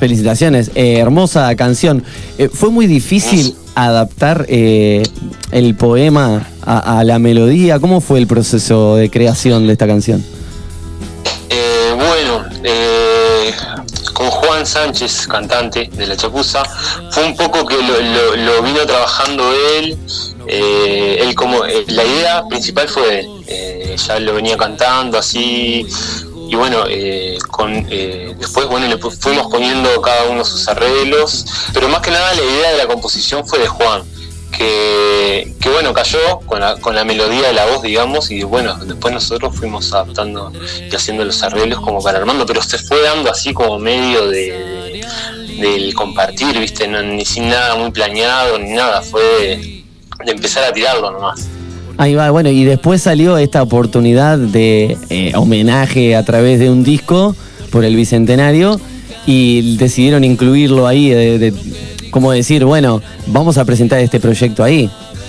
Felicitaciones, eh, hermosa canción. Eh, ¿Fue muy difícil adaptar eh, el poema a, a la melodía? ¿Cómo fue el proceso de creación de esta canción? Bueno, con Juan Sánchez, cantante de La Chapuza, fue un poco que lo, lo- lo vino trabajando él. él como la idea principal fue él. ya lo venía cantando así y bueno eh, con eh, después bueno le fuimos poniendo cada uno sus arreglos pero más que nada la idea de la composición fue de Juan que, bueno cayó con la, con la melodía de la voz digamos y bueno después nosotros fuimos adaptando y haciendo los arreglos como para armando pero se fue dando así como medio de, de- del compartir viste no, ni sin nada muy planeado ni nada fue de, de empezar a tirarlo nomás Ahí va, bueno, y después salió esta oportunidad de eh, homenaje a través de un disco por el bicentenario y decidieron incluirlo ahí, de, de- como decir, bueno, vamos a presentar este proyecto ahí.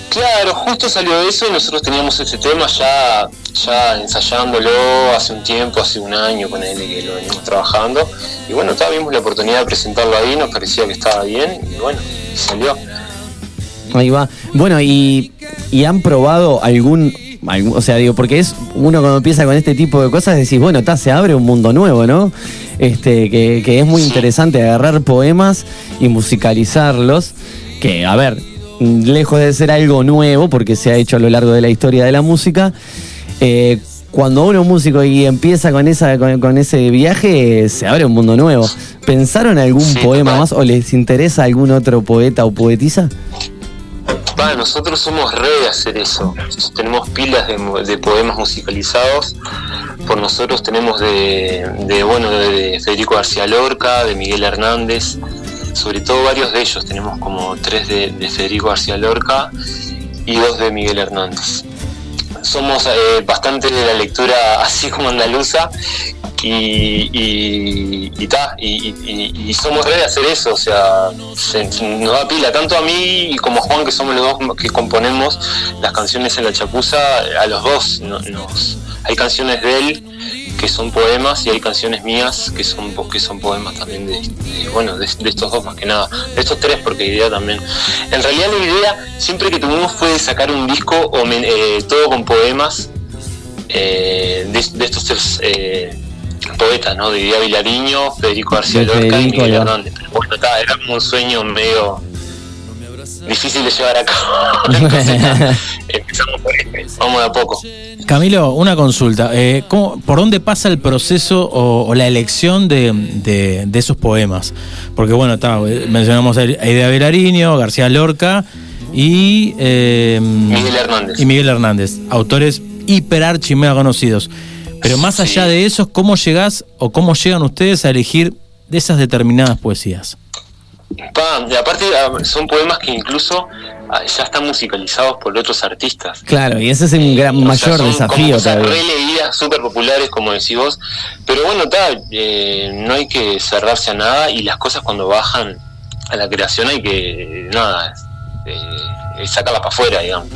Claro, justo salió eso y nosotros teníamos ese tema ya, ya ensayándolo hace un tiempo, hace un año con él que lo venimos trabajando. Y bueno, ta, vimos la oportunidad de presentarlo ahí, nos parecía que estaba bien y bueno, salió. Ahí va. Bueno, y, y han probado algún, algún- o sea, digo, porque es uno cuando empieza con este tipo de cosas decís, bueno, ta, se abre un mundo nuevo, ¿no? Este, que, que es muy interesante agarrar poemas y musicalizarlos, que, a ver, lejos de ser algo nuevo, porque se ha hecho a lo largo de la historia de la música, eh, cuando uno es músico y empieza con esa con, con ese viaje, se abre un mundo nuevo. ¿Pensaron algún poema más o les interesa algún otro poeta o poetisa? Nosotros somos re de hacer eso. Tenemos pilas de, poemas musicalizados. Por nosotros tenemos de, bueno de Federico García Lorca, de Miguel Hernández, sobre todo varios de ellos. Tenemos como tres de, de Federico García Lorca y dos de Miguel Hernández. Somos eh, bastante de la lectura así como andaluza y, y, y, ta, y, somos re de hacer eso, o sea, se- nos da pila, tanto a mí como a Juan, que somos los dos que componemos las canciones en la chapuza, a los dos no- nos, hay canciones de él que son poemas y hay canciones mías que son que son poemas también de, bueno de, estos dos más que nada de estos tres porque idea también. En realidad la idea siempre que tuvimos fue sacar un disco homen- eh, todo con poemas eh, de, de estos tres eh, poetas, ¿no? De Idea Vilariño, Federico García Lorca y Miguel ya. Hernández. Pero bueno, ta, era como un sueño medio difícil de llevar a cabo. Entonces, empezamos por este, vamos de a poco. Camilo, una consulta. Eh, ¿cómo- ¿Por dónde pasa el proceso o, o la elección de, de- de esos poemas? Porque bueno, está, eh, mencionamos a Idea Velariño, García Lorca y... eh, Miguel Hernández. Y Miguel Hernández, autores hiper archi mega conocidos. Pero más allá de eso, ¿cómo llegás o cómo llegan ustedes a elegir de esas determinadas poesías? Pa, y aparte ah, son poemas que incluso ah, ya están musicalizados por otros artistas. Claro, y ese es un gran O sea, mayor son desafío como cosas todavía. re leídas, súper populares, como decís vos. Pero bueno, tal, no hay que cerrarse a nada y las cosas cuando bajan a la creación hay que, nada, eh, sacarlas para afuera, digamos.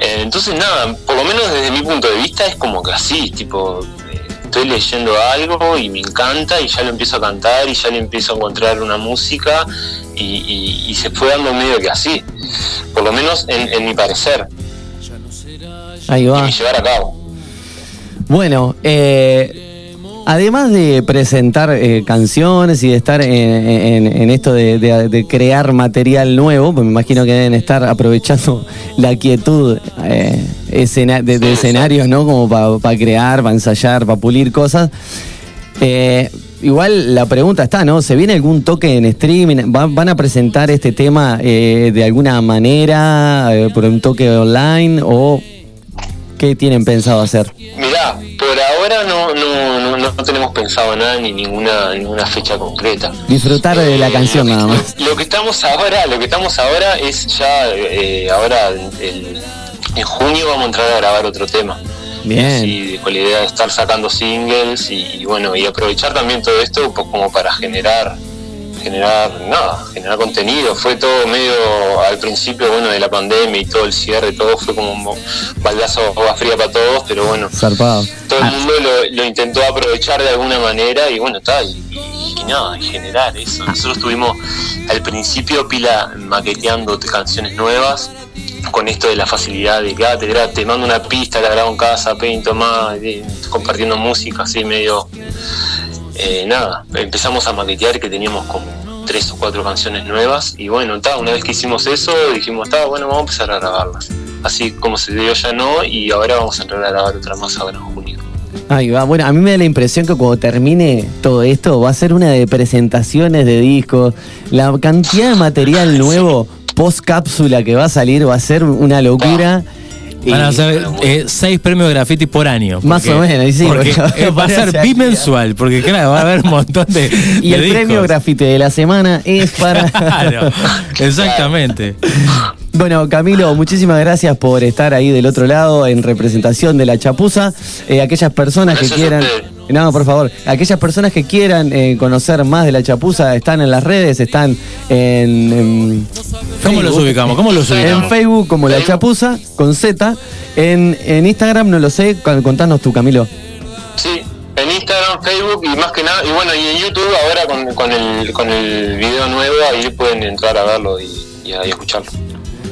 Eh, entonces, nada, por lo menos desde mi punto de vista es como que así, tipo, eh, estoy leyendo algo y me encanta y ya lo empiezo a cantar y ya le empiezo a encontrar una música y, y- y se fue dando medio que así, por lo menos en, en mi parecer, Ahí y va. mi llevar a cabo. Bueno, eh, además de presentar eh, canciones y de estar en, en- en esto de, crear material nuevo, pues me imagino que deben estar aprovechando la quietud eh, escena- de, escenarios, ¿no? Como para crear, para ensayar, para pulir cosas. Eh, igual la pregunta está, ¿no? ¿Se viene algún toque en streaming? ¿Va- ¿Van a presentar este tema eh, de alguna manera, por un toque online o qué tienen pensado hacer? Mirá, ahora no, no, no, no tenemos pensado nada ni ninguna, ninguna fecha concreta. Disfrutar de la canción nada más. Lo que estamos ahora, lo que estamos ahora es ya, eh, ahora el- en junio vamos a entrar a grabar otro tema. Bien. Sí, con la idea de estar sacando singles y, y bueno, y aprovechar también todo esto como para generar, generar, nada, generar contenido. Fue todo medio al principio, bueno, de la pandemia y todo el cierre, todo fue como un baldazo agua fría para todos, pero bueno, Zarpado. todo el mundo lo, lo intentó aprovechar de alguna manera y bueno, está, y, y- y nada, generar eso. Nosotros tuvimos al principio pila maqueteando te- canciones nuevas con esto de la facilidad de que ah, te, mando una pista, la grabo en casa, pinto más, compartiendo música así medio... eh, nada, empezamos a maquetear que teníamos como tres o cuatro canciones nuevas y bueno, ta, una vez que hicimos eso dijimos, está bueno, vamos a empezar a grabarlas. Así como se dio ya no y ahora vamos a entrar a grabar otra más ahora en junio. Ahí va. Bueno, a mí me da la impresión que cuando termine todo esto va a ser una de presentaciones de discos. La cantidad de material nuevo post cápsula que va a salir va a ser una locura. Van a ser eh, seis premios de graffiti por año. Más o menos, y sí, porque, porque eh, va a ser bimensual, porque claro, va a haber un montón de. Y de el premio grafite de la semana es para. Claro, exactamente. Bueno, Camilo, muchísimas gracias por estar ahí del otro lado en representación de la chapuza. Eh, aquellas personas Gracias que quieran. No, por favor. Aquellas personas que quieran eh, conocer más de la chapuza están en las redes, están en. en ¿Cómo los Facebook. ubicamos? ¿Cómo los ubicamos? En Facebook como la chapuza, con Z. En, en Instagram no lo sé. Contanos tú, Camilo. Sí, en Instagram, Facebook y más que nada, y bueno, y en YouTube ahora con, con, el, con el video nuevo, ahí pueden entrar a verlo y, y a y escucharlo.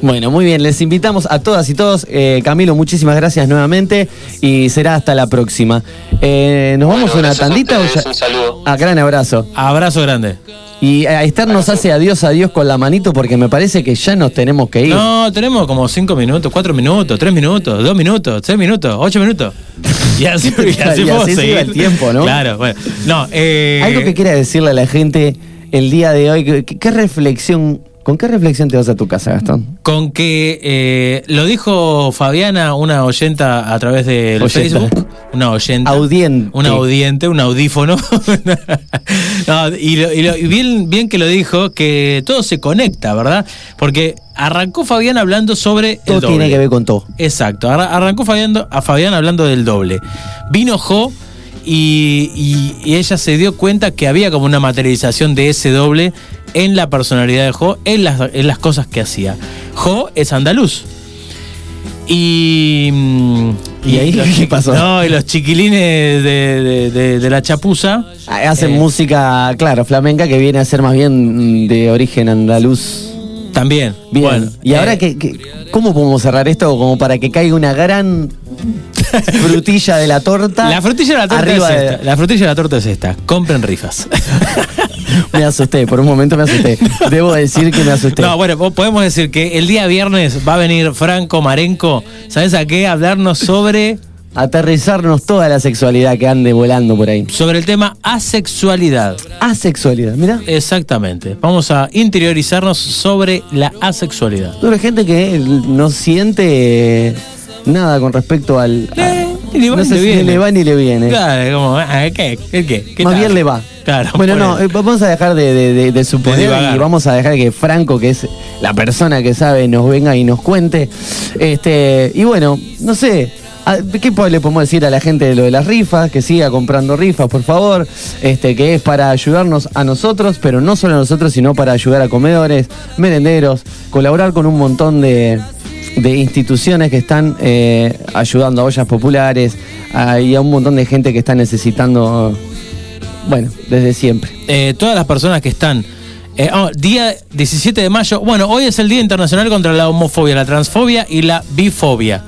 Bueno, muy bien. Les invitamos a todas y todos. Eh, Camilo, muchísimas gracias nuevamente y será hasta la próxima. Eh, ¿Nos vamos a una a tandita o ustedes, ya? un saludo. Ah, gran abrazo. Abrazo grande. Y a Esther nos hace adiós, adiós con la manito porque me parece que ya nos tenemos que ir. No, tenemos como 5 minutos, 4 minutos, 3 minutos, 2 minutos, 6 minutos, 8 minutos. Y así, y así, Y así se seguir. iba el tiempo, ¿no? Claro, bueno. No, eh, Algo que quiera decirle a la gente el día de hoy. ¿Qué, qué reflexión, ¿Con qué reflexión te vas a tu casa, Gastón? Con que eh, lo dijo Fabiana, una oyenta a través del Oyenta. Facebook. Una oyenta. Audiente. Un audiente, un audífono. No, y lo- y lo- y bien, bien que lo dijo, que todo se conecta, ¿verdad? Porque arrancó Fabián hablando sobre Todo el doble. tiene que ver con todo. Exacto, arra- arrancó Fabián, a Fabián hablando del doble. Vino Jo y, y- y ella se dio cuenta que había como una materialización de ese doble en la personalidad de Jo, en las, en las cosas que hacía. Jo es andaluz. Y, mm, ¿Y ahí los qué pasó? No, y los chiquilines de, de- de- de la chapuza. Ah, Hacen eh, música, claro, flamenca, que viene a ser más bien mm, de origen andaluz. También. Bien. Bueno, y ahora, eh, que, que- ¿cómo podemos cerrar esto como para que caiga una gran frutilla de la torta? La frutilla de la torta arriba es esta. La frutilla de la torta es esta. Compren rifas. Me asusté, por un momento me asusté. Debo decir que me asusté. No, bueno, po- podemos decir que el día viernes va a venir Franco Marenco, ¿sabes a qué? Hablarnos sobre, Aterrizarnos toda la sexualidad que ande volando por ahí. sobre el tema asexualidad. Asexualidad, mira. Exactamente. Vamos a interiorizarnos sobre la asexualidad. La gente que no siente eh, nada con respecto al. a- ni va no sé le si viene. le va ni le viene. Claro, como, ah, ¿qué? ¿El qué? ¿Qué Más tal? bien le va. Claro. Bueno, no, eh, vamos a dejar de, de- de- de suponer y vamos a dejar que Franco, que es la persona que sabe, nos venga y nos cuente. Este, y bueno, no sé. ¿Qué le podemos decir a la gente de lo de las rifas? Que siga comprando rifas, por favor. Este, que es para ayudarnos a nosotros, pero no solo a nosotros, sino para ayudar a comedores, merenderos, colaborar con un montón de, de instituciones que están eh, ayudando a ollas populares a- y a un montón de gente que está necesitando, bueno, desde siempre. Eh, todas las personas que están. eh, oh, día 17 de mayo. Bueno, hoy es el Día Internacional contra la Homofobia, la Transfobia y la Bifobia.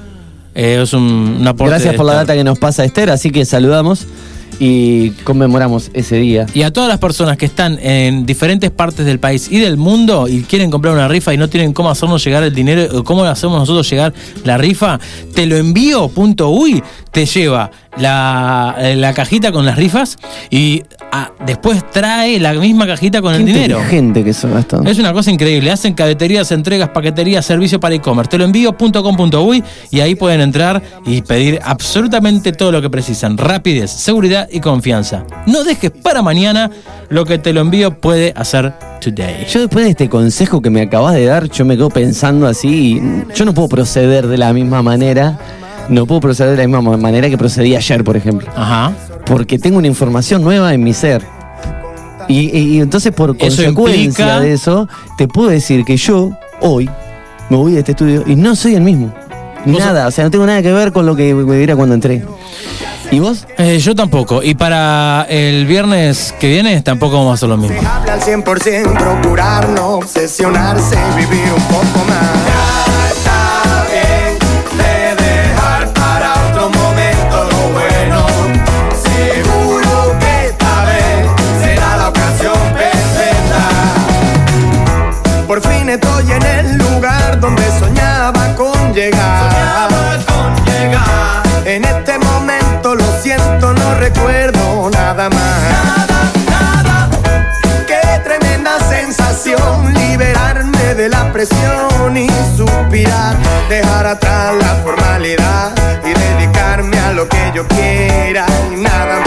Es un, un aporte. Gracias por la data que nos pasa Esther, así que saludamos y conmemoramos ese día. Y a todas las personas que están en diferentes partes del país y del mundo y quieren comprar una rifa y no tienen cómo hacernos llegar el dinero, o cómo hacemos nosotros llegar la rifa, te lo envío, uy, te lleva la, la cajita con las rifas y ah, después trae la misma cajita con Qué el dinero. inteligente que son Gastón. Es una cosa increíble. Hacen cadeterías, entregas, paqueterías, servicio para e-commerce. Te lo envío.com.uy y ahí pueden entrar y pedir absolutamente todo lo que precisan. Rapidez, seguridad y confianza. No dejes para mañana lo que te lo envío puede hacer today. Yo después de este consejo que me acabas de dar, yo me quedo pensando así, y yo no puedo proceder de la misma manera, no puedo proceder de la misma manera que procedí ayer, por ejemplo. Ajá. Porque tengo una información nueva en mi ser. Y, y- y entonces por Eso consecuencia implica- de eso, te puedo decir que yo, hoy, me voy de este estudio y no soy el mismo. Nada, o sea, no tengo nada que ver con lo que me era cuando entré. ¿Y vos? Eh, yo tampoco. Y para el viernes que viene tampoco vamos a hacer lo mismo. Habla al 100%, procurar no obsesionarse y vivir un poco más. Liberarme de la presión y suspirar, dejar atrás la formalidad y dedicarme a lo que yo quiera y nada